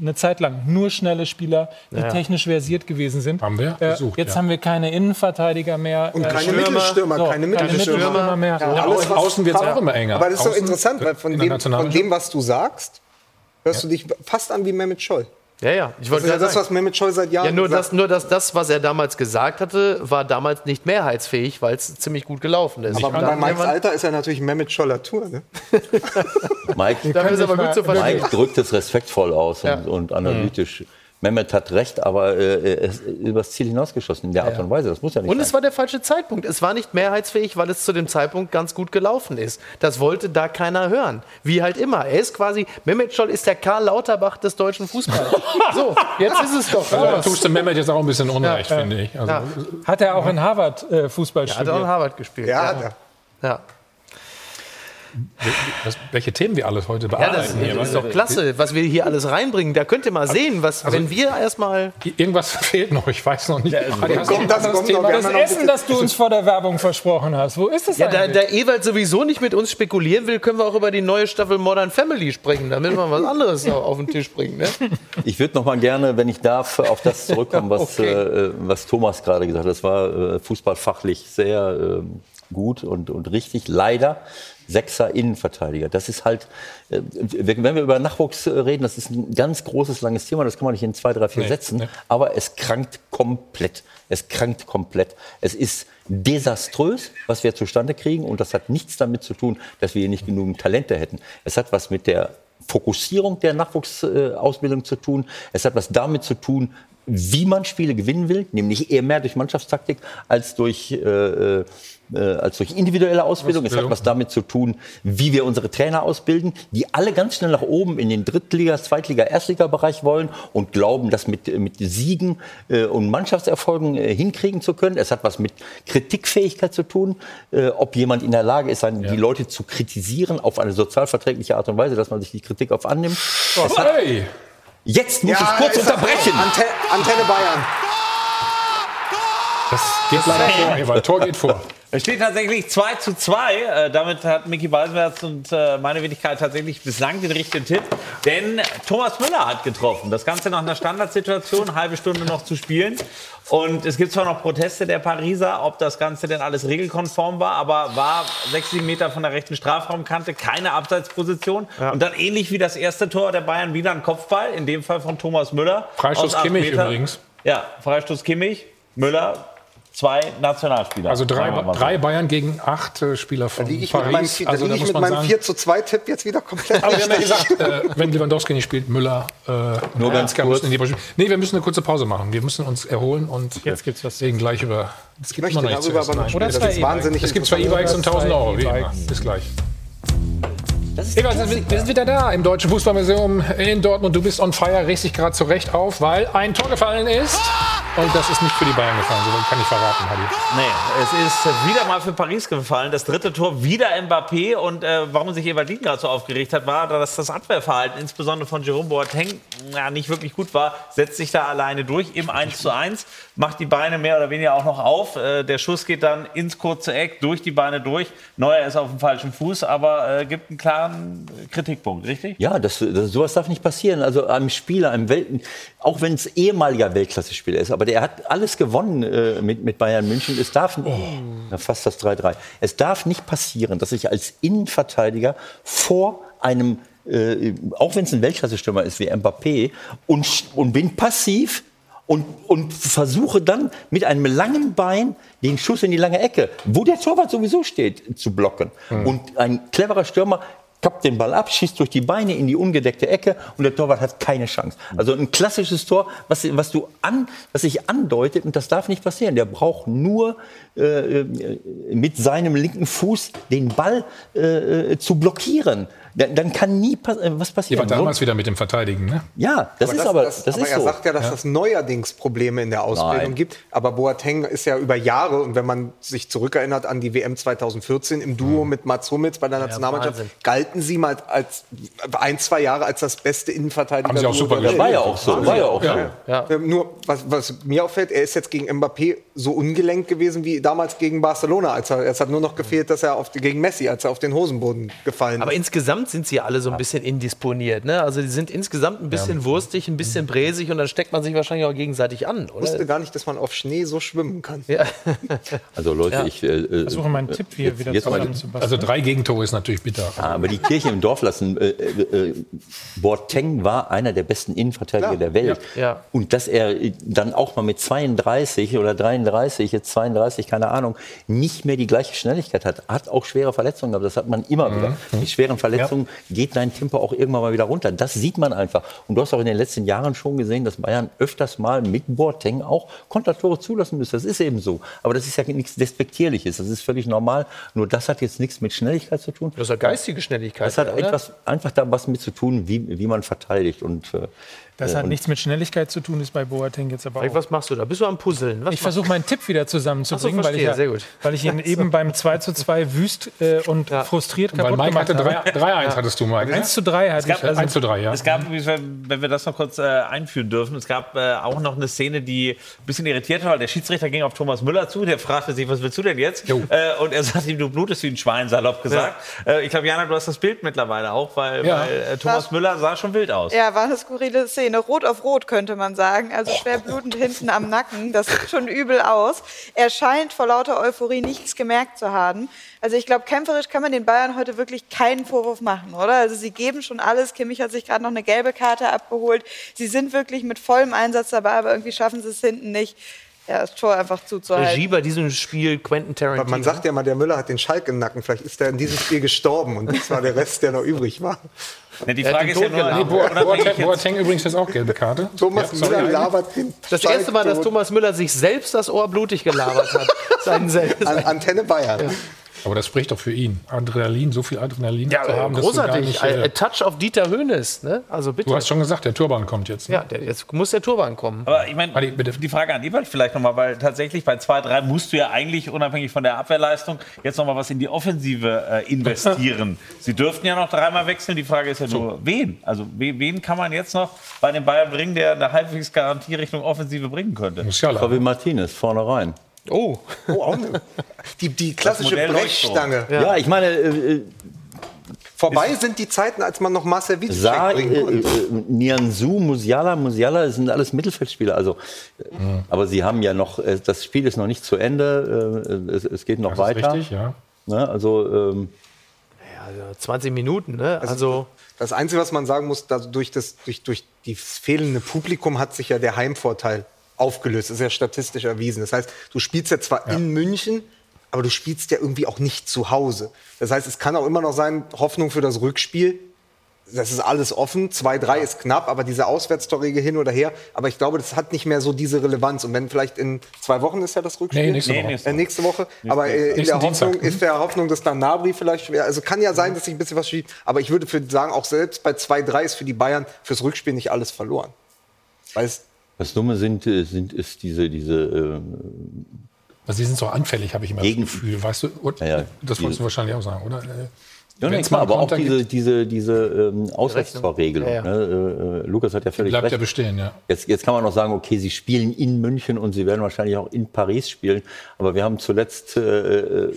eine Zeit lang nur schnelle Spieler, die Ja. technisch versiert gewesen sind. Haben wir Äh, gesucht, jetzt ja. haben wir keine Innenverteidiger mehr. Und äh, keine Mittelstürmer, So, keine Mittelstürmer. mehr. Ja, Ja, alles, außen wird's auch immer enger. Aber das ist doch interessant, weil von dem, von dem, was du sagst, hörst du dich fast an wie Mehmet Scholl. Ja, ja. Ich Das wollte ist ja das, sagen. was Mehmet Scholl seit Jahren Ja, nur sagt. das, nur dass das, was er damals gesagt hatte, war damals nicht mehrheitsfähig, weil es ziemlich gut gelaufen ist. Aber bei Mikes Alter ist er natürlich Mehmet Scholler Tour. Ne? Mike, Dafür ist aber gut zu verstehen. Mike drückt es respektvoll aus Ja. und, und analytisch. Mehmet hat recht, aber äh, er ist übers Ziel hinausgeschossen in der Art und Weise. Das muss ja nicht Und sein. es war der falsche Zeitpunkt. Es war nicht mehrheitsfähig, weil es zu dem Zeitpunkt ganz gut gelaufen ist. Das wollte da keiner hören. Wie halt immer. Er ist quasi, Mehmet Scholl ist der Karl Lauterbach des deutschen Fußballs. so, jetzt ist es doch. Also, da tust du Mehmet jetzt auch ein bisschen Unrecht, Ja. finde ich. Also, Ja. Hat er auch in Harvard äh, Fußball Er hat auch in? Harvard gespielt. Ja, ja. er. Ja. Was, welche Themen wir alles heute Ja, bearbeiten. das, hier, das ist doch klasse, was wir hier alles reinbringen. Da könnt ihr mal sehen, was, Also- wenn wir erstmal. Irgendwas fehlt noch, ich weiß noch nicht. Kommt, noch das kommt noch. Das noch ein Essen, das du uns vor der Werbung versprochen hast, wo ist es Ja, da, eigentlich? da Ewald sowieso nicht mit uns spekulieren will, können wir auch über die neue Staffel Modern Family sprechen, damit wir was anderes auf den Tisch bringen. Ne? Ich würde noch mal gerne, wenn ich darf, auf das zurückkommen, was, Okay. äh, was Thomas gerade gesagt hat. Das war äh, fußballfachlich sehr ähm, gut und, und richtig. Leider Sechser Innenverteidiger. Das ist halt, äh, wenn wir über Nachwuchs äh, reden, das ist ein ganz großes, langes Thema. Das kann man nicht in zwei, drei, vier Nee, Sätzen. nee. Aber es krankt komplett. Es krankt komplett. Es ist desaströs, was wir zustande kriegen. Und das hat nichts damit zu tun, dass wir hier nicht genügend Talente hätten. Es hat was mit der Fokussierung der Nachwuchsausbildung zu tun. Es hat was damit zu tun, wie man Spiele gewinnen will, nämlich eher mehr durch Mannschaftstaktik als durch, äh, äh, als durch individuelle Ausbildung. Es hat was damit zu tun, wie wir unsere Trainer ausbilden, die alle ganz schnell nach oben in den Drittliga-, Zweitliga-, Erstliga-Bereich wollen und glauben, das mit, mit Siegen äh, und Mannschaftserfolgen äh, hinkriegen zu können. Es hat was mit Kritikfähigkeit zu tun, äh, ob jemand in der Lage ist, dann die Leute zu kritisieren auf eine sozialverträgliche Art und Weise, dass man sich die Kritik auf annimmt. Hey! Jetzt muss ich kurz er- unterbrechen. Ante Antenne Bayern. Das geht leider vor, Ewald. Tor geht vor. Es steht tatsächlich 2 zu 2. Äh, damit hat Micky Beisenherz und äh, meine Wenigkeit tatsächlich bislang den richtigen Tipp. Denn Thomas Müller hat getroffen. Das Ganze nach einer Standardsituation, halbe Stunde noch zu spielen. Und es gibt zwar noch Proteste der Pariser, ob das Ganze denn alles regelkonform war, aber war 6, 7 Meter von der rechten Strafraumkante, keine Abseitsposition. Und dann ähnlich wie das erste Tor der Bayern wieder ein Kopfball, in dem Fall von Thomas Müller. Freistoß Kimmich übrigens. Ja, Freistoß Kimmich, Müller, zwei Nationalspieler. Also drei, so. drei Bayern gegen acht äh, Spieler von Liege ich mit meinem, Paris. vier- Also liege da ich muss mit man meinem sagen, 4 zu 2 Tipp jetzt wieder komplett aber wir haben ja gesagt, äh, wenn Lewandowski nicht spielt, Müller, äh, Nur ganz Goretzka kurz. müssen in die Nee, wir müssen eine kurze Pause machen. Wir müssen uns erholen und Jetzt gibt's was. reden gleich über. Es Ich gibt möchte immer noch nichts zu darüber aber noch. Oder Das ist zwei wahnsinnig Es gibt zwei. E-Bikes und 1000 Euro. Wie immer. E-Bikes. Bis gleich. Ewald, wir sind- wir sind wieder da im Deutschen Fußballmuseum in Dortmund. Du bist on fire, regst dich gerade zurecht auf, weil ein Tor gefallen ist. Und das ist nicht für die Bayern gefallen, so kann ich verraten, Hadi. Nee, es ist wieder mal für Paris gefallen. Das dritte Tor wieder Mbappé. Und äh, warum sich Evaldin gerade so aufgeregt hat, war, dass das Abwehrverhalten, insbesondere von Jerome Boateng, ja, nicht wirklich gut war. Setzt sich da alleine durch im 1 zu 1, macht die Beine mehr oder weniger auch noch auf. Äh, der Schuss geht dann ins kurze Eck, durch die Beine durch. Neuer ist auf dem falschen Fuß, aber äh, gibt einen klaren Kritikpunkt, richtig? Ja, das, das, sowas darf nicht passieren. Also einem Spieler, einem Welt, auch wenn es ehemaliger Weltklasse-Spieler ist, aber der hat alles gewonnen äh, mit, mit Bayern München. Es darf Oh. fast das 3-3. Es darf nicht passieren, dass ich als Innenverteidiger vor einem, äh, auch wenn es ein Weltklasse-Stürmer ist wie Mbappé, und, und bin passiv und, und versuche dann mit einem langen Bein den Schuss in die lange Ecke, wo der Torwart sowieso steht, zu blocken. Und ein cleverer Stürmer kappt den Ball ab, schießt durch die Beine in die ungedeckte Ecke und der Torwart hat keine Chance. Also ein klassisches Tor, was, was, du an, was sich andeutet, und das darf nicht passieren. Der braucht nur äh, mit seinem linken Fuß den Ball äh, zu blockieren. Dann, dann kann nie pa äh, was passieren. wart damals wieder mit dem Verteidigen, ne? Ja, das ist aber, das, aber ist er so. sagt ja, dass Ja. das neuerdings Probleme in der Ausbildung Nein. gibt. Aber Boateng ist ja über Jahre, und wenn man sich zurückerinnert an die WM 2014 im Duo mit Mats Hummels bei der Nationalmannschaft, Wahnsinn. galten sie mal als ein, zwei Jahre als das beste Innenverteidiger. Haben sie auch super gespielt. War ja auch so, war ja auch so. Ja. Nur, was, was mir auffällt, er ist jetzt gegen Mbappé so ungelenkt gewesen wie damals gegen Barcelona. Als er, es hat nur noch gefehlt, dass er auf, gegen Messi, als er auf den Hosenboden gefallen Aber ist. Insgesamt sind sie alle so ein bisschen indisponiert. Ne? Also die sind insgesamt ein bisschen wurstig, ein bisschen bräsig und dann steckt man sich wahrscheinlich auch gegenseitig an, Ich wusste oder? gar nicht, dass man auf Schnee so schwimmen kann. Ja. Also Leute, Ja. ich äh, Versuche meinen Tipp hier wieder jetzt mal- zusammenzubasteln. Also drei Gegentore ist natürlich bitter. Ja, aber die Kirche im Dorf lassen. Äh, äh, äh, Boateng war einer der besten Innenverteidiger der Welt. Ja. Ja. Und dass er äh, dann auch mal mit 32 oder 33, jetzt 32, keine Ahnung, nicht mehr die gleiche Schnelligkeit hat, hat auch schwere Verletzungen gehabt. Das hat man immer wieder. Die schweren Verletzungen geht dein Tempo auch irgendwann mal wieder runter. Das sieht man einfach. Und du hast auch in den letzten Jahren schon gesehen, dass Bayern öfters mal mit Boateng auch Kontertore zulassen müsste. Das ist eben so. Aber das ist ja nichts Despektierliches. Das ist völlig normal. Nur das hat jetzt nichts mit Schnelligkeit zu tun. Das ist ja geistige Schnelligkeit. Das hat oder? etwas, einfach da was mit zu tun, wie, wie man verteidigt. Und, äh, Das hat und nichts mit Schnelligkeit zu tun, ist bei Boateng jetzt aber auch. Was machst du da? Bist du am Puzzeln? Was Ich versuche meinen Tipp wieder zusammenzubringen, so, weil, ich, ja, sehr gut. weil ich ihn eben beim 2 zu 2 wüst äh, und frustriert Weil kaputt Mike gemacht hatte habe. 3 3-1 hattest du mal. gell? 1 zu 3 hatte ich. Also, 1 zu 3, ja. Es gab, wenn wir das noch kurz äh, einführen dürfen, es gab äh, auch noch eine Szene, die ein bisschen irritiert war. Der Schiedsrichter ging auf Thomas Müller zu, der fragte sich, was willst du denn jetzt? Äh, und er sagte ihm, du blutest wie ein Schwein, salopp gesagt. Äh, ich glaube, Jana, du hast das Bild mittlerweile auch, weil, Ja. weil äh, Thomas Was? Müller sah schon wild aus. Ja, war eine skurrile Szene. Rot auf Rot könnte man sagen. Also schwer blutend hinten am Nacken. Das sieht schon übel aus. Er scheint vor lauter Euphorie nichts gemerkt zu haben. Also ich glaube, kämpferisch kann man den Bayern heute wirklich keinen Vorwurf machen, oder? Also sie geben schon alles. Kimmich hat sich gerade noch eine gelbe Karte abgeholt. Sie sind wirklich mit vollem Einsatz dabei, aber irgendwie schaffen sie es hinten nicht, ja, das Tor einfach zuzuhalten. Regie bei diesem Spiel Quentin Tarantino. Man sagt ja mal, der Müller hat den Schalk im Nacken. Vielleicht ist er in diesem Spiel gestorben und das war der Rest, der noch übrig war. Ja, die Frage ist ja nur. Nee, Boateng, Boateng übrigens jetzt auch gelbe Karte. Thomas Ja. Müller labert den das Schalk erste Mal, dass. Thomas Müller sich selbst das Ohr blutig gelabert hat. Seinen selbst. An Antenne Bayern. Aber das spricht doch für ihn. Adrenalin, so viel Adrenalin Ja, zu haben, dass du gar großartig. nicht, A, äh, a touch of Dieter Höhnes. Ne? Also bitte. Du hast schon gesagt, der Turban kommt jetzt. Ne? ja, der, jetzt muss der Turban kommen. Aber ich meine, die Frage an Ebert vielleicht nochmal, weil tatsächlich bei 2-3 musst du ja eigentlich, unabhängig von der Abwehrleistung, jetzt nochmal was in die Offensive äh, investieren. Sie dürften ja noch dreimal wechseln. Die Frage ist ja nur, wen? Also we, wen kann man jetzt noch bei den Bayern bringen, der eine halbwegs Garantie Richtung Offensive bringen könnte? Musiala. Javi Martinez vorne rein. Oh, Oh, auch ne. Die, die klassische. Brechstange. Ja, ich meine, äh, äh, Vorbei sind die Zeiten, als man noch Marcel Saar, Witzek äh, bringen konnte. äh, Nianzou, Musiala, Musiala das sind alles Mittelfeldspieler. Also, äh, Aber sie haben ja noch, äh, das Spiel ist noch nicht zu Ende, äh, es, es geht noch Das ist weiter. richtig, ja. Ne? Also, ähm, ja, 20 Minuten. Ne? Also, Das Einzige, was man sagen muss, durch, das, durch, durch die fehlende Publikum hat sich ja der Heimvorteil aufgelöst. Das ist ja statistisch erwiesen. Das heißt, du spielst ja zwar in München, aber du spielst ja irgendwie auch nicht zu Hause. Das heißt, es kann auch immer noch sein, Hoffnung für das Rückspiel. Das ist alles offen. 2-3 ist knapp, aber diese Auswärtstorregel hin oder her. Aber ich glaube, das hat nicht mehr so diese Relevanz. Und wenn vielleicht in zwei Wochen ist ja das Rückspiel. Nee, nächste Nee, Woche. nächste Äh, nächste Woche. Aber äh, in der Hoffnung Dienstag, ist der Hoffnung, dass dann Nabri vielleicht schwer. Also kann ja sein, dass sich ein bisschen was schiebt. Aber ich würde für sagen, auch selbst bei 2-3 ist für die Bayern fürs Rückspiel nicht alles verloren. Weil es das Dumme sind, äh, sind ist diese, diese äh, Also sie sind so anfällig, habe ich immer Gegen- das Gefühl. Weißt du? Und, Ja, ja. Das wolltest du wahrscheinlich auch sagen, oder? Äh, Ja, nee, klar, mal aber auch diese, diese, diese ähm, Auswärtstorregelung. Ja, ja. Ne? Äh, Lukas hat ja völlig bleibt recht. ja bestehen, ja. Jetzt, jetzt kann man noch sagen, okay, sie spielen in München und sie werden wahrscheinlich auch in Paris spielen. Aber wir haben zuletzt äh,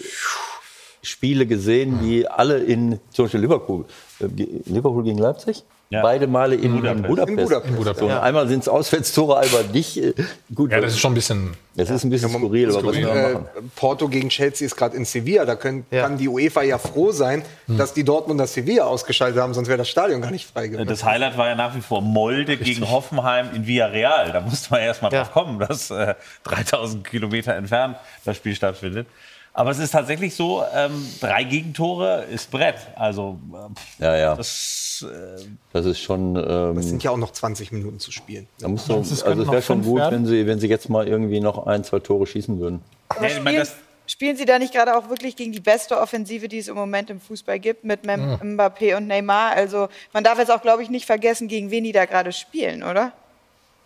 Spiele gesehen, die alle in zum Beispiel Liverpool, äh, Liverpool gegen Leipzig. Beide Male in Budapest. In Budapest. In Budapest. In Budapest. So, Ja. einmal sind es Auswärtstore, einmal nicht. Äh, Gut, Ja, das ist schon ein bisschen. das ist ein bisschen skurril, aber was wir Äh, machen. Porto gegen Chelsea ist gerade in Sevilla. Da können, kann die UEFA ja froh sein, dass die Dortmunder Sevilla ausgeschaltet haben, sonst wäre das Stadion gar nicht frei gewesen. Das Highlight war ja nach wie vor Molde gegen Hoffenheim in Villarreal. Da musste man erst mal drauf kommen, dass äh, 3000 Kilometer entfernt das Spiel stattfindet. Aber es ist tatsächlich so, ähm, drei Gegentore ist Brett. Also äh, Ja, ja. das, äh, Das ist schon. Ähm, Es sind ja auch noch 20 Minuten zu spielen. da muss doch, Das also es noch wäre schon gut, werden. wenn sie, wenn sie jetzt mal irgendwie noch ein, zwei Tore schießen würden. Aber spielen, spielen Sie da nicht gerade auch wirklich gegen die beste Offensive, die es im Moment im Fußball gibt, mit Mem Mhm. Mbappé und Neymar? Also man darf jetzt auch, glaube ich, nicht vergessen, gegen wen die da gerade spielen, oder?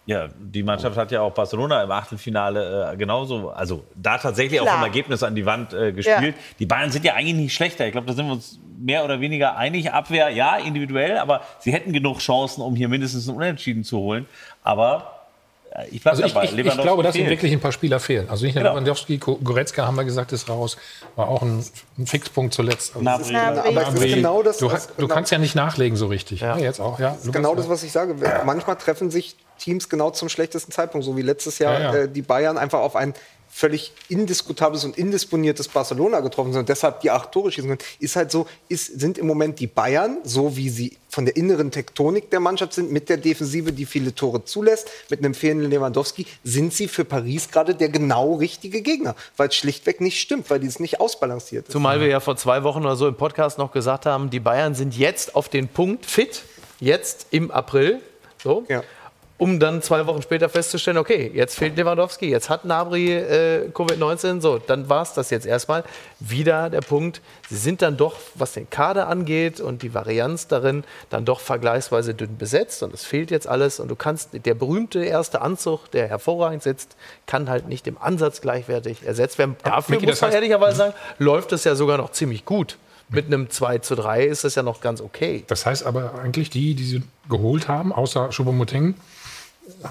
Ja, die Mannschaft hat ja auch Barcelona im Achtelfinale äh, genauso, also da tatsächlich auch Klar. vom Ergebnis an die Wand äh, gespielt. Die Bayern sind ja eigentlich nicht schlechter. Ich glaube, da sind wir uns mehr oder weniger einig. Abwehr, ja, individuell, aber sie hätten genug Chancen, um hier mindestens einen Unentschieden zu holen. Aber äh, ich Also ich, dabei. ich, ich Lewandowski glaube, dass ihm wirklich ein paar Spieler fehlen. Also nicht nur Genau. Lewandowski, Goretzka haben wir gesagt, ist raus. War auch ein, ein Fixpunkt zuletzt. Also. Aber genau das, du, du kannst ja nicht nachlegen so richtig. Ja. jetzt auch, ja. Das ist genau das, was ich sage. Manchmal treffen sich Teams genau zum schlechtesten Zeitpunkt, so wie letztes Jahr Ja, ja. Äh, die Bayern einfach auf ein völlig indiskutables und indisponiertes Barcelona getroffen sind und deshalb die acht Tore schießen können, ist halt so, ist, sind im Moment die Bayern, so wie sie von der inneren Tektonik der Mannschaft sind, mit der Defensive, die viele Tore zulässt, mit einem fehlenden Lewandowski, sind sie für Paris gerade der genau richtige Gegner, weil es schlichtweg nicht stimmt, weil die es nicht ausbalanciert ist. Zumal wir ja vor zwei Wochen oder so im Podcast noch gesagt haben, die Bayern sind jetzt auf den Punkt fit, jetzt im April, so, um dann zwei Wochen später festzustellen, okay, jetzt fehlt Lewandowski, jetzt hat Nabri äh, Covid-19, so, dann war es das jetzt erstmal. Wieder der Punkt, sie sind dann doch, was den Kader angeht und die Varianz darin, dann doch vergleichsweise dünn besetzt und es fehlt jetzt alles und du kannst, der berühmte erste Anzug, der hervorragend sitzt, kann halt nicht im Ansatz gleichwertig ersetzt werden. Dafür Micky, muss das man ehrlicherweise sagen, läuft es ja sogar noch ziemlich gut. Mit einem 2 zu 3 ist es ja noch ganz okay. Das heißt aber eigentlich, die, die sie geholt haben, außer Choupo-Moting,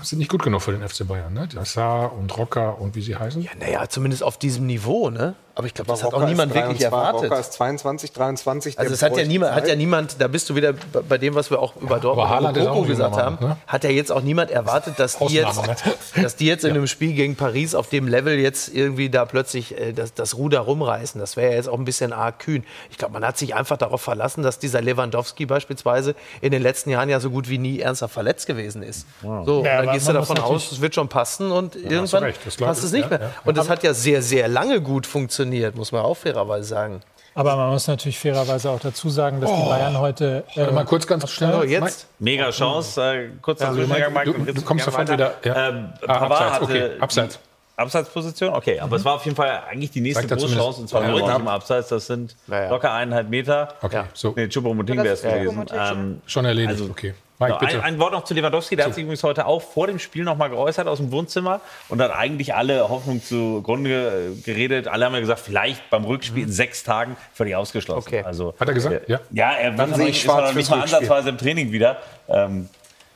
sind nicht gut genug für den FC Bayern. Ne? Saar und Rocker und wie sie heißen. Ja, naja, zumindest auf diesem Niveau. Ne? Aber ich glaube, das hat auch niemand wirklich 23, erwartet. Rocker ist 22, 23. Also der es hat ja, niemand, hat ja niemand, da bist du wieder bei dem, was wir auch über Dortmund und ein gesagt haben, ne? hat ja jetzt auch niemand erwartet, dass die jetzt, Ausnahme, dass die jetzt in einem Spiel gegen Paris auf dem Level jetzt irgendwie da plötzlich äh, das, das Ruder rumreißen. Das wäre ja jetzt auch ein bisschen arg kühn. Ich glaube, man hat sich einfach darauf verlassen, dass dieser Lewandowski beispielsweise in den letzten Jahren ja so gut wie nie ernsthaft verletzt gewesen ist. So, Ja, dann gehst du davon aus, es wird schon passen und hast irgendwann passt es nicht ja, mehr. ja. Und das hat ja sehr, sehr lange gut funktioniert, muss man auch fairerweise sagen. Aber man muss natürlich fairerweise auch dazu sagen, dass die Oh. Bayern heute. äh, mal kurz ganz schnell. So, jetzt. Mega Chance, äh, kurz Ja, ja, du, Zwischengang, du, du, du kommst sofort wieder. Ja. Ähm, Ah, abseits, okay, die abseits. Abseitsposition, okay, aber es war auf jeden Fall eigentlich die nächste große. Chance und zwar Ja, ja. im Abseits. Das sind ja. locker eineinhalb Meter. Okay, so. Nee, Choupo-Moting Das wäre es gewesen. Ähm, Schon erledigt, also- okay. Mike, ein, ein Wort noch zu Lewandowski, der hat sich übrigens heute auch vor dem Spiel noch mal geäußert aus dem Wohnzimmer und hat eigentlich alle Hoffnung zugrunde äh, geredet. Alle haben ja gesagt, vielleicht beim Rückspiel in sechs Tagen völlig ausgeschlossen. Okay. Also, Hat er gesagt? Ja. ja, er Dann wird sehe ich ist schwarz noch nicht mal ansatzweise im Training wieder. Ähm,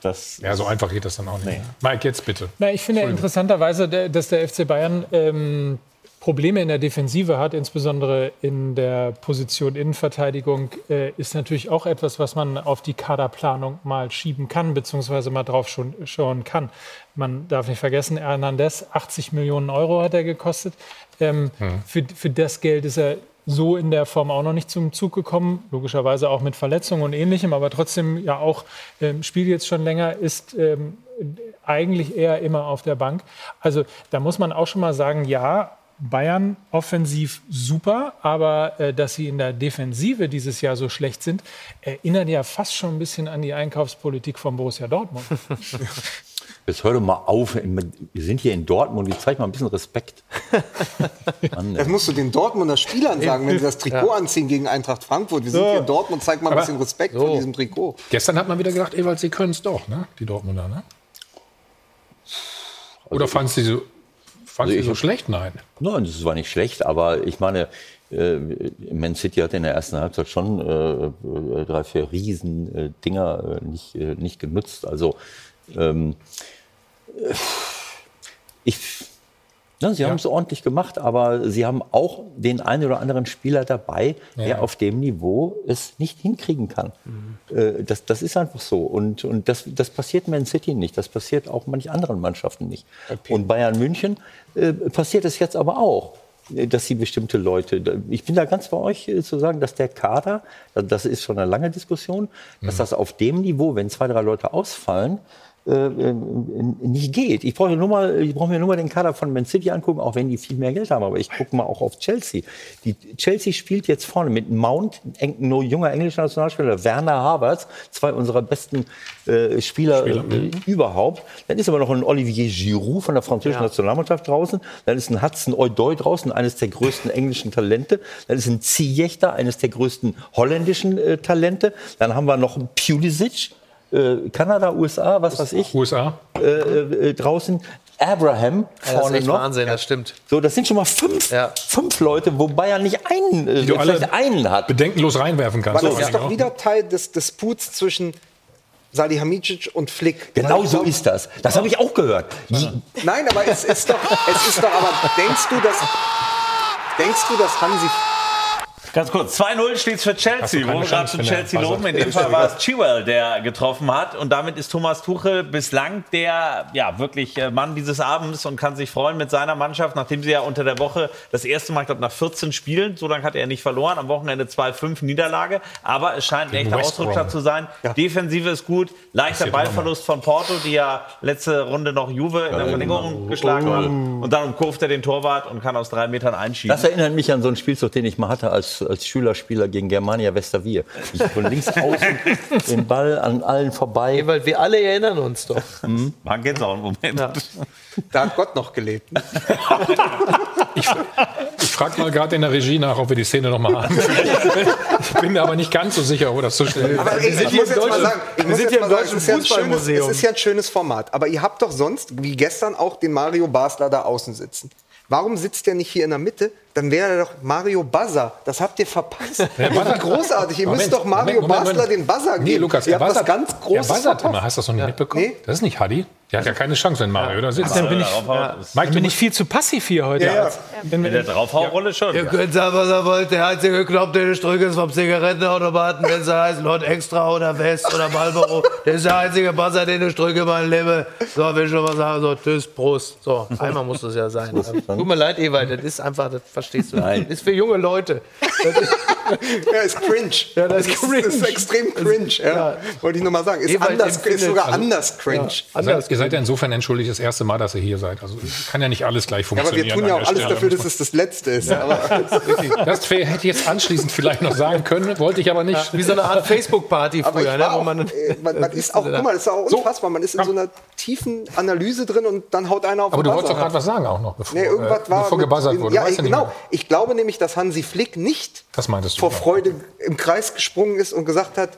das Ja, so einfach geht das dann auch nicht. Mike, jetzt bitte. Na, ich finde interessanterweise, dass der FC Bayern ähm, Probleme in der Defensive hat, insbesondere in der Position Innenverteidigung, äh, ist natürlich auch etwas, was man auf die Kaderplanung mal schieben kann, beziehungsweise mal drauf schon, schauen kann. Man darf nicht vergessen, Hernandez, 80 Millionen Euro hat er gekostet. Ähm, für, für das Geld ist er so in der Form auch noch nicht zum Zug gekommen, logischerweise auch mit Verletzungen und ähnlichem, aber trotzdem ja auch ähm, spielt jetzt schon länger, ist ähm, eigentlich eher immer auf der Bank. Also da muss man auch schon mal sagen, ja, Bayern offensiv super, aber äh, dass sie in der Defensive dieses Jahr so schlecht sind, erinnert ja fast schon ein bisschen an die Einkaufspolitik von Borussia Dortmund. Jetzt hör doch mal auf. Wir sind hier in Dortmund. Jetzt zeig mal ein bisschen Respekt. Mann, Das musst du den Dortmunder Spielern sagen, wenn sie das Trikot anziehen gegen Eintracht Frankfurt. Wir sind hier in Dortmund, zeig mal ein Aber- bisschen Respekt vor diesem Trikot. Gestern hat man wieder gedacht, Ewald, sie können es doch, ne? die Dortmunder. Ne? Oder fandst du sie so, fandst Also du ich- so schlecht? Nein. Nein, das war nicht schlecht, aber ich meine, äh, Man City hat in der ersten Halbzeit schon äh, äh, drei, vier riesen äh, äh, nicht, äh, nicht genutzt. Also ähm, äh, ich, Ja, sie haben es ordentlich gemacht, aber sie haben auch den einen oder anderen Spieler dabei, der Ja. auf dem Niveau es nicht hinkriegen kann. Äh, Das, das ist einfach so. Und, und das, das passiert Man City nicht. Das passiert auch manch anderen Mannschaften nicht. Und Bayern München äh, passiert es jetzt aber auch dass sie bestimmte Leute, ich bin da ganz bei euch äh, zu sagen, dass der Kader, das ist schon eine lange Diskussion, dass das auf dem Niveau, wenn zwei, drei Leute ausfallen, äh, äh, nicht geht. Ich brauche nur mal, ich brauche mir nur mal den Kader von Man City angucken, auch wenn die viel mehr Geld haben. Aber ich gucke mal auch auf Chelsea. Die Chelsea spielt jetzt vorne mit Mount, ein eng- junger englischer Nationalspieler, Werner Havertz, zwei unserer besten äh, Spieler, äh, überhaupt. Dann ist aber noch ein Olivier Giroud von der französischen Nationalmannschaft draußen. Dann ist ein Hudson Odoi draußen, eines der größten englischen Talente. Dann ist ein Ziyech da, eines der größten holländischen äh, Talente. Dann haben wir noch einen Pulisic, äh, Kanada, USA, was weiß ich. USA. Äh, äh, draußen. Abraham Ja, das ist vorne noch. Wahnsinn, das stimmt. So, das sind schon mal fünf, fünf Leute, wo Bayern nicht einen, äh, du alle vielleicht einen hat. bedenkenlos reinwerfen kannst. Aber vor das ist doch wieder Teil des Disputs zwischen Salihamidzic und Flick. Genau so ist das. Das habe ich auch gehört. Nein, aber es ist doch, es ist doch, aber denkst du, dass, denkst du, dass Hansi Ganz kurz, 2-0 steht es für Chelsea. Wo wir gerade zu Chelsea loben. In dem Fall war es Chilwell, der getroffen hat. Und damit ist Thomas Tuchel bislang der ja, wirklich äh, Mann dieses Abends und kann sich freuen mit seiner Mannschaft, nachdem sie ja unter der Woche das erste Mal, ich glaube, nach 14 Spielen, so lange hat er nicht verloren, am Wochenende 2-5 Niederlage. Aber es scheint ein echter Ausrutscher zu sein. Defensive ist gut. Leichter Ballverlust von Porto, die ja letzte Runde noch Juve in der Verlängerung geschlagen haben. Und dann umkurvt er den Torwart und kann aus drei Metern einschieben. Das erinnert mich an so einen Spielzug, den ich mal hatte als, als Schülerspieler gegen Germania Westerwier. Ich von links außen den Ball an allen vorbei. Weil wir alle erinnern uns doch. Wann geht's auch einen Moment? Da hat Gott noch gelebt. ne? Ich frage mal gerade in der Regie nach, ob wir die Szene noch mal haben. ich bin mir aber nicht ganz so sicher, ob das so schnell Aber ey, ich muss jetzt mal sagen, ich muss jetzt mal sagen, es ist, ja ein schönes, es ist ja ein schönes Format. Aber ihr habt doch sonst, wie gestern auch, den Mario Basler da außen sitzen. Warum sitzt der nicht hier in der Mitte? Dann wäre er doch Mario Buzzer. Das habt ihr verpasst. Der buzzert- großartig. Ihr Moment, müsst doch Mario Moment, Moment, Basler Moment. den Buzzer geben. Nee, Lukas, ihr er habt was buzzert, ganz er Großes buzzert verpasst. immer. Hast du das noch nicht mitbekommen? Nee. Das ist nicht Hadi. Der hat ja keine Chance, wenn Mario da sitzt. Dann bin ich, Mike, dann du bin ich viel zu passiv hier heute. Ja, ja. Wenn In wir, der Draufhaurolle schon. Ihr könnt sagen, was ihr wollt. Der einzige Knopf, den ich drücke, ist vom Zigarettenautomaten, wenn sie heißen Lord Extra oder West oder Marlboro. Das ist der einzige Buzzer, den ich drücke, mein Liebe. So, will ich schon mal sagen. So, tschüss, Prost. So, einmal muss das ja sein. Tut mir leid, Ewald, das ist einfach, das verstehst du. Nein. Das ist für junge Leute. Ja, ist cringe. Ja, das ist, ist cringe. ist extrem cringe. Ja. Wollte ich nur mal sagen. Ist, Ewald anders, ist sogar also- anders cringe. seid, ihr seid ja insofern entschuldigt, das erste Mal, dass ihr hier seid. Also kann ja nicht alles gleich Ja, aber wir funktionieren. tun ja auch alles Stelle. dafür, dass es das Letzte ist. Aber Das hätte ich jetzt anschließend vielleicht noch sagen können, wollte ich aber nicht. Wie so eine Art Facebook-Party früher, ich ne, auch, man. äh, man, man ist auch, guck mal, das ist auch unfassbar. Man ist in so einer tiefen Analyse drin und dann haut einer auf Aber du wolltest doch gerade was sagen auch noch, bevor, Nee, irgendwas äh, war. bevor mit- gebuzzert wurde. Ja, nicht genau. Ich glaube nämlich, dass Hansi Flick nicht Das meintest du. vor ja. Freude im Kreis gesprungen ist und gesagt hat,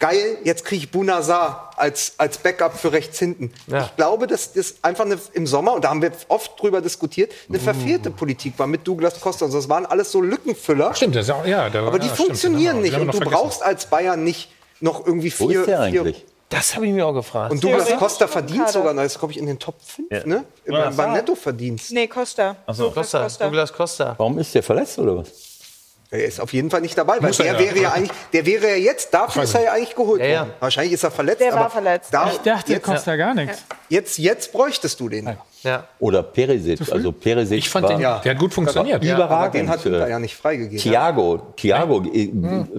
geil, jetzt kriege ich Bunazar als, als Backup für rechts hinten. Ja. Ich glaube, dass das einfach eine, im Sommer, und da haben wir oft drüber diskutiert, eine verfehlte Politik war mit Douglas Costa. Und das waren alles so Lückenfüller. Stimmt, das ist auch, ja, der, Aber die ja, stimmt, funktionieren genau. nicht. Und du vergessen. brauchst als Bayern nicht noch irgendwie Wo vier. ist der vier eigentlich? Das habe ich mir auch gefragt. und Douglas Ja. Costa verdient sogar, das ist, glaube ich, in den Top 5, Ja. ne? Ja, Beim. Nettoverdienst. Nee, Costa. so. Douglas Costa, Douglas Costa. Warum ist der verletzt oder was? Er ist auf jeden Fall nicht dabei, weil Muss er der ja. wäre ja eigentlich, der wäre ja jetzt, dafür ist er ja eigentlich geholt Ja, ja. worden. Wahrscheinlich ist er verletzt. Der war verletzt. Da, ich dachte, jetzt, kostet ja gar nichts. jetzt, jetzt bräuchtest du den. Ja. Oder Perisic. Also Perisic Ich fand war den, Ja. der hat gut funktioniert. Ja, aber überragend. den hat Inter ja nicht freigegeben. Thiago, Thiago äh,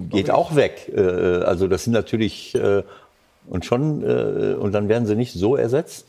geht auch weg. Äh, Also das sind natürlich äh, und schon äh, und dann werden sie nicht so ersetzt.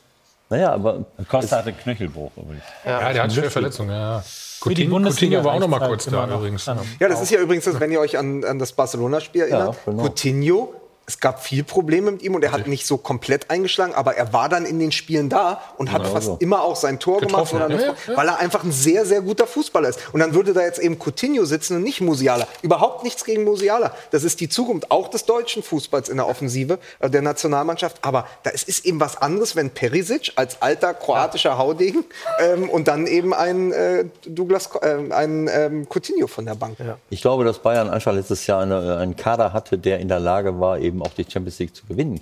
Naja, aber Costa hatte Knöchelbruch übrigens. Ja, der hat schwere Verletzungen. Ja. Für die Coutinho, Bundesliga Coutinho war auch noch mal kurz halt da übrigens. Ja, das ist ja übrigens, das, wenn ihr euch an, an das Barcelona-Spiel erinnert. genau. Coutinho, es gab viel Probleme mit ihm und er hat nicht so komplett eingeschlagen, aber er war dann in den Spielen da und hat Genau fast so. immer auch sein Tor gemacht, Getroffen, oder eine- ja, ja. weil er einfach ein sehr, sehr guter Fußballer ist. Und dann würde da jetzt eben Coutinho sitzen und nicht Musiala. Überhaupt nichts gegen Musiala. Das ist die Zukunft auch des deutschen Fußballs in der Offensive äh, der Nationalmannschaft. Aber da ist, ist eben was anderes, wenn Perisic als alter kroatischer Haudegen ähm, und dann eben ein äh, Douglas, äh, ein ähm, Coutinho von der Bank. ich glaube, dass Bayern einfach letztes Jahr eine, einen Kader hatte, der in der Lage war, eben eben auch die Champions League zu gewinnen.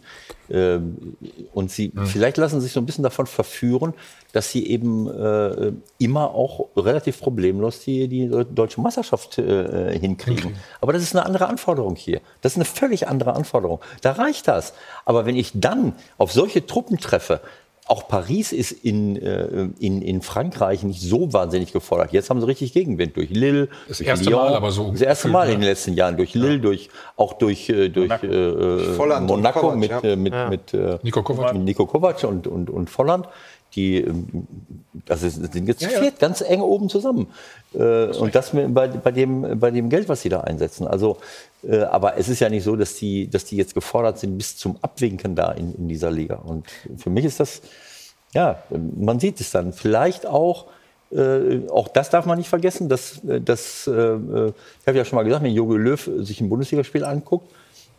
Ähm, und sie vielleicht lassen sich so ein bisschen davon verführen, dass sie eben äh, immer auch relativ problemlos die, die deutsche Meisterschaft äh, hinkriegen. Aber das ist eine andere Anforderung hier. Das ist eine völlig andere Anforderung. Da reicht das. Aber wenn ich dann auf solche Truppen treffe, auch Paris ist in, äh, in, in Frankreich nicht so wahnsinnig gefordert. Jetzt haben sie richtig Gegenwind durch Lille. Das durch erste Lyon. Mal aber so Das erste Mal gefühlt, in den ne? letzten Jahren. Durch Lille, durch, auch durch, äh, durch Monaco. äh, und Monaco Kovac, mit, ja. äh, mit, Ja. mit äh, Nico Kovac. mit Nico Kovac und, und, und Volland. Die ähm, das das sind jetzt Ja, ja. viert ganz eng oben zusammen. Äh, und das bei, bei, dem, bei dem Geld, was sie da einsetzen. Also, äh, aber es ist ja nicht so, dass die, dass die jetzt gefordert sind bis zum Abwinken da in, in dieser Liga. Und für mich ist das, ja, man sieht es dann. Vielleicht auch, äh, auch das darf man nicht vergessen, dass, dass äh, ich habe ja schon mal gesagt, wenn Jogi Löw sich ein Bundesligaspiel anguckt,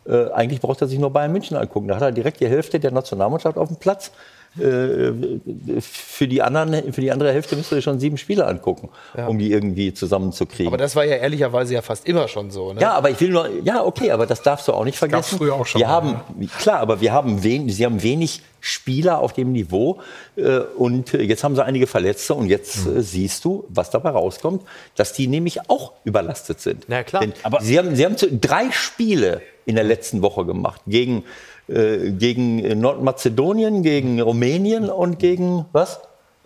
äh, eigentlich braucht er sich nur Bayern München angucken. Da hat er direkt die Hälfte der Nationalmannschaft auf dem Platz. Äh, für, die anderen, für die andere Hälfte müsst ihr schon sieben Spiele angucken, um die irgendwie zusammenzukriegen. Aber das war ja ehrlicherweise ja fast immer schon so. Ne? Ja, aber ich will nur, ja, okay, aber das darfst du auch nicht vergessen. früher auch schon Wir mal, haben, klar, aber wir haben wen, sie haben wenig Spieler auf dem Niveau äh, und jetzt haben sie einige Verletzte und jetzt Hm. äh, siehst du, was dabei rauskommt, dass die nämlich auch überlastet sind. Na klar. Denn sie haben, sie haben drei Spiele in der letzten Woche gemacht gegen äh, gegen äh, Nordmazedonien, gegen Rumänien und gegen was?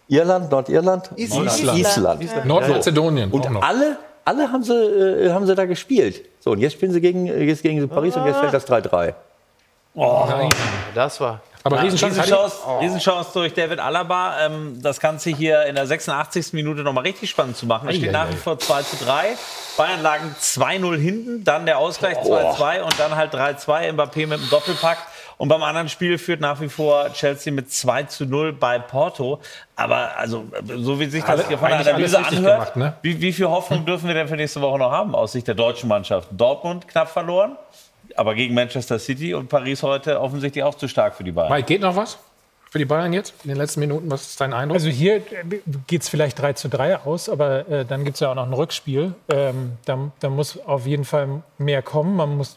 Irland, Nordirland, Island. Island. Island. Nordmazedonien Und auch noch. alle, alle haben sie, äh, haben sie da gespielt. So, und jetzt spielen sie gegen, äh, jetzt gegen Paris und jetzt fällt das 3-3. Nein. Das war. Aber Ja, Riesenchance. Riesenchance, Riesenchance durch David Alaba. Ähm, das Ganze hier in der 86. Minute nochmal richtig spannend zu machen. Es steht nach wie vor 2 zu 3. Bayern lagen 2-0 hinten, dann der Ausgleich 2-2 und dann halt 3-2. Mbappé mit dem Doppelpack. Und beim anderen Spiel führt nach wie vor Chelsea mit 2 zu 0 bei Porto. Aber also, so wie sich das Alle- hier von der Analyse anhört, gemacht, ne? wie, wie viel Hoffnung dürfen wir denn für nächste Woche noch haben aus Sicht der deutschen Mannschaft? Dortmund knapp verloren, aber gegen Manchester City und Paris heute offensichtlich auch zu stark für die Bayern. Mike, geht noch was für die Bayern jetzt in den letzten Minuten? Was ist dein Eindruck? Also hier geht es vielleicht 3 zu 3 aus, aber äh, dann gibt es ja auch noch ein Rückspiel. Ähm, da, da muss auf jeden Fall mehr kommen. Man muss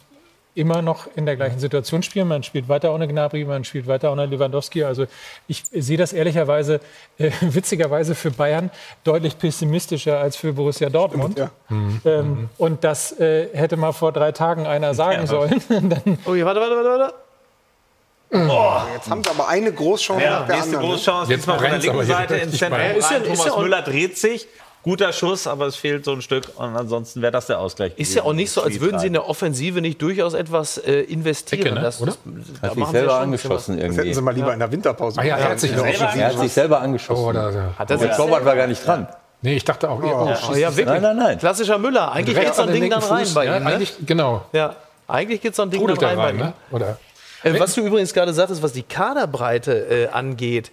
immer noch in der gleichen Situation spielen. Man spielt weiter ohne Gnabry, man spielt weiter ohne Lewandowski. Also ich sehe das ehrlicherweise, äh, witzigerweise für Bayern deutlich pessimistischer als für Borussia Dortmund. Ja. Ähm, und das äh, hätte mal vor drei Tagen einer sagen Ja. sollen. Dann, Oh, warte, warte, warte, warte. Jetzt haben sie aber eine Großchance Ja, nach der nächste anderen. ne? Großchance, Jetzt diesmal von der linken Seite ins Zentrum. Ist ja- Thomas Müller dreht sich. Guter Schuss, aber es fehlt so ein Stück. Und ansonsten wäre das der Ausgleich. Ist gewesen. ja auch nicht so, als würden sie in der Offensive nicht durchaus etwas äh, investieren. Ecke, ne? Das, Oder? das, da Hat sich selber angeschossen Das hätten irgendwie. sie mal lieber in der Winterpause Ah ja, er hat sich Selber Er hat sich selber angeschossen. Oh, da, da. Hat er Der Torwart war gar nicht dran. Nee, ich dachte auch. Oh, Oh, ja, wirklich. Nein, nein, nein. Klassischer Müller. Eigentlich geht so an ein den Ding dann rein Fuß. bei ja, ihm. Ne? Eigentlich, genau. Ja, eigentlich geht so ein Ding dann da rein, rein, bei ihm. ne? Oder? Äh, was du übrigens gerade sagtest, was die Kaderbreite äh, angeht,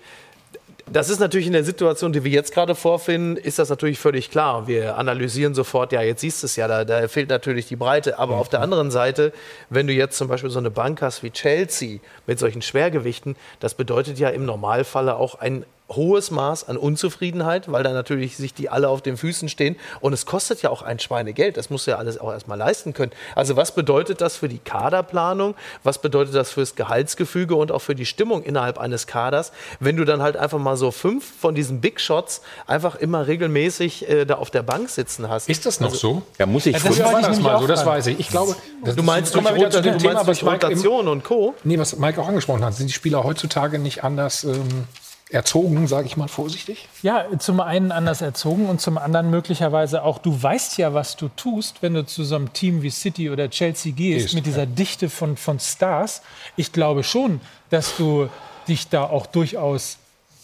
das ist natürlich in der Situation, die wir jetzt gerade vorfinden, ist das natürlich völlig klar. Wir analysieren sofort, ja, jetzt siehst du es ja, da, da fehlt natürlich die Breite. Aber auf der anderen Seite, wenn du jetzt zum Beispiel so eine Bank hast wie Chelsea mit solchen Schwergewichten, das bedeutet ja im Normalfalle auch ein hohes Maß an Unzufriedenheit, weil da natürlich sich die alle auf den Füßen stehen. Und es kostet ja auch ein Schweinegeld. Das muss ja alles auch erstmal leisten können. Also was bedeutet das für die Kaderplanung? Was bedeutet das fürs Gehaltsgefüge und auch für die Stimmung innerhalb eines Kaders, wenn du dann halt einfach mal so fünf von diesen Big Shots einfach immer regelmäßig äh, da auf der Bank sitzen hast? Ist das noch so? Ja, muss ich das Früher wollte war ich das mal so, das weiß ich. Ich glaube, das Du meinst durch, zu dem du Thema, meinst was durch Rotation und Co. nee, was Mike auch angesprochen hat. Sind die Spieler heutzutage nicht anders ähm, erzogen, sage ich mal vorsichtig? Ja, zum einen anders erzogen und zum anderen möglicherweise auch, du weißt ja, was du tust, wenn du zu so einem Team wie City oder Chelsea gehst, Gehst, mit dieser Dichte von, von Stars. Ich glaube schon, dass du dich da auch durchaus,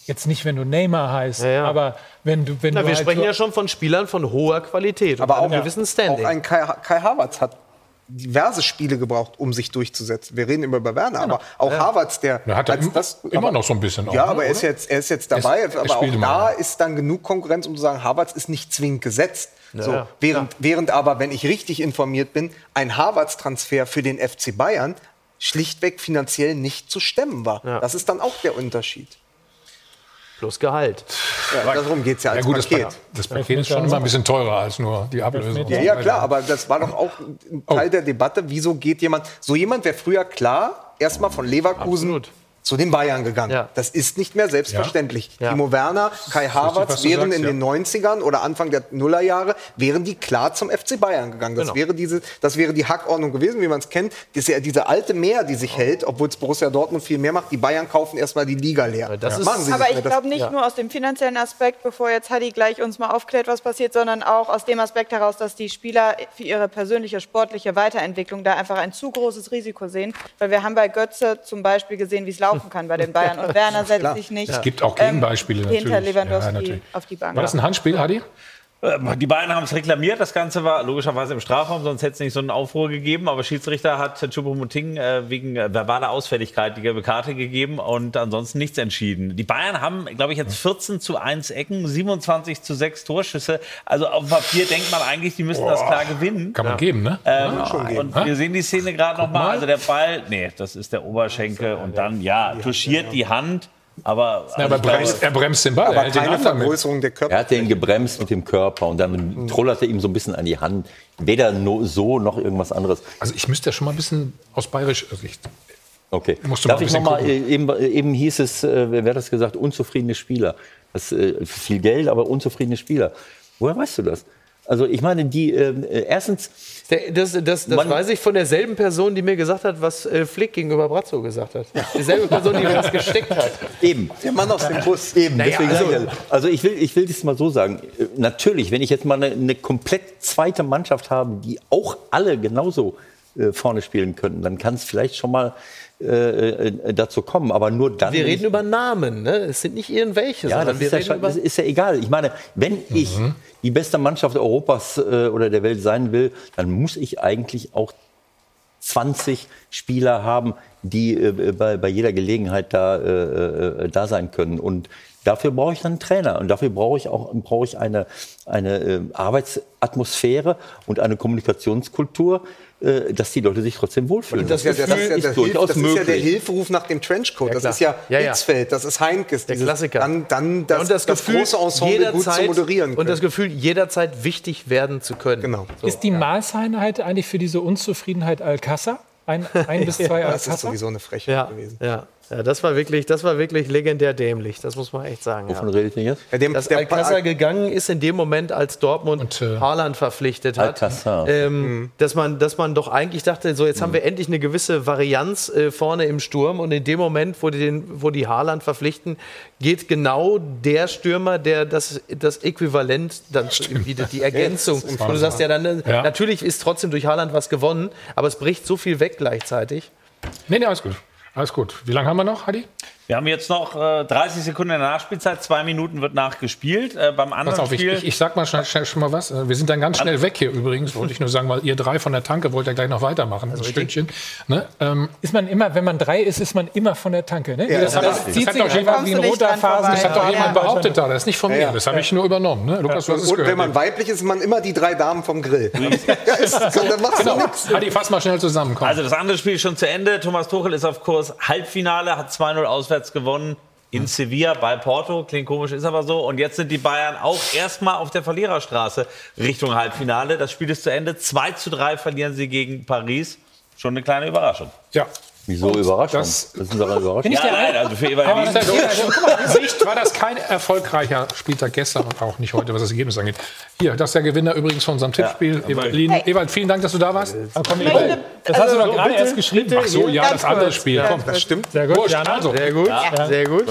jetzt nicht, wenn du Neymar heißt, Ja, ja. aber wenn du, wenn Na, du wir halt sprechen so- ja schon von Spielern von hoher Qualität Aber und auch, einem gewissen auch Standing. ein Kai, Kai Havertz hat diverse Spiele gebraucht, um sich durchzusetzen. Wir reden immer über Werner, aber auch Havertz, der Er hat er als im, das- immer noch so ein bisschen. Auch, Ja, ne, aber er ist jetzt, er ist jetzt dabei. er aber auch da ja. ist dann genug Konkurrenz, um zu sagen, Havertz ist nicht zwingend gesetzt. so, ja, während, während aber, wenn ich richtig informiert bin, ein Havertz-Transfer für den FC Bayern schlichtweg finanziell nicht zu stemmen war. Ja. Das ist dann auch der Unterschied. Plus Gehalt. Ja, darum geht es ja als Ja gut, das, Paket. Pa- das Paket ist schon immer ein bisschen teurer als nur die Ablösung. Ja, ja, klar, aber das war doch auch ein Teil der Debatte. Wieso geht jemand, so jemand wäre früher klar, erstmal von Leverkusen zu den Bayern gegangen. Das ist nicht mehr selbstverständlich. Ja. Timo Werner, Kai Havertz wären sagst, in ja. den 90ern oder Anfang der Nullerjahre, wären die klar zum FC Bayern gegangen. Das, Genau. wäre, diese, das wäre die Hackordnung gewesen, wie man es kennt. Das ja diese alte Mehr, die sich hält, obwohl es Borussia Dortmund viel mehr macht. Die Bayern kaufen erstmal die Liga leer. das ist- Machen sie Aber ich glaube nicht nur aus dem finanziellen Aspekt, bevor jetzt Hadi gleich uns mal aufklärt, was passiert, sondern auch aus dem Aspekt heraus, dass die Spieler für ihre persönliche sportliche Weiterentwicklung da einfach ein zu großes Risiko sehen. Weil wir haben bei Götze zum Beispiel gesehen, wie es laufen kann bei den Bayern. Und Werner setzt sich nicht Es gibt auch ähm, Gegenbeispiele hinter natürlich. Ja, Lewandowski natürlich. auf die Bank. War das ein Handspiel, Hadi? Äh, Die beiden haben es reklamiert. Das Ganze war logischerweise im Strafraum, sonst hätte es nicht so einen Aufruhr gegeben. Aber Schiedsrichter hat Choupo-Moting äh, wegen äh, verbaler Ausfälligkeit die gelbe Karte gegeben und ansonsten nichts entschieden. Die Bayern haben, glaube ich, jetzt 14 zu 1 Ecken, 27 zu 6 Torschüsse. Also auf dem Papier denkt man eigentlich, die müssten das klar gewinnen. Kann man geben, ne? Ähm, und wir sehen die Szene gerade noch mal. Also der Ball, nee, das ist der Oberschenkel und dann ja touchiert die Hand, aber Ja, aber also ich glaube, bremst, er bremst den Ball, er aber den keine. Vergrößerung der Körper. Er hat den gebremst mit dem Körper und dann trullerte ihm so ein bisschen an die Hand. Weder no, so noch irgendwas anderes. Also ich müsste ja schon mal ein bisschen aus bayerischer Sicht. Okay. Musst du mal Darf ein ich bisschen noch mal, gucken. äh, eben, äh, eben hieß es, äh, wer hat das gesagt, unzufriedene Spieler. Das, äh, viel Geld, aber unzufriedene Spieler. Woher weißt du das? Also ich meine, die äh, äh, erstens, Das das, das Man- weiß ich von derselben Person, die mir gesagt hat, was äh, Flick gegenüber Brazzo gesagt hat. Dieselbe Person, die mir das gesteckt hat. eben. Der Mann aus dem Bus. Eben, Naja, deswegen also- also ich will, ich will das mal so sagen. Äh, Natürlich, wenn ich jetzt mal eine, eine komplett zweite Mannschaft habe, die auch alle genauso äh, vorne spielen könnten, dann kann es vielleicht schon mal äh, äh, dazu kommen. Aber nur dann. Wir reden über Namen, ne? Es sind nicht irgendwelche, ja, sondern das ist ja, das ist ja egal. Ich meine, wenn ich die beste Mannschaft Europas äh, oder der Welt sein will, dann muss ich eigentlich auch 20 Spieler haben, die äh, bei, bei jeder Gelegenheit da, äh, äh, da sein können. Und dafür brauche ich dann einen Trainer. Und dafür brauche ich auch brauche ich eine, eine äh, Arbeitsatmosphäre und eine Kommunikationskultur, äh, dass die Leute sich trotzdem wohlfühlen. Das ist ja, der, das ist ja, der, Hilf, durchaus das ist ja der. Hilferuf nach dem Trenchcoat. Ja, das ist ja, Ja, ja. Hitzfeld, das ist Heinkes. Der Klassiker. Dann, dann das, Ja, und das, Gefühl, große Ensemble gut zu jederzeit- moderieren Und das können. Gefühl, jederzeit wichtig werden zu können. Genau. So. Ist die Maßeinheit eigentlich für diese Unzufriedenheit Alcázar? Ein, ein bis zwei Das ist sowieso eine Frechheit Ja, gewesen. ja, ja, das war wirklich, das war wirklich legendär dämlich. Das muss man echt sagen. Wovon Ja. redet ihr jetzt? Ja, dem, Dass der, Alcázar gegangen ist in dem Moment, als Dortmund Und, äh, Haaland verpflichtet hat, Alcázar. ähm, dass, man, dass man doch eigentlich dachte, so jetzt haben wir endlich eine gewisse Varianz äh, vorne im Sturm und in dem Moment, wo die, den, wo die Haaland verpflichten, geht genau der Stürmer, der das, das Äquivalent dann bietet, die Ergänzung. ist und du sagst ja dann, äh, Ja. natürlich ist trotzdem durch Haaland was gewonnen, aber es bricht so viel weg gleichzeitig. Nee, nee, alles gut. Alles gut. Wie lange haben wir noch, Hadi? Wir haben jetzt noch äh, 30 Sekunden in der Nachspielzeit, zwei Minuten wird nachgespielt. Äh, beim anderen Pass auf, ich, Spiel. ich, ich sag mal schnell, schnell schon mal was. Äh, Wir sind dann ganz schnell weg hier übrigens, wollte ich nur sagen, weil ihr drei von der Tanke wollt ja gleich noch weitermachen, ein Stündchen. Ne? Ähm, Ist man immer, wenn man drei ist, ist man immer von der Tanke. Ne? Ja, das, das das, zieht das sich hat doch einfach jemand- wie ein du roter vorbei. das hat doch jemand ja. behauptet da, das ist nicht von mir, Ja, das habe ich nur übernommen. Ne? Lukas, du hast es und gehört. wenn man weiblich ist, ist man immer die drei Damen vom Grill. ja, ist, dann machst du genau. nichts. Hadi, fass mal schnell zusammen. Komm. Also das andere Spiel ist schon zu Ende. Thomas Tuchel ist auf Kurs Halbfinale, hat 2-0 auswärts gewonnen. In Sevilla bei Porto, klingt komisch, ist aber so. Und jetzt sind die Bayern auch erstmal auf der Verliererstraße Richtung Halbfinale. Das Spiel ist zu Ende. 2 zu 3 verlieren sie gegen Paris. Schon eine kleine Überraschung. ja. Wieso Überraschung? das- Das, ist doch eine Überraschung. Ja, nein, also für Ewald Aber das ist ja, Sicht war das kein erfolgreicher Spieltag gestern und auch nicht heute, was das Ergebnis angeht. Hier, das ist der Gewinner übrigens von unserem Tippspiel. Ewald, Lien. Ewald, vielen Dank, dass du da warst. Komm, Ewald, das hast du doch gerade erst geschrieben. Ach so, ja, das andere Spiel. Komm, Das stimmt. Sehr gut, Jana. also. Sehr gut, sehr gut.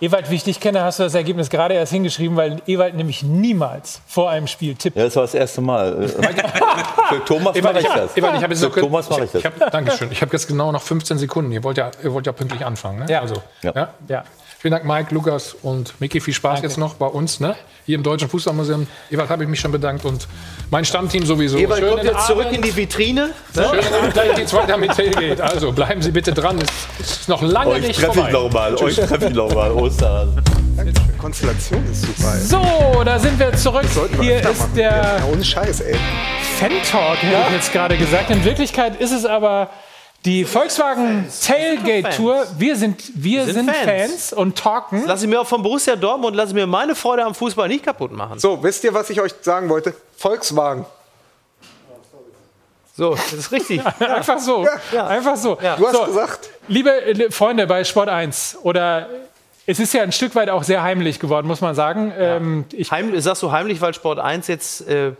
Ewald, wie ich dich kenne, hast du das Ergebnis gerade erst hingeschrieben, weil Ewald nämlich niemals vor einem Spiel tippt. Ja, das war das erste Mal. Äh, Für Thomas mache ich ich habe das. Ewald, ich hab jetzt Thomas mache ich das. Ich Dankeschön. Ich habe jetzt genau noch 15 Sekunden. Ihr wollt ja, ihr wollt ja pünktlich anfangen. Ne? Ja. Also, Ja. ja. Ja. Vielen Dank, Mike, Lukas und Miki. Viel Spaß jetzt noch bei uns, ne? hier im Deutschen Fußballmuseum. Ewald habe ich mich schon bedankt und mein Stammteam sowieso. Ewald Schönen kommt jetzt zurück Abend. in die Vitrine. Schönen Abend, gleich geht's weiter mit Tailgate. Also bleiben Sie bitte dran. Es ist noch lange Euch nicht treffe ich vorbei. nochmal. Euch treffe ich nochmal. Osterhasen. Konstellation ist super. ey. So, da sind wir zurück. Wir Hier ist machen. der Ja, ohne Scheiß, ey. Fan-Talk, hätte ich jetzt gerade gesagt. In Wirklichkeit ist es aber Die Volkswagen Tailgate Tour, wir sind, wir sind, Fans. und talken. Lass ich mir auch von Borussia Dortmund, lass ich mir meine Freude am Fußball nicht kaputt machen. So, wisst ihr, was ich euch sagen wollte? Volkswagen. So, das ist richtig. Einfach so. Ja. Einfach so. Du hast so, gesagt. Liebe Freunde bei Sport 1 oder es ist ja ein Stück weit auch sehr heimlich geworden, muss man sagen. Ähm, ich Heimlich, sagst du heimlich, weil Sport 1 jetzt äh,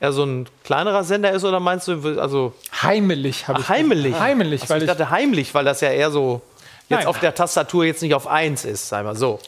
eher so ein kleinerer Sender ist oder meinst du, also. heimelig habe ich. Ach, heimlich? Heimlich, Also weil ich dachte heimlich, weil das ja eher so jetzt Nein. auf der Tastatur jetzt nicht auf 1 ist, sei mal so.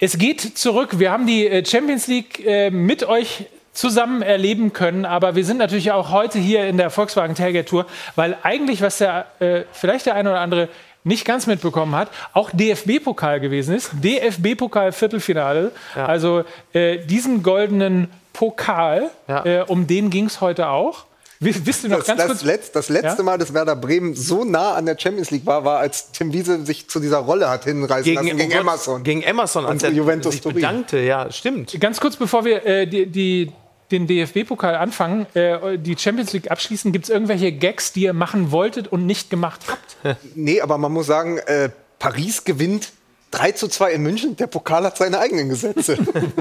Es geht zurück. Wir haben die äh, Champions League äh, mit euch zusammen erleben können, aber wir sind natürlich auch heute hier in der Volkswagen Tailgate Tour, weil eigentlich, was der äh, vielleicht der eine oder andere nicht ganz mitbekommen hat, auch DFB-Pokal gewesen ist. DFB-Pokal Viertelfinale. Also äh, diesen goldenen Pokal, äh, um den ging es heute auch. Wi- Wisst ihr noch Das, ganz das, kurz? letzt, das letzte Ja? Mal, dass Werder Bremen so nah an der Champions League war, war, als Tim Wiese sich zu dieser Rolle hat hinreißen lassen gegen oh Gott, Emerson. Gegen Emerson, als Und er Juventus sich Turin. bedankte, ja, stimmt. Ganz kurz, bevor wir äh, die, die, den DFB-Pokal anfangen, äh, die Champions League abschließen, gibt es irgendwelche Gags, die ihr machen wolltet und nicht gemacht habt? Nee, aber man muss sagen, äh, Paris gewinnt 3 zu 2 in München. Der Pokal hat seine eigenen Gesetze.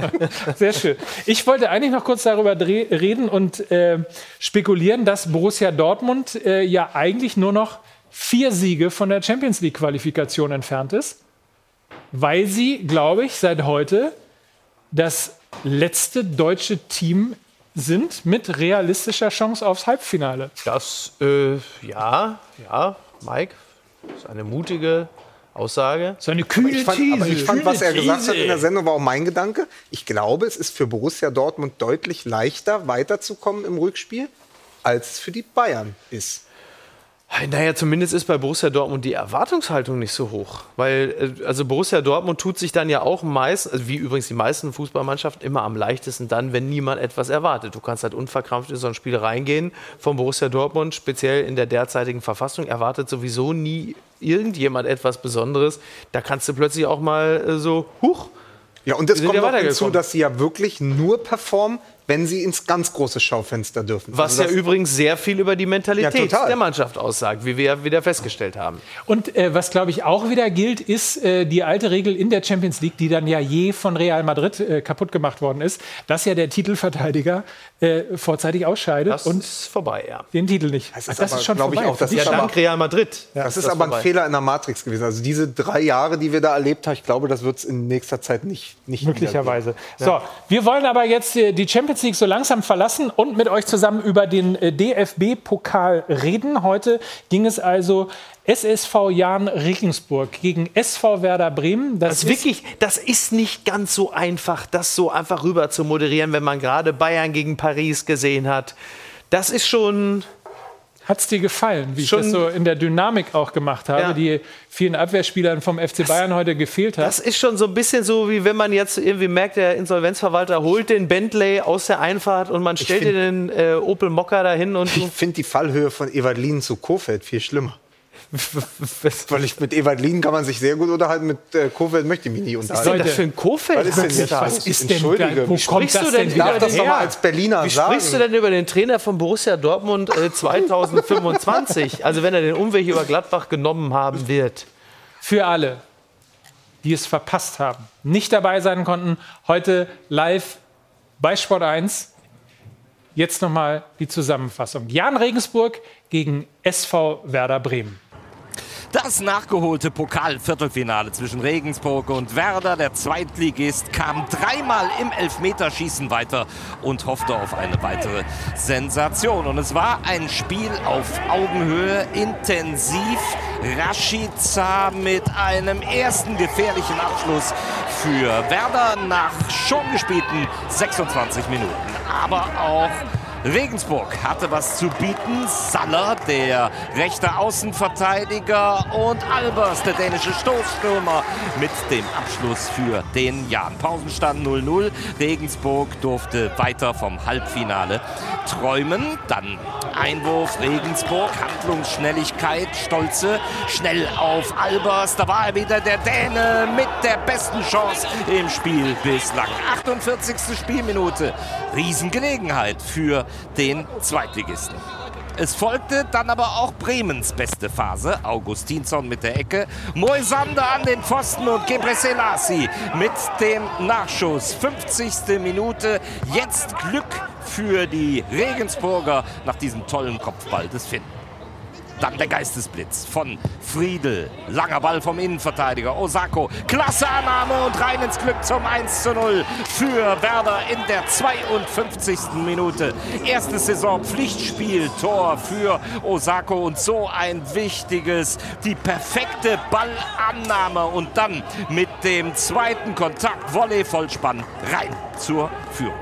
Sehr schön. Ich wollte eigentlich noch kurz darüber reden und äh, spekulieren, dass Borussia Dortmund äh, ja eigentlich nur noch vier Siege von der Champions League-Qualifikation entfernt ist, weil sie, glaube ich, seit heute das letzte deutsche Team sind mit realistischer Chance aufs Halbfinale. Das, äh, ja, ja, Mike, das ist eine mutige Aussage. So eine Aber ich fand, aber ich fand was er gesagt hat in der Sendung, war auch mein Gedanke. Ich glaube, es ist für Borussia Dortmund deutlich leichter, weiterzukommen im Rückspiel, als es für die Bayern ist. Naja, zumindest ist bei Borussia Dortmund die Erwartungshaltung nicht so hoch. Weil, äh, also Borussia Dortmund tut sich dann ja auch meist, also wie übrigens die meisten Fußballmannschaften, immer am leichtesten dann, wenn niemand etwas erwartet. Du kannst halt unverkrampft in so ein Spiel reingehen. Von Borussia Dortmund, speziell in der derzeitigen Verfassung, erwartet sowieso nie irgendjemand etwas Besonderes. Da kannst du plötzlich auch mal äh, so, huch. Ja, und es kommt ja noch hinzu, dass sie ja wirklich nur performen, wenn sie ins ganz große Schaufenster dürfen. Was Also ja das- übrigens sehr viel über die Ja, Mentalität total. der Mannschaft aussagt, wie wir ja wieder festgestellt haben. Und äh, was, glaube ich, auch wieder gilt, ist äh, die alte Regel in der Champions League, die dann ja je von Real Madrid äh, kaputt gemacht worden ist, dass ja der Titelverteidiger äh, vorzeitig ausscheidet Das und ist vorbei, ja. den Titel nicht. Das ist aber, glaub ich, auch, das die ist aber- Stand- Real Madrid. Das ist das aber ein vorbei. Fehler in der Matrix gewesen. Also diese drei Jahre, die wir da erlebt haben, ich glaube, das wird es in nächster Zeit nicht, nicht Möglicherweise. So, wir wollen aber jetzt äh, die Champions League so langsam verlassen und mit euch zusammen über den äh, DFB-Pokal reden. Heute ging es also SSV Jahn Regensburg gegen SV Werder Bremen. Das ist wirklich, das ist nicht ganz so einfach, das so einfach rüber zu moderieren, wenn man gerade Bayern gegen Paris gesehen hat. Das ist schon. Hat es dir gefallen, wie Schon- ich das so in der Dynamik auch gemacht habe, Ja. die vielen Abwehrspielern vom FC Bayern heute gefehlt hat? Das ist schon so ein bisschen so, wie wenn man jetzt irgendwie merkt, der Insolvenzverwalter holt den Bentley aus der Einfahrt und man stellt find- den äh, Opel Mokka dahin und Ich finde die Fallhöhe von Evalin zu Kofeld viel schlimmer. Weil ich mit Evalin kann man sich sehr gut unterhalten, mit äh, Kofeld möchte ich mich nie Was ist unterhalten. denn das für ein Kofeld? Was ist denn jetzt was ist denn Entschuldige. da- wo sprichst das du denn denn wieder darf das doch her? mal als Berliner Wie sagen. sprichst du denn über den Trainer von Borussia Dortmund äh, 2025? also wenn er den Umweg über Gladbach genommen haben wird. Für alle, die es verpasst haben, nicht dabei sein konnten, heute live bei Sport 1. Jetzt nochmal die Zusammenfassung. Jan Regensburg gegen SV Werder Bremen. Das nachgeholte Pokalviertelfinale zwischen Regensburg und Werder, der Zweitligist, kam dreimal im Elfmeterschießen weiter und hoffte auf eine weitere Sensation. Und es war ein Spiel auf Augenhöhe, intensiv. Rashica mit einem ersten gefährlichen Abschluss für Werder nach schon gespielten 26 Minuten. Aber auch Regensburg hatte was zu bieten. Saller, der rechte Außenverteidiger und Albers, der dänische Stoßstürmer, mit dem Abschluss für den Jan. Pausenstand 0-0. Regensburg durfte weiter vom Halbfinale träumen. Dann Einwurf Regensburg, Handlungsschnelligkeit, Stolze, schnell auf Albers. Da war er wieder der Däne mit der besten Chance im Spiel bislang. 48. Spielminute. Riesengelegenheit für den Zweitligisten. Es folgte dann aber auch Bremens beste Phase. Augustinsson mit der Ecke, Moisander an den Pfosten und Gebre mit dem Nachschuss. 50. Minute. Jetzt Glück für die Regensburger nach diesem tollen Kopfball des Finn. Dann der Geistesblitz von Friedel. Langer Ball vom Innenverteidiger Osako. Klasse Annahme und rein ins Glück zum 1 zu 0 für Werder in der 52. Minute. Erstes Saison Pflichtspiel Tor für Osako und so ein wichtiges, die perfekte Ballannahme und dann mit dem zweiten Kontakt Volley Vollspann rein zur Führung.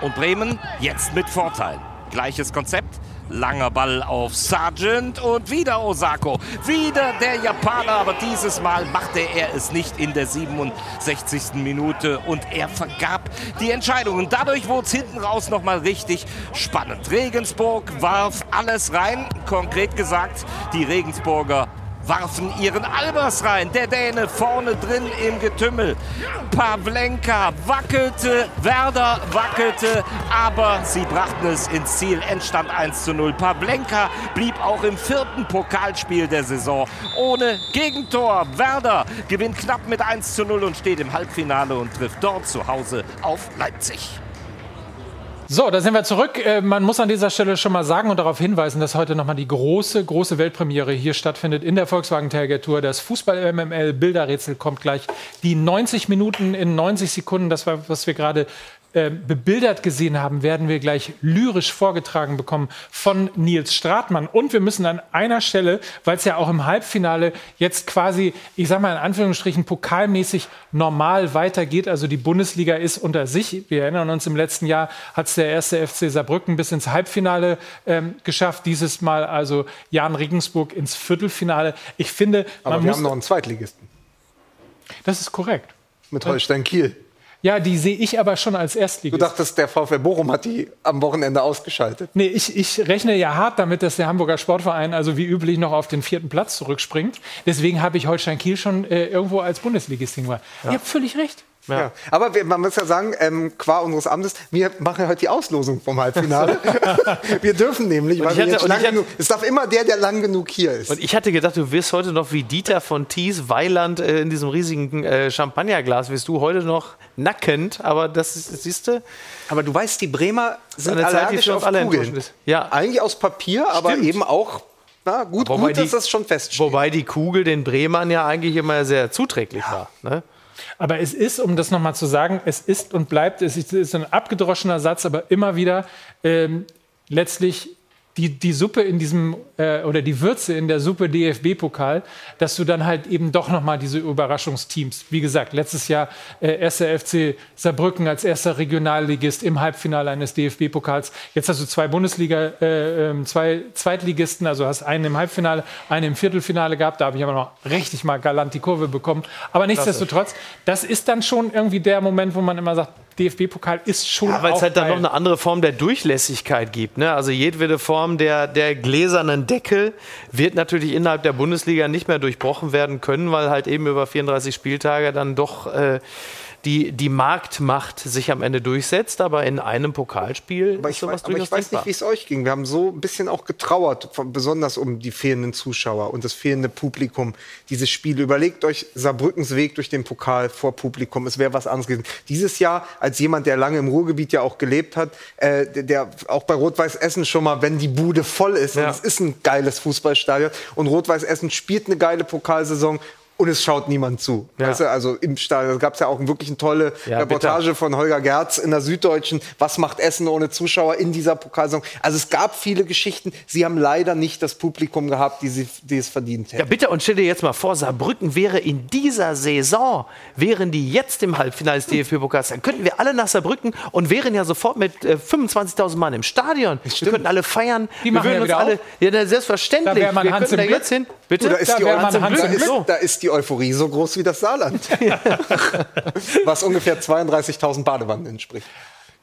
Und Bremen jetzt mit Vorteil. Gleiches Konzept. Langer Ball auf Sargent und wieder Osako. Wieder der Japaner, aber dieses Mal machte er es nicht in der 67. Minute und er vergab die Entscheidung. Und dadurch wurde es hinten raus nochmal richtig spannend. Regensburg warf alles rein. Konkret gesagt, die Regensburger warfen ihren Albers rein. Der Däne vorne drin im Getümmel. Pavlenka wackelte, Werder wackelte, aber sie brachten es ins Ziel. Endstand 1 zu 0. Pavlenka blieb auch im vierten Pokalspiel der Saison ohne Gegentor. Werder gewinnt knapp mit 1 zu 0 und steht im Halbfinale und trifft dort zu Hause auf Leipzig. So, da sind wir zurück. Äh, man muss an dieser Stelle schon mal sagen und darauf hinweisen, dass heute nochmal die große, große Weltpremiere hier stattfindet in der Volkswagen Tour. Das Fußball-MML Bilderrätsel kommt gleich. Die 90 Minuten in 90 Sekunden, das war, was wir gerade äh, bebildert gesehen haben, werden wir gleich lyrisch vorgetragen bekommen von Nils Stratmann. Und wir müssen an einer Stelle, weil es ja auch im Halbfinale jetzt quasi, ich sag mal in Anführungsstrichen, pokalmäßig normal weitergeht. Also die Bundesliga ist unter sich. Wir erinnern uns, im letzten Jahr hat es der erste FC Saarbrücken bis ins Halbfinale ähm, geschafft. Dieses Mal also Jan Regensburg ins Viertelfinale. Ich finde, Aber wir haben noch einen Zweitligisten. Das ist korrekt. Mit Holstein Kiel. Ja, die sehe ich aber schon als Erstligist. Du dachtest, der VfL Bochum hat die am Wochenende ausgeschaltet. Nee, ich, ich rechne ja hart damit, dass der Hamburger Sportverein also wie üblich noch auf den vierten Platz zurückspringt. Deswegen habe ich Holstein Kiel schon äh, irgendwo als Bundesligist hingebracht. Ja. Ihr habt völlig recht. Ja. ja. Aber wir, man muss ja sagen, ähm, qua unseres Amtes, wir machen heute die Auslosung vom Halbfinale. wir dürfen nämlich, weil wir jetzt lang genug, es darf immer der, der lang genug hier ist. Und ich hatte gedacht, du wirst heute noch wie Dieter von Thies Weiland äh, in diesem riesigen äh, Champagnerglas, wirst du heute noch nackend, aber das siehst du. Aber du weißt, die Bremer sind allergisch Zeit, auf alle Kugeln. Ja. Eigentlich aus Papier, aber Stimmt. eben auch na, gut, wobei gut, die, dass das schon feststeht. Wobei die Kugel den Bremern ja eigentlich immer sehr zuträglich ja. war. Ne? Aber es ist, um das nochmal zu sagen, es ist und bleibt, es ist ein abgedroschener Satz, aber immer wieder ähm, letztlich die, die Suppe in diesem äh, oder die Würze in der Suppe DFB-Pokal, dass du dann halt eben doch nochmal diese Überraschungsteams, wie gesagt, letztes Jahr äh, erster FC Saarbrücken als erster Regionalligist im Halbfinale eines DFB-Pokals. Jetzt hast du zwei Bundesliga, äh, ähm, zwei Zweitligisten, also hast einen im Halbfinale, einen im Viertelfinale gehabt. Da habe ich aber noch richtig mal galant die Kurve bekommen. Aber nichtsdestotrotz, das ist dann schon irgendwie der Moment, wo man immer sagt, DFB-Pokal ist schon. Ja, weil es halt dann noch eine andere Form der Durchlässigkeit gibt. Ne? Also jedwede Form der, der gläsernen Deckel wird natürlich innerhalb der Bundesliga nicht mehr durchbrochen werden können, weil halt eben über 34 Spieltage dann doch äh, die, die Marktmacht sich am Ende durchsetzt, aber in einem Pokalspiel aber ich, sowas weiß, aber ich weiß nicht, wie es euch ging. Wir haben so ein bisschen auch getrauert, besonders um die fehlenden Zuschauer und das fehlende Publikum. Dieses Spiel. Überlegt euch Saarbrückens Weg durch den Pokal vor Publikum. Es wäre was anderes gewesen. Dieses Jahr, als jemand, der lange im Ruhrgebiet ja auch gelebt hat, äh, der auch bei Rot-Weiß Essen schon mal, wenn die Bude voll ist, ja. und es ist ein geiles Fußballstadion und Rot-Weiß Essen spielt eine geile Pokalsaison und es schaut niemand zu. Ja. Weißt du, also im Stadion gab es ja auch wirklich eine tolle ja, Reportage bitte. von Holger Gerz in der Süddeutschen. Was macht Essen ohne Zuschauer in dieser Pokalsaison? Also es gab viele Geschichten. Sie haben leider nicht das Publikum gehabt, die, sie, die es verdient hätten. Ja, bitte und stell dir jetzt mal vor, Saarbrücken wäre in dieser Saison, wären die jetzt im Halbfinale des DFB-Pokals, dann könnten wir alle nach Saarbrücken und wären ja sofort mit äh, 25.000 Mann im Stadion. Wir könnten alle feiern. Die wir würden ja uns alle, ja, selbstverständlich. Da wir könnten da jetzt hin. Bitte? Da ist, da die, Glück, da ist die Euphorie so groß wie das Saarland. Was ungefähr 32.000 Badewannen entspricht.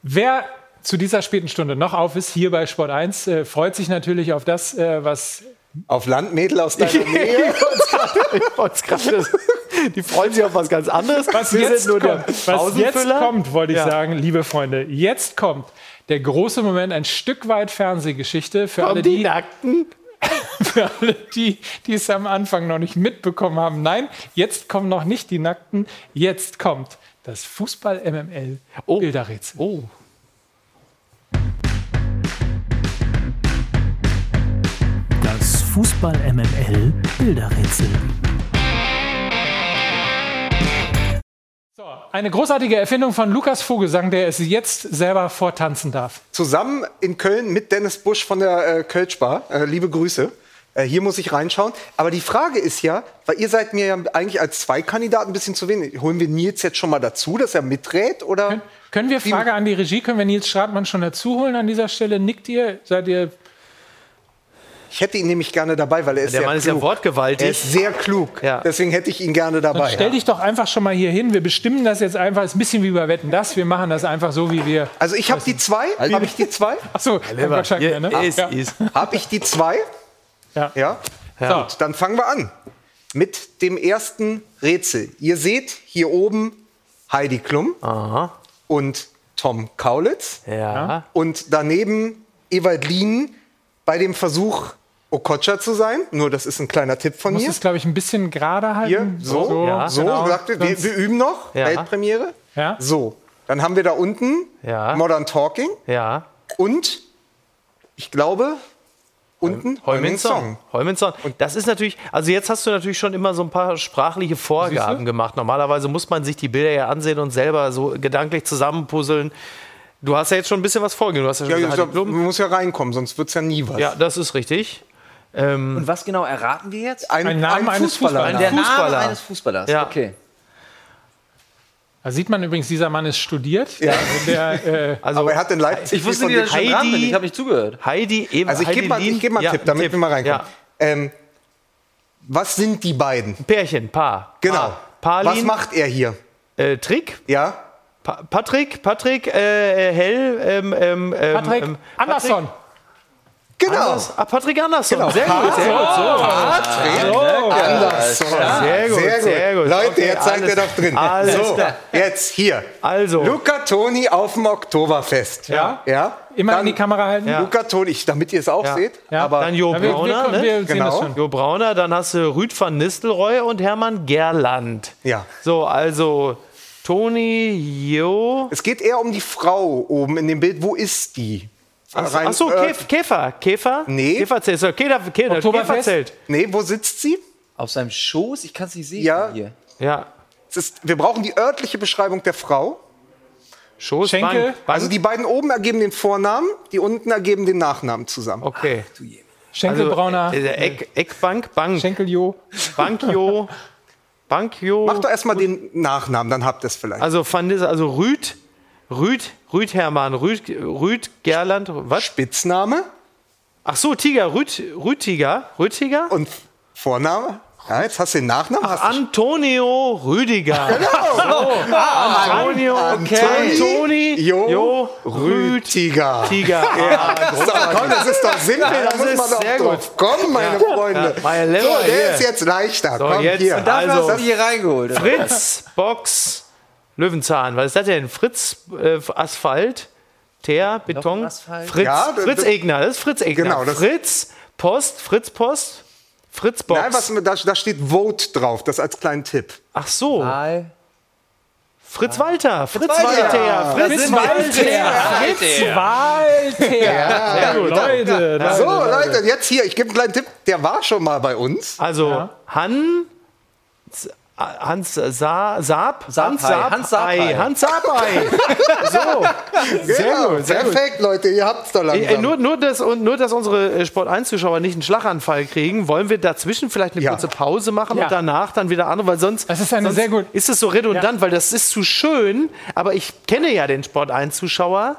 Wer zu dieser späten Stunde noch auf ist, hier bei Sport 1, äh, freut sich natürlich auf das, äh, was. Auf Landmädel aus deiner Nähe. die freuen sich auf was ganz anderes. Was, jetzt kommt, was jetzt kommt, wollte ich ja. sagen, liebe Freunde, jetzt kommt der große Moment, ein Stück weit Fernsehgeschichte für Kommen alle, die die, Nackten? für alle die, die es am Anfang noch nicht mitbekommen haben. Nein, jetzt kommen noch nicht die Nackten, jetzt kommt das Fußball-MML Bilderrätsel. Oh. Das Fußball-MML So, eine großartige Erfindung von Lukas Vogelsang, der es jetzt selber vortanzen darf. Zusammen in Köln mit Dennis Busch von der äh, Kölschbar. Äh, liebe Grüße. Äh, hier muss ich reinschauen. Aber die Frage ist ja, weil ihr seid mir ja eigentlich als zwei Kandidaten ein bisschen zu wenig. Holen wir Nils jetzt schon mal dazu, dass er miträt? Oder? Können, können wir, Frage an die Regie, können wir Nils Stratmann schon dazu holen an dieser Stelle? Nickt ihr? Seid ihr Ich hätte ihn nämlich gerne dabei, weil er ist Der sehr Mann ist ja klug. wortgewaltig. Er ist sehr klug. Ja. Deswegen hätte ich ihn gerne dabei. Dann stell dich doch einfach schon mal hier hin. Wir bestimmen das jetzt einfach. Ist ein bisschen wie bei Wetten das. Wir machen das einfach so, wie wir. Also ich habe die zwei. Habe ich die zwei? Achso, mir, ne? Ist, Ja. ist. Habe ich die zwei? Ja. Ja. So. Gut, dann fangen wir an mit dem ersten Rätsel. Ihr seht hier oben Heidi Klum Aha. und Tom Kaulitz Ja. und daneben Ewald Lien bei dem Versuch Okocha zu sein. Nur das ist ein kleiner Tipp von Muss mir. es, glaube ich, ein bisschen gerade halten. Hier, so, so, ja, genau. sagt ihr. Wir, wir üben noch. Ja. Weltpremiere. Ja. So, dann haben wir da unten Ja. Modern Talking Ja. und ich glaube unten Heumin Song. Heumin Song. Und das ist natürlich, also jetzt hast du natürlich schon immer so ein paar sprachliche Vorgaben gemacht. Normalerweise muss man sich die Bilder ja ansehen und selber so gedanklich zusammenpuzzeln. Du hast ja jetzt schon ein bisschen was vorgegeben. Du hast ja schon Ja, gesagt, Klum. man muss ja reinkommen, sonst wird es ja nie was. ja, das ist richtig. Ähm, Und was genau erraten wir jetzt? Ein, Ein Name ein eines Fußballer. Fußballers. Der Fußballer. Name eines Fußballers. Ja. Okay. Da sieht man übrigens, dieser Mann ist studiert. Ja. Der, äh, also Aber er hat in Leipzig Ich wusste nicht, von dass ich dran bin. Ich habe nicht zugehört. Heidi, eben, Also ich gebe mal, ich geb mal Ja, einen Tipp, damit wir mal reinkommen. Ja. Ähm, was sind die beiden? Pärchen, Paar. Genau. Paar, was macht er hier? äh, Trick. Ja? Pa Patrick, Patrick, äh, Hell, ähm, ähm, ähm, Patrick ähm, Andersson. Genau. Anders, ah, Patrick Andersson. Genau. Sehr gut, sehr gut. So. Andersson. Sehr gut, Sehr gut. sehr gut. Leute, Okay, jetzt seid ihr doch drin. alles so, klar. jetzt hier. Also. Luca Toni auf dem Oktoberfest. Ja. Ja. Immer Dann in die Kamera halten. Ja. Luca Toni, ich, damit ihr es auch Ja. seht. Ja. Aber Dann Jo wir, wir, Brauner, wir, wir ne? sehen Genau. Jo Brauner, dann hast du Rüd van Nistelrooy und Hermann Gerland. ja. So, also Toni, Jo. Es geht eher um die Frau oben in dem Bild. Wo ist die? Rein- Achso, äh, Käf Käfer. Käfer? Nee. Käferzelt. So, Käfer, Käfer? Käferzelt. Nee, wo sitzt sie? Auf seinem Schoß? Ich kann es nicht sehen Ja. hier. Ja. Es ist, wir brauchen die örtliche Beschreibung der Frau. Schoß, Schenkel. Bank, Bank. Also die beiden oben ergeben den Vornamen, die unten ergeben den Nachnamen zusammen. Okay. Schenkelbrauner. Also, äh, Eck, Eckbank, Bank, Schenkeljo. Bankjo, Bankjo. Macht doch erstmal den Nachnamen, dann habt ihr es vielleicht. Also Van Nis, also Rüd, Rüd, Rüd Hermann, Rüd, Rüd Gerland, was? Spitzname Ach so, Tiger, Rüd, Rüdtiger, Rüdtiger? und Vorname? Ja, jetzt hast du den Nachnamen. Ach, hast du Antonio Rüdiger. Genau. Antonio, Antoni, Antoni, Jo, Jo, Rüd, Rütiger. Tiger. Ja, Ah, so, komm, das ist doch simpel, Ja, da muss man doch drauf kommen, meine Ja. Freunde. Ja, so, der hier. ist jetzt leichter. So, komm, jetzt- hier. Und dafür hast du hier reingeholt. Fritz, Box, Löwenzahn. Was ist das denn? Fritz, äh, Asphalt, Teer, Beton. Asphalt? Fritz, Ja, das- Fritz Egner, das ist Fritz Egner. Genau, das- Fritz, Post, Fritz Post, Fritz Box. Nein, was, da, da steht Vote drauf, das als kleinen Tipp. Ach so, Drei. Fritz Walter, Fritz Walter. Walter, Fritz Fritz Walter. Fritz Walter. Sehr gut. Leute, Leute, So, Leute. Leute, jetzt hier, ich gebe einen kleinen Tipp, der war schon mal bei uns. Also Han, Hans Sa Saab, Hans Sapai, Hans Sapai. Hans Sapai. so, sehr Genau, gut, sehr gut. perfekt, Leute, ihr habt's doch langsam. Äh, nur, nur, dass, und nur, dass unsere äh, Sport 1-Zuschauer nicht einen Schlaganfall kriegen, wollen wir dazwischen vielleicht eine Ja. kurze Pause machen Ja. und danach dann wieder andere, weil sonst, Das ist eine sonst sehr gut- ist es so redundant, weil das ist zu schön, aber ich kenne ja den Sport 1-Zuschauer,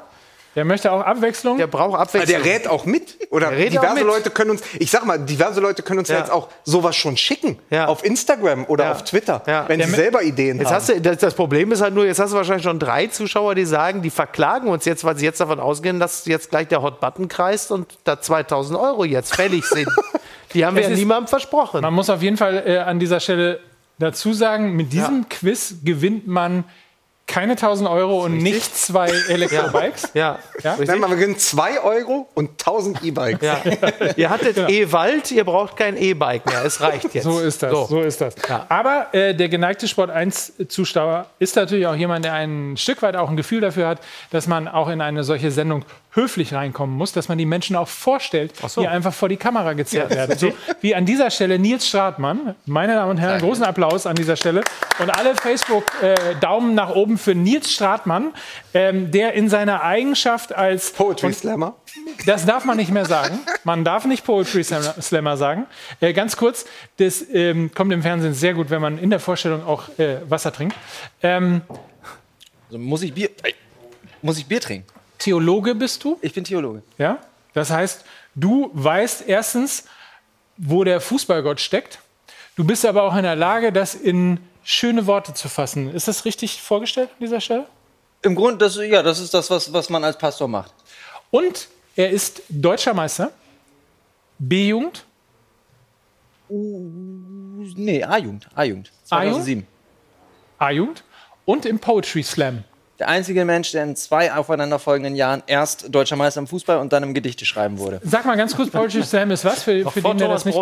Der möchte auch Abwechslung. der braucht Ah, Abwechslung. Der rät auch mit. Oder Der rät auch diverse mit. Leute können uns, ich sag mal, diverse Leute können uns ja. Jetzt auch sowas schon schicken. Ja. Auf Instagram oder Ja. auf Twitter, Ja. wenn Der sie selber Ideen Jetzt haben. hast du, das, das Problem ist halt nur, jetzt hast du wahrscheinlich schon drei Zuschauer, die sagen, die verklagen uns jetzt, weil sie jetzt davon ausgehen, dass jetzt gleich der Hot Button kreist und da 2000 Euro jetzt fällig sind. Die haben wir Es ja niemandem versprochen. Man muss auf jeden Fall äh, an dieser Stelle dazu sagen, mit diesem Quiz gewinnt man keine 1000 Euro und nicht zwei Elektrobikes. Ja. Ja? Nein, wir gewinnen 2 Euro und 1000 E-Bikes. Ja. ihr hattet E-Wald, ihr braucht kein E-Bike mehr. Es reicht jetzt. So ist das. So, ist das. Aber äh, der geneigte Sport 1-Zuschauer ist natürlich auch jemand, der ein Stück weit auch ein Gefühl dafür hat, dass man auch in eine solche Sendung höflich reinkommen muss, dass man die Menschen auch vorstellt, so. die einfach vor die Kamera gezerrt Ja. werden. So wie an dieser Stelle Nils Stratmann. Meine Damen und Herren, großen Applaus an dieser Stelle. Und alle Facebook-Daumen nach oben für Nils Stratmann, ähm, der in seiner Eigenschaft als Poetry Slammer. Das darf man nicht mehr sagen. Man darf nicht Poetry Slammer- sagen. Äh, ganz kurz, das ähm, kommt im Fernsehen sehr gut, wenn man in der Vorstellung auch äh, Wasser trinkt. Ähm, Also muss ich Bier, muss ich Bier trinken? Theologe bist du? Ich bin Theologe. Ja? Das heißt, du weißt erstens, wo der Fußballgott steckt. Du bist aber auch in der Lage, das in schöne Worte zu fassen. Ist das richtig vorgestellt an dieser Stelle? Im Grunde, das, ja, das ist das, was, was man als Pastor macht. Und er ist deutscher Meister, B-Jugend, Nee, A-Jugend. A-Jugend. 2007. A-Jugend und im Poetry Slam. Der einzige Mensch, der in zwei aufeinanderfolgenden Jahren erst deutscher Meister im Fußball und dann im Gedichte schreiben wurde. Sag mal ganz kurz, Poetry Slam ist was für, für den, der das nicht?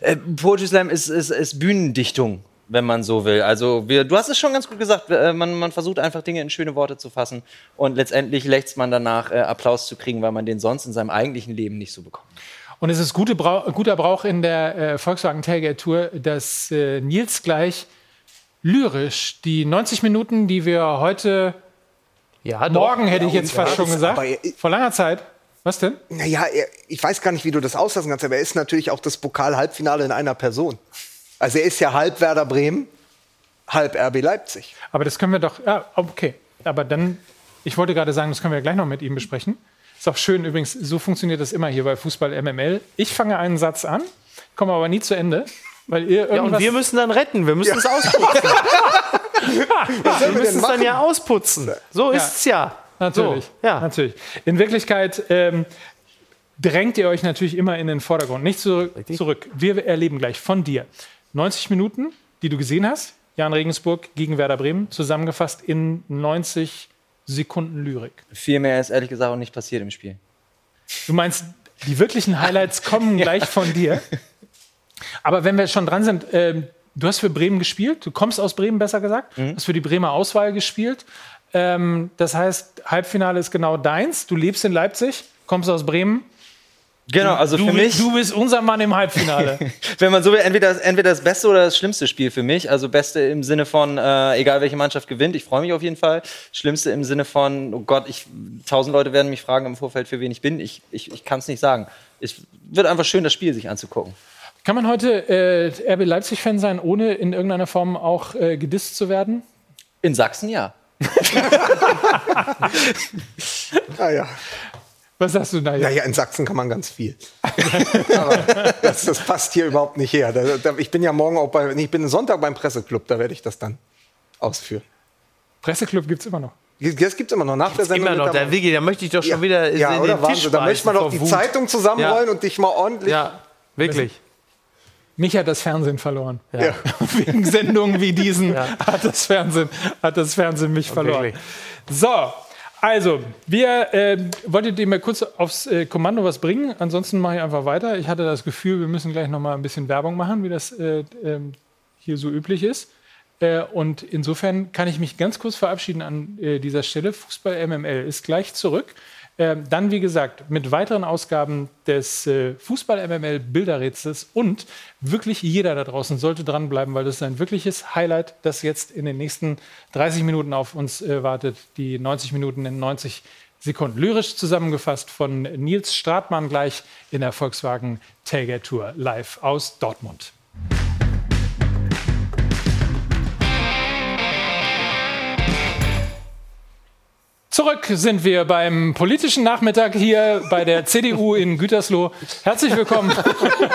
Äh, Poetry Slam ist, ist, ist Bühnendichtung, wenn man so will. Also wir, du hast es schon ganz gut gesagt, äh, man, man versucht einfach Dinge in schöne Worte zu fassen und letztendlich lächzt man danach, äh, Applaus zu kriegen, weil man den sonst in seinem eigentlichen Leben nicht so bekommt. Und es ist gute Brau guter Brauch in der äh, Volkswagen Tailgate Tour, dass äh, Nils gleich lyrisch die 90 Minuten, die wir heute ja, morgen doch. hätte ich Ja, jetzt ja, fast schon gesagt, aber er- vor langer Zeit. Was denn? Naja, er, ich weiß gar nicht, wie du das auslassen kannst, aber er ist natürlich auch das Pokal-Halbfinale in einer Person. Also er ist ja halb Werder Bremen, halb RB Leipzig. Aber das können wir doch. Ja, okay. Aber dann, ich wollte gerade sagen, das können wir gleich noch mit ihm besprechen. Ist auch schön übrigens, so funktioniert das immer hier bei Fußball MML. Ich fange einen Satz an, komme aber nie zu Ende, weil ihr Ja, und irgendwas. wir müssen dann retten. Wir müssen es ausputzen. wir müssen es dann ja ausputzen. So ist es ja. Natürlich. So, ja. natürlich. In Wirklichkeit ähm, drängt ihr euch natürlich immer in den Vordergrund, nicht zurück. zurück. Wir erleben gleich von dir 90 Minuten, die du gesehen hast, Jan Regensburg gegen Werder Bremen, zusammengefasst in 90 Sekunden Lyrik. Viel mehr ist ehrlich gesagt auch nicht passiert im Spiel. Du meinst, die wirklichen Highlights kommen gleich von dir. Aber wenn wir schon dran sind, ähm, du hast für Bremen gespielt, du kommst aus Bremen, besser gesagt, Mhm. hast für die Bremer Auswahl gespielt. Ähm, das heißt, Halbfinale ist genau deins. Du lebst in Leipzig, kommst aus Bremen. Genau, also du, für mich- Du bist unser Mann im Halbfinale. Wenn man so will, entweder, das- entweder das beste oder das schlimmste Spiel für mich. Also beste im Sinne von, äh, egal welche Mannschaft gewinnt, ich freue mich auf jeden Fall. Schlimmste im Sinne von, oh Gott, ich, tausend Leute werden mich fragen im Vorfeld, für wen ich bin. Ich, ich, ich kann es nicht sagen. Es wird einfach schön, das Spiel sich anzugucken. Kann man heute äh, RB Leipzig-Fan sein, ohne in irgendeiner Form auch äh, gedisst zu werden? In Sachsen ja. Ah, ja. Was sagst du da jetzt? Naja, in Sachsen kann man ganz viel. Aber das, das passt hier überhaupt nicht her. Da, da, ich bin ja morgen auch bei, ich bin Sonntag beim Presseclub, da werde ich das dann ausführen. Presseclub gibt es immer noch. Das gibt es immer noch nach der Sendung. Immer noch, der Wiggy, da möchte ich doch schon Ja. wieder Ja, in oder den. Tisch Da möchte man doch die. Zeitung zusammenrollen und dich mal ordentlich. Ja, wirklich. Mich hat das Fernsehen verloren. Ja. Wegen Sendungen wie diesen hat, das Fernsehen, hat das Fernsehen mich verloren. So, also, wir ähm, wolltet ihr mal kurz aufs äh, Kommando was bringen. Ansonsten mache ich einfach weiter. Ich hatte das Gefühl, wir müssen gleich noch mal ein bisschen Werbung machen, wie das äh, ähm, hier so üblich ist. Äh, und insofern kann ich mich ganz kurz verabschieden an äh, dieser Stelle. Fußball MML ist gleich zurück. Ähm, dann, wie gesagt, mit weiteren Ausgaben des äh, Fußball MML Bilderrätsels und wirklich jeder da draußen sollte dranbleiben, weil das ist ein wirkliches Highlight, das jetzt in den nächsten 30 Minuten auf uns äh, wartet. Die 90 Minuten in 90 Sekunden. Lyrisch zusammengefasst von Nils Stratmann gleich in der Volkswagen Tailgate Tour live aus Dortmund. Zurück sind wir beim politischen Nachmittag hier bei der CDU in Gütersloh. Herzlich willkommen.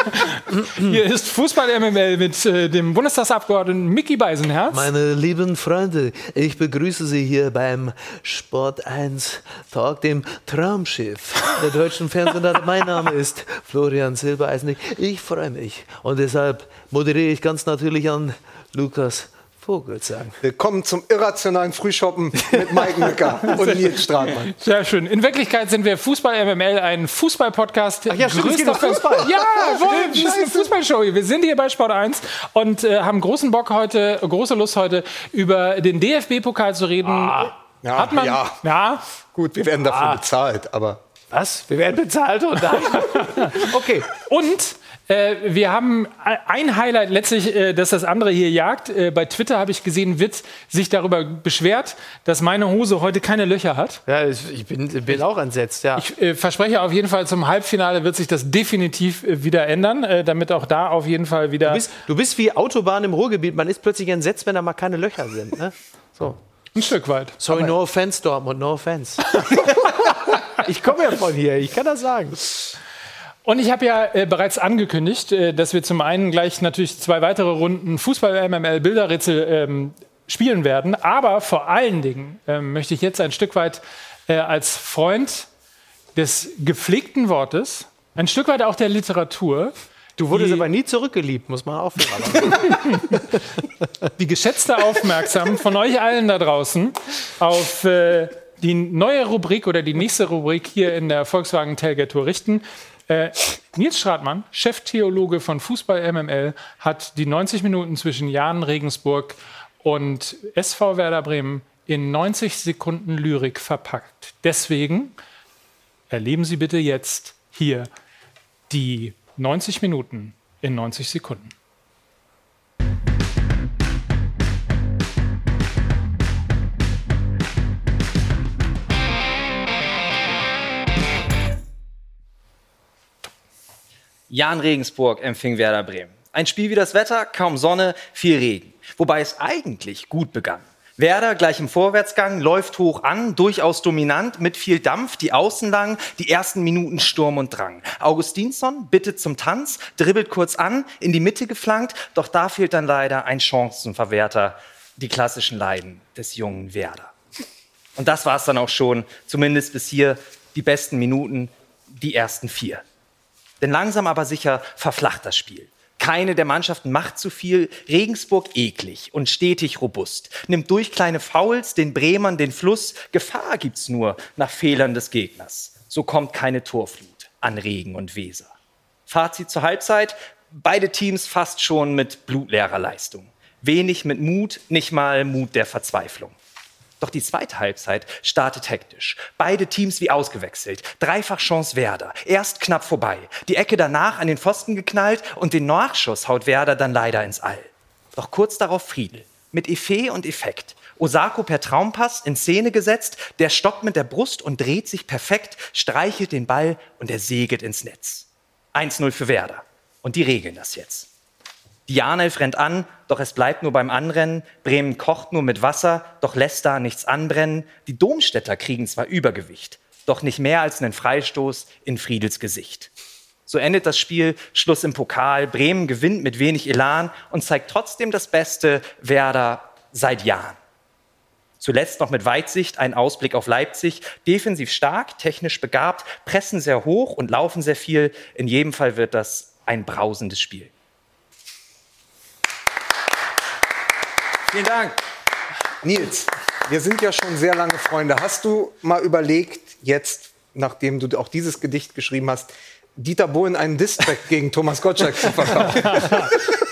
hier ist Fußball MML mit äh, dem Bundestagsabgeordneten Mickey Beisenherz. Meine lieben Freunde, ich begrüße Sie hier beim Sport 1 Talk, dem Traumschiff der deutschen Fernsehsender. Mein Name ist Florian Silbereisen. Ich freue mich und deshalb moderiere ich ganz natürlich an Lukas Vogelsang. Willkommen zum irrationalen Frühshoppen mit Mike Nöcker und Nils Stratmann. Sehr schön. In Wirklichkeit sind wir Fußball MML, ein Fußball-Podcast. Ach ja, stimmt, es geht um Fußball. Ja, wohl, das ist eine Fußballshow. Wir sind hier bei Sport 1 und äh, haben großen Bock heute, große Lust heute über den DFB-Pokal zu reden. Ah, Ja, Hat man? ja. ja. Gut, wir werden dafür Ah. bezahlt, aber. Was? Wir werden bezahlt und dann. Okay. Und äh, wir haben ein Highlight letztlich, äh, dass das andere hier jagt. Äh, bei Twitter habe ich gesehen, Witt sich darüber beschwert, dass meine Hose heute keine Löcher hat. Ja, ich bin, bin auch entsetzt, ja. Ich äh, verspreche auf jeden Fall, zum Halbfinale wird sich das definitiv äh, wieder ändern, damit auch da auf jeden Fall wieder. Du bist, du bist wie Autobahn im Ruhrgebiet. Man ist plötzlich entsetzt, wenn da mal keine Löcher sind. Ne? So. Ein Stück weit. Sorry, no offense, Dortmund, no offense. ich komme ja von hier, ich kann das sagen. Und ich habe ja äh, bereits angekündigt, äh, dass wir zum einen gleich natürlich zwei weitere Runden Fußball-MML-Bilderrätsel ähm, spielen werden. Aber vor allen Dingen ähm, möchte ich jetzt ein Stück weit äh, als Freund des gepflegten Wortes, ein Stück weit auch der Literatur. Du wurdest aber nie zurückgeliebt, muss man auch die geschätzte Aufmerksam von euch allen da draußen auf äh, die neue Rubrik oder die nächste Rubrik hier in der Volkswagen Tailgate Tour richten. Äh, Nils Stratmann, Cheftheologe von Fußball MML, hat die 90 Minuten zwischen Jan Regensburg und SV Werder Bremen in 90 Sekunden Lyrik verpackt. Deswegen erleben Sie bitte jetzt hier die 90 Minuten in 90 Sekunden. Jan Regensburg empfing Werder Bremen. Ein Spiel wie das Wetter, kaum Sonne, viel Regen. Wobei es eigentlich gut begann. Werder gleich im Vorwärtsgang, läuft hoch an, durchaus dominant, mit viel Dampf, die Außen lang, die ersten Minuten Sturm und Drang. Augustinsson bittet zum Tanz, dribbelt kurz an, in die Mitte geflankt, doch da fehlt dann leider ein Chancenverwerter, die klassischen Leiden des jungen Werder. Und das war es dann auch schon, zumindest bis hier die besten Minuten, die ersten vier. Denn langsam aber sicher verflacht das Spiel. Keine der Mannschaften macht zu viel. Regensburg eklig und stetig robust. Nimmt durch kleine Fouls den Bremern den Fluss. Gefahr gibt's nur nach Fehlern des Gegners. So kommt keine Torflut an Regen und Weser. Fazit zur Halbzeit. Beide Teams fast schon mit blutleerer Leistung. Wenig mit Mut, nicht mal Mut der Verzweiflung. Doch die zweite Halbzeit startet hektisch. Beide Teams wie ausgewechselt. Dreifach Chance Werder. Erst knapp vorbei. Die Ecke danach an den Pfosten geknallt und den Nachschuss haut Werder dann leider ins All. Doch kurz darauf Friedel. Mit Effet und Effekt. Osako per Traumpass in Szene gesetzt. Der stoppt mit der Brust und dreht sich perfekt, streichelt den Ball und er segelt ins Netz. 1-0 für Werder. Und die regeln das jetzt. Dianelf rennt an, doch es bleibt nur beim Anrennen. Bremen kocht nur mit Wasser, doch lässt da nichts anbrennen. Die Domstädter kriegen zwar Übergewicht, doch nicht mehr als einen Freistoß in Friedels Gesicht. So endet das Spiel, Schluss im Pokal. Bremen gewinnt mit wenig Elan und zeigt trotzdem das Beste Werder seit Jahren. Zuletzt noch mit Weitsicht ein Ausblick auf Leipzig. Defensiv stark, technisch begabt, pressen sehr hoch und laufen sehr viel. In jedem Fall wird das ein brausendes Spiel. Vielen Dank. Nils, wir sind ja schon sehr lange Freunde. Hast du mal überlegt, jetzt, nachdem du auch dieses Gedicht geschrieben hast, Dieter Bohlen einen Distrack gegen Thomas Gottschalk zu verkaufen?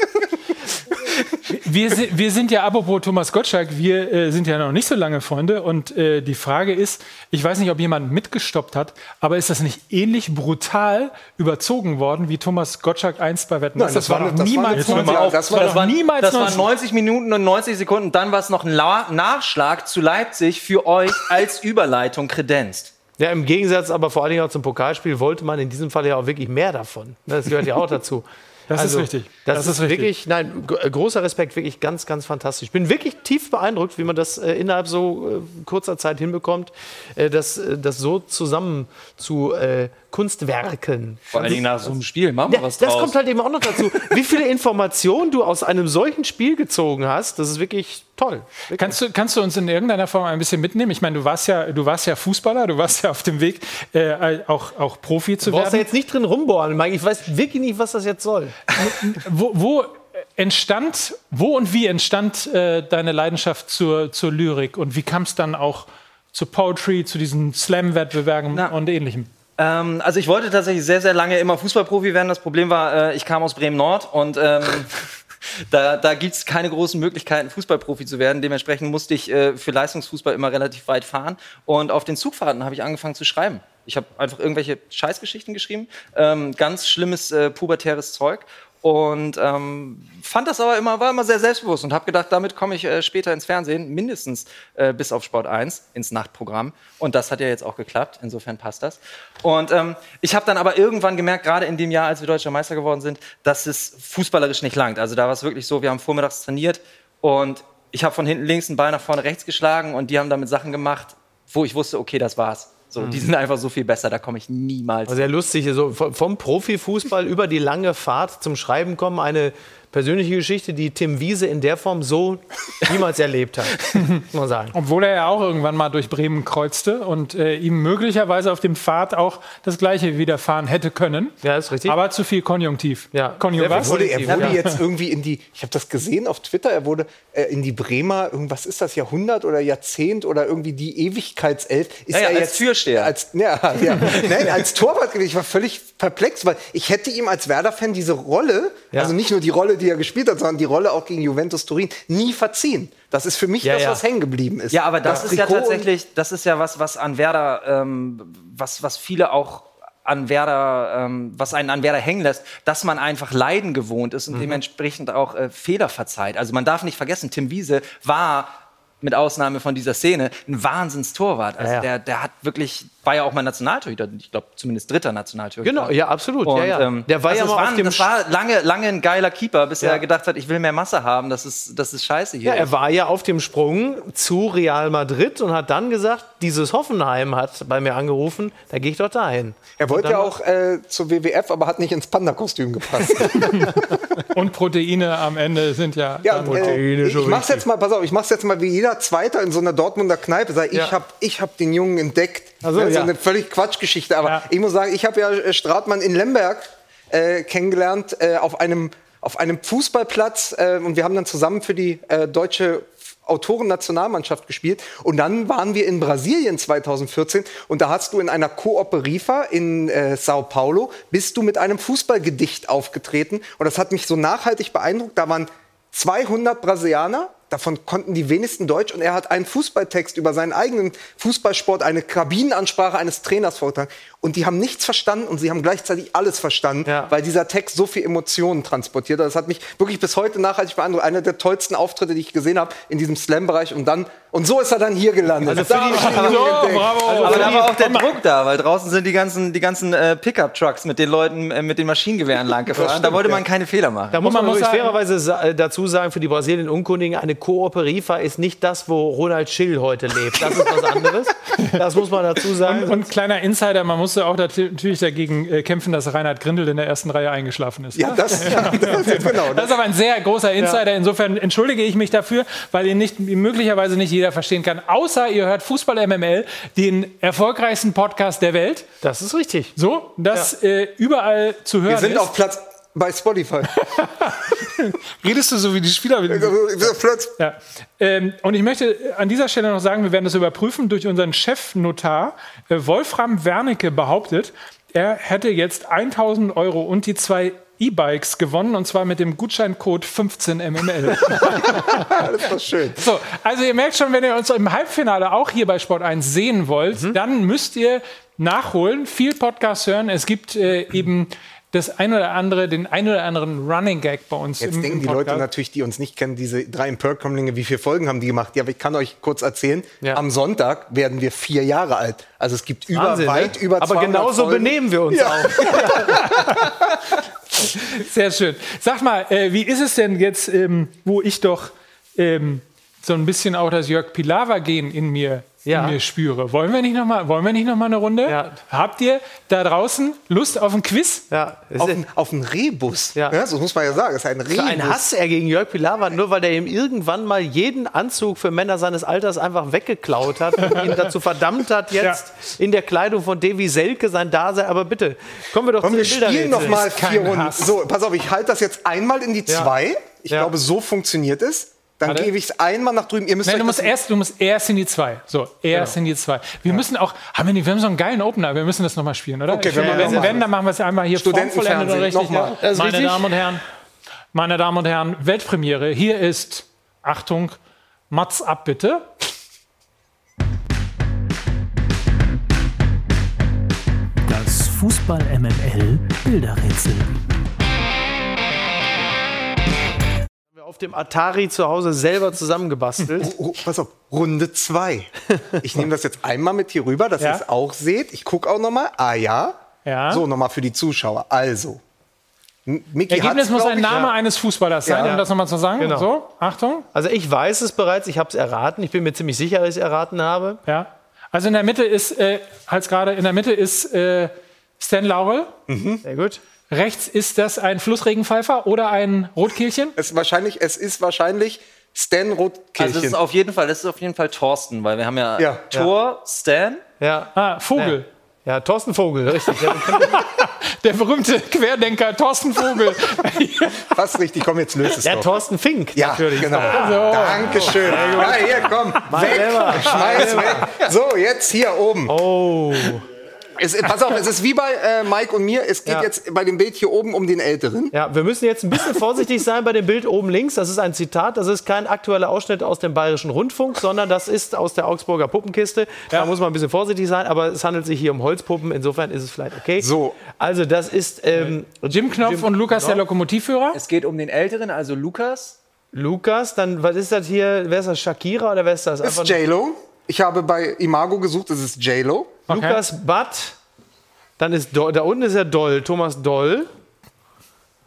Wir, si- wir sind ja, apropos Thomas Gottschalk, wir äh, sind ja noch nicht so lange Freunde. Und äh, die Frage ist, ich weiß nicht, ob jemand mitgestoppt hat, aber ist das nicht ähnlich brutal überzogen worden, wie Thomas Gottschalk einst bei Wetten? Nein, das, war doch niemals Jetzt hör mal auf. das Das, war waren, doch niemals das waren 90 90 Minuten und 90 Sekunden. Dann war es noch ein La Nachschlag zu Leipzig für euch als Überleitung kredenzt. Ja, im Gegensatz aber vor allen Dingen auch zum Pokalspiel wollte man in diesem Fall ja auch wirklich mehr davon. Das gehört ja auch dazu. Das ist richtig. Das, Das ist, ist wirklich, nein, g- großer Respekt, wirklich ganz, ganz fantastisch. Ich bin wirklich tief beeindruckt, wie man das äh, innerhalb so äh, kurzer Zeit hinbekommt, äh, das, äh, das so zusammen zu äh, Kunstwerken. Vor allen Dingen nach so einem Spiel. Machen wir Ja, was das draus. kommt halt eben auch noch dazu. Wie viele Informationen du aus einem solchen Spiel gezogen hast, das ist wirklich toll. Kannst du, kannst du uns in irgendeiner Form ein bisschen mitnehmen? Ich meine, du warst ja, du warst ja Fußballer, du warst ja auf dem Weg, äh, auch, auch Profi zu Du brauchst werden. jetzt nicht drin rumbohren, Mike. Ich weiß wirklich nicht, was das jetzt soll. Wo, wo entstand, wo und wie entstand äh, deine Leidenschaft zur, zur Lyrik und wie kam es dann auch zu Poetry, zu diesen Slam-Wettbewerben und ähnlichem? Ähm, also ich wollte tatsächlich sehr, sehr lange immer Fußballprofi werden. Das Problem war, äh, ich kam aus Bremen-Nord und ähm, da, da gibt es keine großen Möglichkeiten, Fußballprofi zu werden. Dementsprechend musste ich äh, für Leistungsfußball immer relativ weit fahren. Und auf den Zugfahrten habe ich angefangen zu schreiben. Ich habe einfach irgendwelche Scheißgeschichten geschrieben, ähm, ganz schlimmes äh, pubertäres Zeug und ähm, fand das aber immer, war immer sehr selbstbewusst und habe gedacht, damit komme ich äh, später ins Fernsehen, mindestens äh, bis auf Sport 1, ins Nachtprogramm. Und das hat ja jetzt auch geklappt, insofern passt das. Und ähm, ich habe dann aber irgendwann gemerkt, gerade in dem Jahr, als wir Deutscher Meister geworden sind, dass es fußballerisch nicht langt. Also da war es wirklich so, wir haben vormittags trainiert und ich habe von hinten links einen Ball nach vorne rechts geschlagen und die haben damit Sachen gemacht, wo ich wusste, okay, das war's. So, die sind einfach so viel besser, da komme ich niemals. Sehr lustig, so vom Profifußball über die lange Fahrt zum Schreiben kommen, eine persönliche Geschichte, die Tim Wiese in der Form so niemals erlebt hat, muss man sagen. Obwohl er ja auch irgendwann mal durch Bremen kreuzte und äh, ihm möglicherweise auf dem Pfad auch das Gleiche widerfahren hätte können. Ja, ist richtig. Aber zu viel Konjunktiv. Ja. Konjunktiv. Er wurde, er wurde jetzt irgendwie in die, ich habe das gesehen auf Twitter, er wurde äh, in die Bremer, irgendwas ist das, Jahrhundert oder Jahrzehnt oder irgendwie die Ewigkeitself. Ist Ja, ja, er als jetzt Türsteher. Als, ja, ja. Nein, als Torwart gewesen. Ich war völlig perplex, weil ich hätte ihm als Werder-Fan diese Rolle, Ja. also nicht nur die Rolle, die er gespielt hat, sondern die Rolle auch gegen Juventus Turin, nie verziehen. Das ist für mich Ja, das, ja. was hängen geblieben ist. Ja, aber das, ist ja Trikot und- tatsächlich, das ist ja was, was an Werder, ähm, was, was viele auch an Werder, ähm, was einen an Werder hängen lässt, dass man einfach Leiden gewohnt ist und Mhm. dementsprechend auch äh, Fehler verzeiht. Also man darf nicht vergessen, Tim Wiese war mit Ausnahme von dieser Szene ein Wahnsinnstorwart. Also Ja, ja. Der, der hat wirklich, war ja auch mal Nationaltorhüter, ich glaube zumindest dritter Nationaltorhüter. Genau, ja, absolut. Und, ja, ja. Ähm, der war also ja mal war, auf dem das war lange, lange ein geiler Keeper, bis Ja. er gedacht hat, ich will mehr Masse haben, das ist, das ist scheiße hier. Ja, er war ja auf dem Sprung zu Real Madrid und hat dann gesagt, dieses Hoffenheim hat bei mir angerufen, da gehe ich doch dahin. Er wollte ja auch äh, zur WWF, aber hat nicht ins Panda-Kostüm gepasst. Und Proteine am Ende sind ja. Ja, dann- und, äh, ich, mach's jetzt mal, pass auf, ich mach's jetzt mal wie jeder Zweiter in so einer Dortmunder Kneipe. Sag, ich Ja. hab, ich hab den Jungen entdeckt. Ach so, das ist ja. eine völlig Quatschgeschichte. Aber ich muss sagen, ich habe ja äh, Stratmann in Lemberg äh, kennengelernt äh, auf einem auf einem Fußballplatz äh, und wir haben dann zusammen für die äh, deutsche Autoren-Nationalmannschaft gespielt. Und dann waren wir in Brasilien 2014 und da hast du in einer Coop Rifa in äh, Sao Paulo, bist du mit einem Fußballgedicht aufgetreten. Und das hat mich so nachhaltig beeindruckt. Da waren 200 Brasilianer, davon konnten die wenigsten Deutsch und er hat einen Fußballtext über seinen eigenen Fußballsport, eine Kabinenansprache eines Trainers vorgetragen. Und die haben nichts verstanden und sie haben gleichzeitig alles verstanden, weil dieser Text so viel Emotionen transportiert hat. Das hat mich wirklich bis heute nachhaltig beeindruckt. Einer der tollsten Auftritte, die ich gesehen habe in diesem Slam-Bereich. Und dann und so ist er dann hier gelandet. Also für Da ihn So. Also aber für da war auch der Druck da, weil draußen sind die ganzen, die ganzen äh, Pickup-Trucks mit den Leuten äh, mit den Maschinengewehren lang gefahren. Da wollte man keine Fehler machen. Da muss man, übrigens fairerweise sa äh, dazu sagen, für die Brasilien-Unkundigen, eine Coop Rifa ist nicht das, wo Ronald Schill heute lebt. Das ist was anderes. Das muss man dazu sagen. Und, und kleiner Insider, man musste auch natürlich dagegen äh, kämpfen, dass Reinhard Grindel in der ersten Reihe eingeschlafen ist. Ja, das, ja, das ist genau. Das ist aber ein sehr großer Insider. Insofern entschuldige ich mich dafür, weil ihn nicht, möglicherweise nicht jeder verstehen kann. Außer ihr hört Fußball MML, den erfolgreichsten Podcast der Welt. Das ist richtig. So, das äh, überall zu hören Wir sind ist. auf Platz bei Spotify. Redest du so wie die Spieler? Ja. Ähm, und ich möchte an dieser Stelle noch sagen, wir werden das überprüfen durch unseren Chefnotar. Äh, Wolfram Wernicke behauptet, er hätte jetzt 1000 Euro und die zwei E-Bikes gewonnen und zwar mit dem Gutscheincode 15mml. das doch schön. So, also ihr merkt schon, wenn ihr uns im Halbfinale auch hier bei Sport 1 sehen wollt, Mhm. dann müsst ihr nachholen, viel Podcast hören. Es gibt äh, eben das ein oder andere, den ein oder anderen Running Gag bei uns Jetzt im, denken im die. Leute natürlich, die uns nicht kennen, diese drei Imperkommlinge, wie viele Folgen haben die gemacht? Ja, aber ich kann euch kurz erzählen, am Sonntag werden wir vier Jahre alt. Also es gibt über, Wahnsinn, ne? weit über Aber 200 genauso Folgen. benehmen wir uns Ja. auch. Sehr schön. Sag mal, äh, wie ist es denn jetzt, ähm, wo ich doch ähm, so ein bisschen auch das Jörg Pilawa-Gen in mir, Ja. in mir spüre? Wollen wir nicht noch mal, wollen wir nicht noch mal eine Runde? Habt ihr da draußen Lust auf ein Quiz? Ja. Auf, einen- auf einen Rebus. Ja. Ja. so muss man ja sagen. Das ist ein Rebus. Einen Hass er gegen Jörg Pilawa, nur weil er ihm irgendwann mal jeden Anzug für Männer seines Alters einfach weggeklaut hat und ihn dazu verdammt hat, jetzt in der Kleidung von Davy Selke sein Dasein. Aber bitte, kommen wir doch Komm, zu wir den spielen noch mal vier Runden. So, pass auf, ich halte das jetzt einmal in die Ja. zwei. Ich glaube, so funktioniert es. Dann gebe ich es einmal nach drüben. Ihr müsst Nein, du musst erst, du musst erst in die zwei. So, erst in die zwei. Wir müssen auch, haben wir, nicht, wir haben so einen geilen Opener, wir müssen das nochmal spielen, oder? Okay, ich machen wenn, das. wenn, dann machen wir es einmal hier Studentenfernsehen, richtig. nochmal. Ja. Meine richtig. Damen und Herren, meine Damen und Herren, Weltpremiere. Hier ist, Achtung, Mats ab bitte. Das Fußball MML Bilderrätsel. Auf dem Atari zu Hause selber zusammengebastelt. Oh, pass auf, Runde 2. Ich nehme das jetzt einmal mit hier rüber, dass Ja. ihr es auch seht. Ich gucke auch nochmal. Ah ja. Ja. So, nochmal für die Zuschauer. Also. M- Micky Ergebnis muss ein. Name Ja. eines Fußballers sein, Ja. um das nochmal zu sagen. Genau. So, Achtung. Also ich weiß es bereits, ich habe es erraten. Ich bin mir ziemlich sicher, dass ich es erraten habe. Ja. Also in der Mitte ist, äh, als gerade in der Mitte ist äh, Stan Laurel. Sehr gut. Rechts ist das ein Flussregenpfeifer oder ein Rotkehlchen? Es, wahrscheinlich, es ist wahrscheinlich Stan Rotkirchen. Also das ist auf jeden Fall, das ist auf jeden Fall Thorsten, weil wir haben ja, Ja. Tor, Stan. Ja. Ah, Vogel. Ja, Thorsten Vogel, richtig. Ja, Der berühmte Querdenker Thorsten Vogel. Fast richtig, komm, jetzt löst es ja doch. Thorsten Fink, Ja, natürlich. genau. So. Dankeschön. Ja, hier, komm, Mal weg, selber. schmeiß weg. So, jetzt hier oben. Oh. Es, pass auf, es ist wie bei äh, Mike und mir. Es geht Ja. jetzt bei dem Bild hier oben um den Älteren. Ja, wir müssen jetzt ein bisschen vorsichtig sein bei dem Bild oben links. Das ist ein Zitat. Das ist kein aktueller Ausschnitt aus dem Bayerischen Rundfunk, sondern das ist aus der Augsburger Puppenkiste. Da muss man ein bisschen vorsichtig sein, aber es handelt sich hier um Holzpuppen. Insofern ist es vielleicht okay. So. Also, das ist ähm, Jim Knopf und Lukas, der Lokomotivführer. Es geht um den Älteren, also Lukas. Lukas. Dann, was ist das hier? Wer ist das? Shakira oder wer ist das? Das ist J-Lo. Ich habe bei Imago gesucht, das ist J-Lo. Lukas Butt. Dann ist Do da unten ist er Doll, Thomas Doll.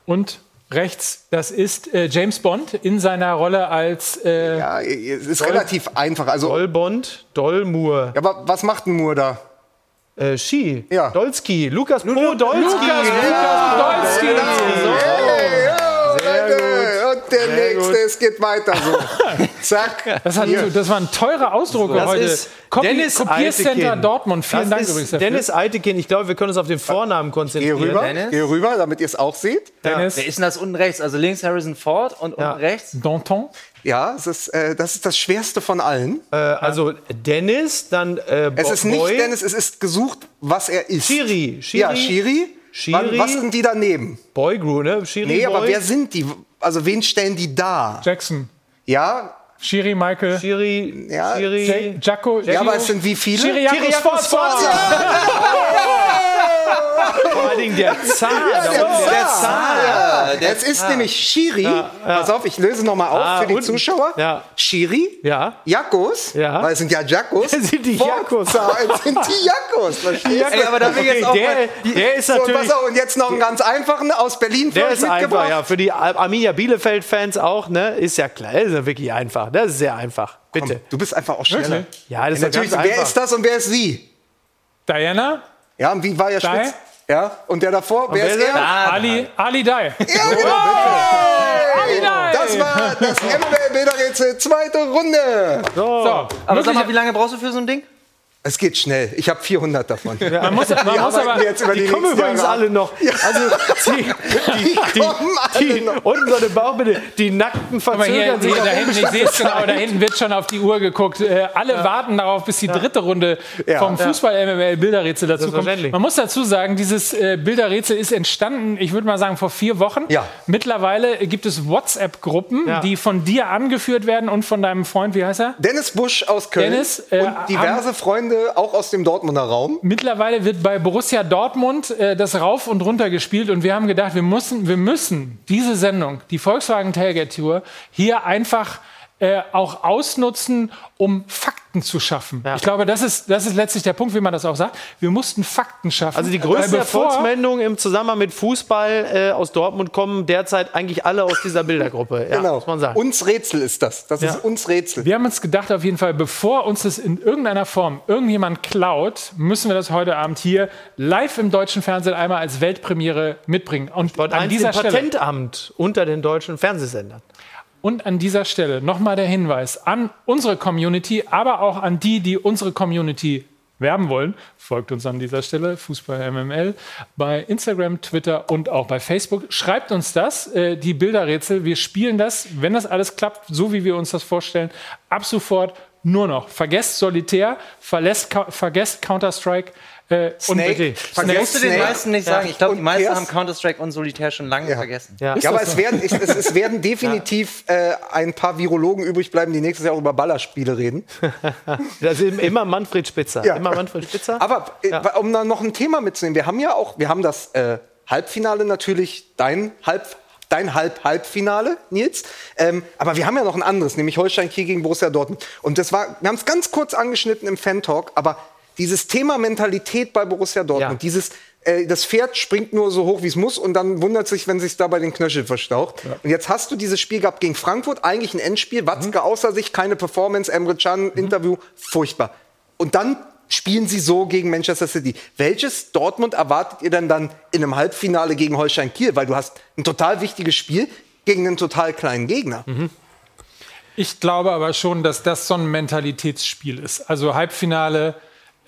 Und rechts, das ist äh, James Bond in seiner Rolle als. Äh, Ja, es ist relativ einfach. Also, Doll Bond, Doll Moore. ja, aber was macht ein Moore da? Äh, Ski. Ja. Dolski. Lukas Pro Dolski. Lukas Podolski. Hey, es geht weiter so. Zack. Das, hat, das waren teure Ausdrucke Das heute. ist Copy, Dennis Kopiercenter Eitekin. Dortmund. Vielen das Dank übrigens dafür. Dennis Eitekin. Ich glaube, wir können uns auf den Vornamen Geh konzentrieren. rüber, Dennis? geh rüber, damit ihr es auch seht. Dennis Wer ist denn das unten rechts? Also links Harrison Ford und Ja. unten rechts? Danton. Ja, es ist, äh, das ist das Schwerste von allen. Äh, also Dennis, dann äh, Es Bo- ist nicht Boy. Dennis, es ist gesucht, was er ist. Schiri. Schiri. Ja, Schiri. Schiri. Was sind die daneben? Boy Gru, ne? Schiri Nee, Boy. aber wer sind die? Also wen stellen die da? Jackson. Ja, Schiri Michael. Schiri. Ja, Schiri. J- Jacko. ja, aber es sind wie viele? Schiriakos Phosphor. Vor allen Dingen der Zahn. Ja, der unten Zahn. Zahn. Ja, Der ist Zahn. nämlich Schiri. Pass auf, ich löse noch mal auf Ah, für die unten. Zuschauer. Ja. Schiri, Ja. Jakos, Ja. weil es sind ja Jakos. Das sind die Jakos. Es sind die Jakos. verstehst du? Ey, aber da will ich jetzt auch der, mal, der ist So, natürlich. auf, und jetzt noch einen ganz einfachen aus Berlin für Der euch ist einfach, ja. Für die Ar- Arminia Bielefeld-Fans auch, ne? Ist ja klar. Das ist ja wirklich einfach. Das ist sehr einfach. Komm, Bitte. du bist einfach auch schneller. Wirklich? Ja, das ist Ja, ja natürlich, ganz wer einfach. ist das und wer ist sie? Diana. Ja, und wie war ja Dai? Spitz? Ja, und der davor, wer wer ist er? Ali, Ali Dai. Ja, genau, Ali bitte. Dai. Das war das MWL-Bilderrätsel, zweite Runde. So, aber sag mal, wie lange brauchst du für so ein Ding? Es geht schnell. Ich habe 400 davon. man muss, man Die muss aber. jetzt über die, Die kommen übrigens Jahre alle noch. Also, die, Die kommen alle die, noch. unten so eine Bauchbitte, die Nackten verzögern sich. da hinten, ich sehe es genau, da hinten wird schon auf die Uhr geguckt. Äh, alle warten darauf, bis die dritte Runde Ja. vom Fußball-MML-Bilderrätsel dazu kommt. Man muss dazu sagen, dieses äh, Bilderrätsel ist entstanden, ich würde mal sagen, vor vier Wochen. Ja. Mittlerweile gibt es WhatsApp-Gruppen, Ja. die von dir angeführt werden und von deinem Freund, wie heißt er? Dennis Busch aus Köln Dennis, äh, und diverse Freunde auch aus dem Dortmunder Raum. Mittlerweile wird bei Borussia Dortmund äh, das rauf und runter gespielt und wir haben gedacht, wir müssen, wir müssen diese Sendung, die Volkswagen Tailgate Tour, hier einfach äh, auch ausnutzen, um Fakten zu schaffen. Ich glaube, das ist, das ist letztlich der Punkt, wie man das auch sagt. Wir mussten Fakten schaffen. Also die Weil größten bevor- Erfolgsmeldungen im Zusammenhang mit Fußball äh, aus Dortmund kommen derzeit eigentlich alle aus dieser Bildergruppe. Ja, genau. muss man sagen. Uns Rätsel ist das. Das Ja. ist uns Rätsel. Wir haben uns gedacht, auf jeden Fall, bevor uns das in irgendeiner Form irgendjemand klaut, müssen wir das heute Abend hier live im deutschen Fernsehen einmal als Weltpremiere mitbringen. Und an dieser im Stelle. Patentamt unter den deutschen Fernsehsendern. Und an dieser Stelle nochmal der Hinweis an unsere Community, aber auch an die, die unsere Community werben wollen, folgt uns an dieser Stelle, Fußball MML, bei Instagram, Twitter und auch bei Facebook. Schreibt uns das, äh, die Bilderrätsel. Wir spielen das, wenn das alles klappt, so wie wir uns das vorstellen, ab sofort nur noch. Vergesst Solitär, vergesst Counter-Strike. Äh, Snake. Snake. musst du den meisten nicht sagen. Ja. Ich glaube, die meisten haben Counter-Strike und Solitär schon lange vergessen. Ja, aber es werden, es, es, es werden definitiv äh, ein paar Virologen übrig bleiben, die nächstes Jahr auch über Ballerspiele reden. Das ist immer Manfred Spitzer. Ja. Immer Manfred Spitzer. Aber äh, um dann noch ein Thema mitzunehmen, wir haben ja auch, wir haben das äh, Halbfinale natürlich, dein Halb dein Halb-Halbfinale, Nils. Ähm, aber wir haben ja noch ein anderes, nämlich Holstein Kiel gegen Borussia Dortmund. Und das war, wir haben es ganz kurz angeschnitten im Fan-Talk, aber dieses Thema Mentalität bei Borussia Dortmund, dieses äh, das Pferd springt nur so hoch, wie es muss und dann wundert sich, wenn sich da bei den Knöcheln verstaucht. Und jetzt hast du dieses Spiel gehabt gegen Frankfurt, eigentlich ein Endspiel, Watzke außer sich, keine Performance, Emre Can, Interview, furchtbar. Und dann spielen sie so gegen Manchester City. Welches Dortmund erwartet ihr denn dann in einem Halbfinale gegen Holstein Kiel? Weil du hast ein total wichtiges Spiel gegen einen total kleinen Gegner. Ich glaube aber schon, dass das so ein Mentalitätsspiel ist. Also Halbfinale,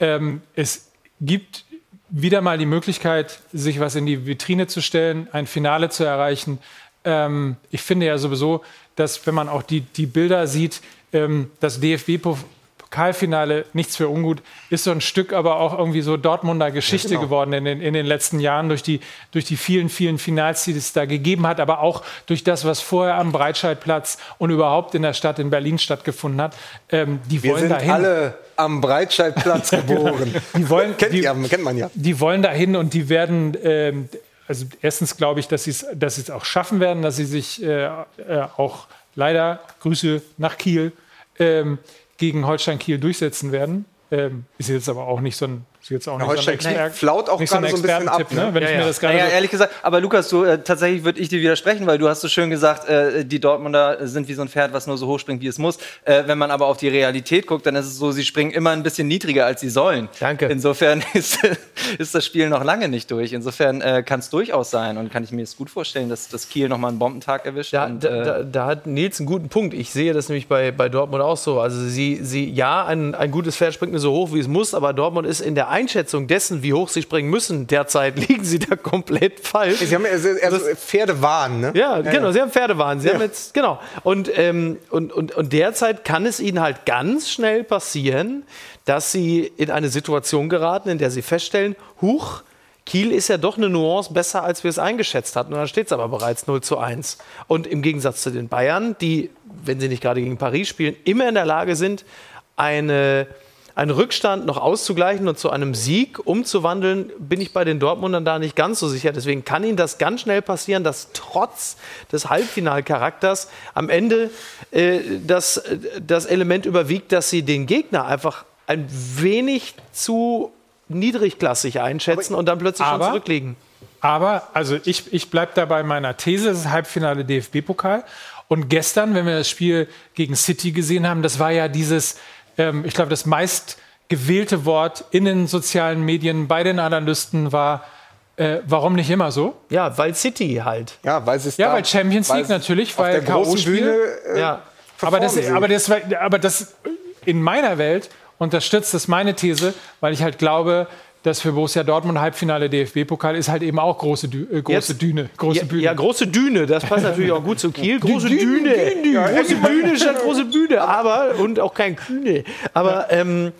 ähm, es gibt wieder mal die Möglichkeit, sich was in die Vitrine zu stellen, ein Finale zu erreichen. Ähm, ich finde ja sowieso, dass wenn man auch die, die Bilder sieht, ähm, das DFB-Pokalfinale, nichts für ungut, ist so ein Stück aber auch irgendwie so Dortmunder Geschichte genau. geworden in den, in den letzten Jahren durch die, durch die vielen, vielen Finals, die es da gegeben hat, aber auch durch das, was vorher am Breitscheidplatz und überhaupt in der Stadt in Berlin stattgefunden hat. Ähm, die Wir wollen sind dahin. alle am Breitscheidplatz geboren. Die wollen, kennt, die, ja, kennt man ja. die wollen dahin und die werden, ähm, also erstens glaube ich, dass sie es dass sie's auch schaffen werden, dass sie sich äh, äh, auch leider, Grüße nach Kiel, ähm, gegen Holstein Kiel durchsetzen werden. Ähm, ist jetzt aber auch nicht so ein, ist jetzt auch Ja, nicht so ein Holstein Kiel Exper- flaut auch nicht so ein so ein bisschen ab, Expertentipp, ne? Wenn Ja, ich mir ja. das gerade so ehrlich gesagt, aber Lukas, du, äh, tatsächlich würde ich dir widersprechen, weil du hast so schön gesagt, äh, die Dortmunder sind wie so ein Pferd, was nur so hoch springt, wie es muss. Äh, wenn man aber auf die Realität guckt, dann ist es so, sie springen immer ein bisschen niedriger, als sie sollen. Danke. Insofern ist, ist das Spiel noch lange nicht durch. Insofern äh, kann es durchaus sein und kann ich mir es gut vorstellen, dass das Kiel noch mal einen Bombentag erwischt. Da, und, da, äh, da, da hat Nils einen guten Punkt. Ich sehe das nämlich bei, bei Dortmund auch so. Also sie, sie ja, ein, ein gutes Pferd springt nur so hoch, wie es muss, aber Dortmund ist in der Einschätzung dessen, wie hoch sie springen müssen, derzeit liegen sie da komplett falsch. Sie haben also, also Pferdewahn, ne? Ja, genau, ja. sie haben Pferdewahn. Sie Ja. haben jetzt, genau. Und, ähm, und, und, und derzeit kann es ihnen halt ganz schnell passieren, dass sie in eine Situation geraten, in der sie feststellen, huch, Kiel ist ja doch eine Nuance besser, als wir es eingeschätzt hatten. Und dann steht es aber bereits 0 zu 1. Und im Gegensatz zu den Bayern, die, wenn sie nicht gerade gegen Paris spielen, immer in der Lage sind, eine, einen Rückstand noch auszugleichen und zu einem Sieg umzuwandeln, bin ich bei den Dortmundern da nicht ganz so sicher. Deswegen kann ihnen das ganz schnell passieren, dass trotz des Halbfinalcharakters am Ende äh, das, das Element überwiegt, dass sie den Gegner einfach ein wenig zu niedrigklassig einschätzen und dann plötzlich schon aber- zurückliegen. Aber, also ich, ich bleibe da bei meiner These, das ist Halbfinale DFB-Pokal. Und gestern, wenn wir das Spiel gegen City gesehen haben, das war ja dieses, ähm, ich glaube, das meist gewählte Wort in den sozialen Medien bei den Analysten war, äh, warum nicht immer so? Ja, weil City halt. Ja, weil es Ja, da- weil Champions League natürlich, auf weil der großen K.O.-Spiel. Bühne äh, Ja. aber das, aber, das, war- aber das in meiner Welt unterstützt das meine These, weil ich halt glaube, dass für Borussia Dortmund Halbfinale DFB-Pokal ist halt eben auch große, Dü äh, große Jetzt- Düne, große ja, Bühne. Ja, große Düne, das passt natürlich auch gut zu Kiel. Große Dü- Düne. Dü- Dü- Ja, große Bühne statt große Bühne, aber und auch kein Kühne. Aber ähm,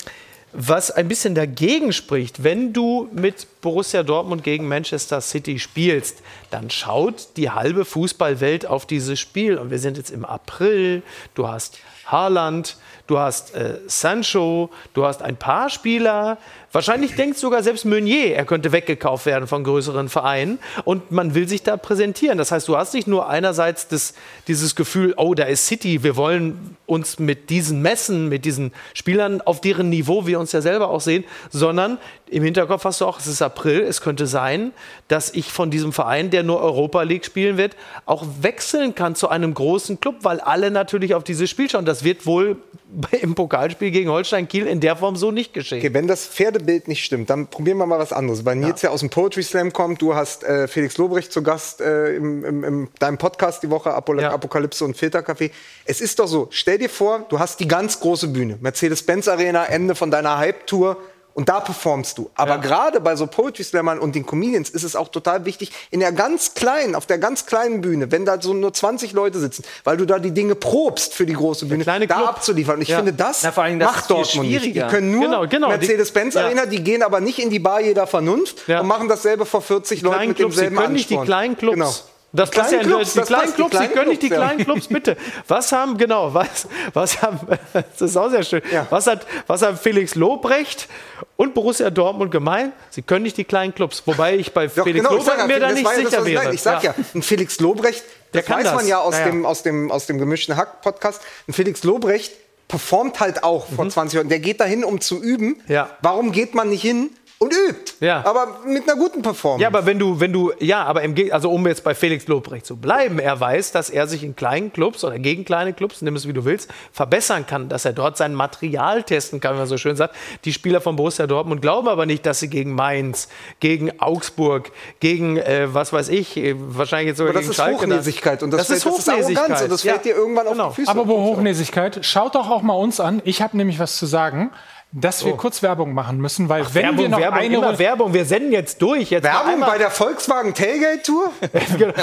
was ein bisschen dagegen spricht, wenn du mit Borussia Dortmund gegen Manchester City spielst, dann schaut die halbe Fußballwelt auf dieses Spiel. Und wir sind jetzt im April, du hast Haaland, du hast äh, Sancho, du hast ein paar Spieler. Wahrscheinlich denkt sogar selbst Meunier, er könnte weggekauft werden von größeren Vereinen. Und man will sich da präsentieren. Das heißt, du hast nicht nur einerseits das, dieses Gefühl, oh, da ist City, wir wollen uns mit diesen messen, mit diesen Spielern auf deren Niveau wir uns ja selber auch sehen, sondern im Hinterkopf hast du auch, es ist April, es könnte sein, dass ich von diesem Verein, der nur Europa League spielen wird, auch wechseln kann zu einem großen Club, weil alle natürlich auf dieses Spiel schauen. Das wird wohl im Pokalspiel gegen Holstein Kiel in der Form so nicht geschehen. Okay, wenn das Pferdebild nicht stimmt, dann probieren wir mal was anderes. Weil Nils ja, aus dem Poetry Slam kommt, du hast äh, Felix Lobrecht zu Gast äh, im, im, im deinem Podcast die Woche, Apol Apokalypse und Filterkaffee. Es ist doch so, stell dir vor, du hast die ganz große Bühne, Mercedes-Benz Arena, Ende von deiner Hype-Tour Und da performst du. Aber gerade bei so Poetry Slammern und den Comedians ist es auch total wichtig, in der ganz kleinen, auf der ganz kleinen Bühne, wenn da so nur 20 Leute sitzen, weil du da die Dinge probst für die große Bühne, da abzuliefern. Und ich Ja. finde, das Na, allem, das macht Dortmund nicht. Die können nur Genau, genau. Die- Mercedes-Benz Ja. Arena, die gehen aber nicht in die Bar jeder Vernunft und machen dasselbe vor 40 Leuten mit Clubs, sie demselben können nicht die Ansporn. kleinen Clubs. Genau. Das Die ja kleinen in Clubs, die das kleinen die Clubs, sie kleinen können nicht die Clubs, ja. kleinen Clubs, bitte. Was haben, genau, was, was haben, das ist auch sehr schön. Was hat, was haben Felix Lobrecht und Borussia Dortmund gemein? Sie können nicht die kleinen Clubs. Wobei ich bei Doch, Felix genau, ich sag Lobrecht ja, mir da das nicht ja das, sicher ich wäre. Ich sag ja, ein Felix Lobrecht, Der das kann weiß man das. ja aus, Ja, ja. Dem, aus, dem, aus dem gemischten Hack-Podcast. Ein Felix Lobrecht performt halt auch Mhm. vor 20 Jahren. Der geht dahin, um zu üben. Warum geht man nicht hin und übt? Ja. Aber mit einer guten Performance. Ja, aber wenn du, wenn du, ja, aber im Geg- also um jetzt bei Felix Lobrecht zu bleiben, er weiß, dass er sich in kleinen Clubs oder gegen kleine Clubs, nimm es wie du willst, verbessern kann, dass er dort sein Material testen kann, wie man so schön sagt. Die Spieler von Borussia Dortmund glauben aber nicht, dass sie gegen Mainz, gegen Augsburg, gegen, äh, was weiß ich, äh, wahrscheinlich jetzt sogar Aber das gegen ist Schalke. Hochnäsigkeit und das das fällt- ist das ist Arroganz Hochnäsigkeit. und das fällt dir irgendwann auf die genau. Füße. Aber wo Hochnäsigkeit, schaut doch auch mal uns an. Ich habe nämlich was zu sagen, dass wir Oh. kurz Werbung machen müssen, weil wenn Werbung, wir noch Werbung, eine immer Runde- Werbung. Wir senden jetzt durch. Jetzt Werbung bei der Volkswagen Tailgate Tour?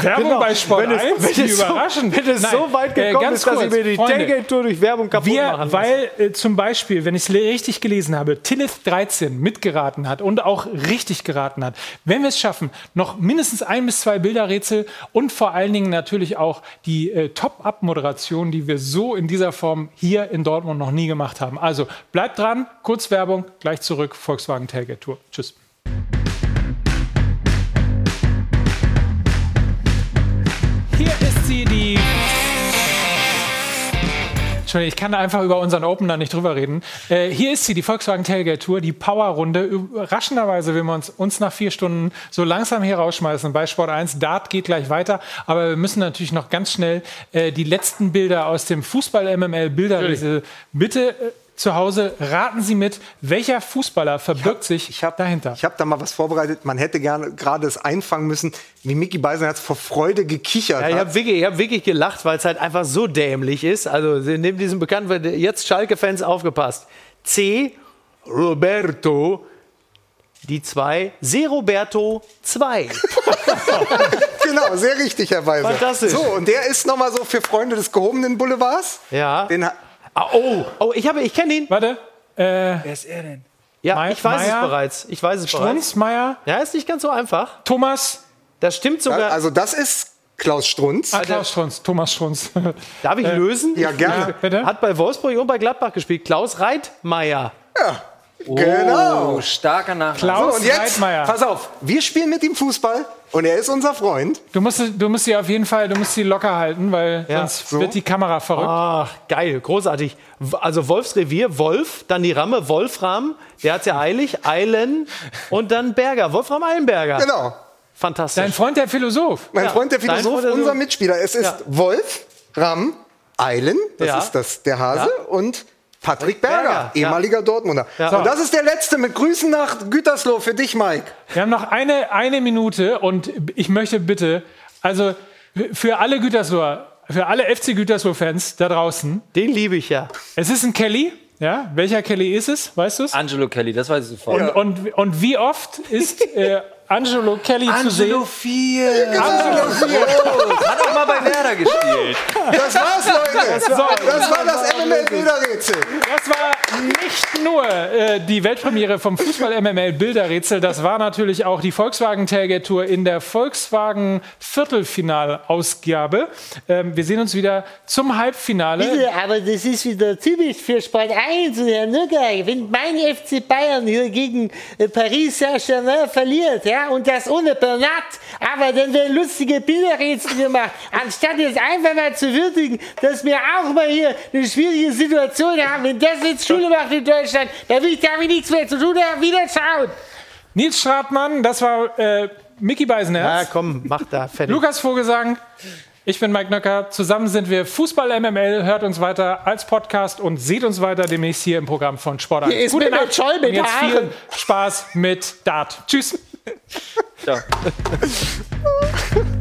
Werbung Genau. bei Sport Wenn es- 1, wenn es so- überraschend. wenn es so weit äh, gekommen ganz ist, dass kurz, ich mir die Freunde, Tailgate-Tour durch Werbung kaputt wir, machen lasse. Weil äh, zum Beispiel, wenn ich es richtig gelesen habe, Tillith 13 mitgeraten hat und auch richtig geraten hat, wenn wir es schaffen, noch mindestens ein bis zwei Bilderrätsel und vor allen Dingen natürlich auch die äh, Top-Up-Moderation, die wir so in dieser Form hier in Dortmund noch nie gemacht haben. Also bleibt dran, kurz Werbung, gleich zurück, Volkswagen Tailgate Tour. Tschüss. Hier ist sie, die. Entschuldigung, ich kann einfach über unseren Opener nicht drüber reden. Äh, hier ist sie, die Volkswagen Tailgate Tour, die Power-Runde. Überraschenderweise will man uns, uns nach vier Stunden so langsam hier rausschmeißen bei Sport 1. Dart geht gleich weiter, aber wir müssen natürlich noch ganz schnell äh, die letzten Bilder aus dem Fußball-MML-Bilderrätsel. Bitte äh, zu Hause raten Sie mit, welcher Fußballer verbirgt sich dahinter. Ich habe da mal was vorbereitet. Man hätte gerne gerade es einfangen müssen, wie Mickey Beisenherz vor Freude gekichert Ja, ich hat. habe wirklich, ich hab wirklich gelacht, weil es halt einfach so dämlich ist. Also neben diesem bekannten, jetzt Schalke-Fans aufgepasst. C. Roberto, die zwei. Se Roberto 2. genau, sehr richtig, Herr Weiser. Fantastisch. So, und der ist noch mal so für Freunde des gehobenen Boulevards. Ja. Den oh, oh, ich, habe, ich kenne ihn. Warte. Äh, Wer ist er denn? Ja, Mei- ich weiß Meier? es bereits. Ich weiß es Strunz, bereits. Meier, Ja, ist nicht ganz so einfach. Thomas. Das stimmt sogar. Also das ist Klaus Strunz. Ah, Klaus Strunz, Thomas Strunz. Darf ich Äh, lösen? ja, gerne. Bitte? Hat bei Wolfsburg und bei Gladbach gespielt. Klaus Reitmeier. Genau. Oh, starker Nachname. Klaus So, und jetzt, Reitmeier. pass auf, wir spielen mit ihm Fußball und er ist unser Freund. Du musst, du musst sie auf jeden Fall, du musst sie locker halten, weil Ja, sonst so. wird die Kamera verrückt. Ach, geil, großartig. Also Wolfsrevier, Wolf, dann die Ramme, Wolfram, der hat's ja eilig, Eilen und dann Berger, Wolfram Eilenberger. Genau. Fantastisch. Dein Freund der Philosoph. Mein Ja, Freund der Philosoph, Freund der unser. Mitspieler. Es ist Ja. Wolf, Ram, Eilen, das Ja. ist das, der Hase, und Patrick Berger, Berger, ja. ehemaliger Dortmunder. Ja. Und das ist der letzte mit Grüßen nach Gütersloh für dich, Mike. Wir haben noch eine, eine Minute und ich möchte bitte, also für alle Gütersloher, für alle FC Gütersloh-Fans da draußen, Den liebe ich ja. es ist ein Kelly. Ja, welcher Kelly ist es? Weißt du es? Angelo Kelly, das weiß ich sofort. Und, und, und wie oft ist äh, Angelo Kelly zu sehen? Angelo 4. Angelo 4. Hat auch mal bei Werder gespielt. Das war's, Leute. Das war das, war das MML-Bilderrätsel. Das war nicht nur äh, die Weltpremiere vom Fußball MML Bilderrätsel, das war natürlich auch die Volkswagen Tailgate in der Volkswagen Viertelfinalausgabe. Ähm, wir sehen uns wieder zum Halbfinale. Bitte, aber das ist wieder typisch für Sport 1 und Herr Nücker. Wenn mein FC Bayern hier gegen äh, Paris Saint-Germain verliert, ja, und das ohne Bernat, aber dann werden lustige Bilderrätsel gemacht, anstatt jetzt einfach mal zu würdigen, dass wir auch mal hier eine schwierige Situation haben. Wenn das jetzt Schule macht in Deutschland, dann will ich damit nichts mehr zu tun haben. Wieder schauen. Nils Stratmann, das war äh, Mickey Beisenherz. Ja, komm, mach da, fertig. Lukas Vogelsang, ich bin Mike Nöcker. Zusammen sind wir Fußball MML. Hört uns weiter als Podcast und seht uns weiter demnächst hier im Programm von Sport 1. Hier ist Gute Nacht Scholl mit und jetzt Haaren. viel Spaß mit Dart. Tschüss. Ciao.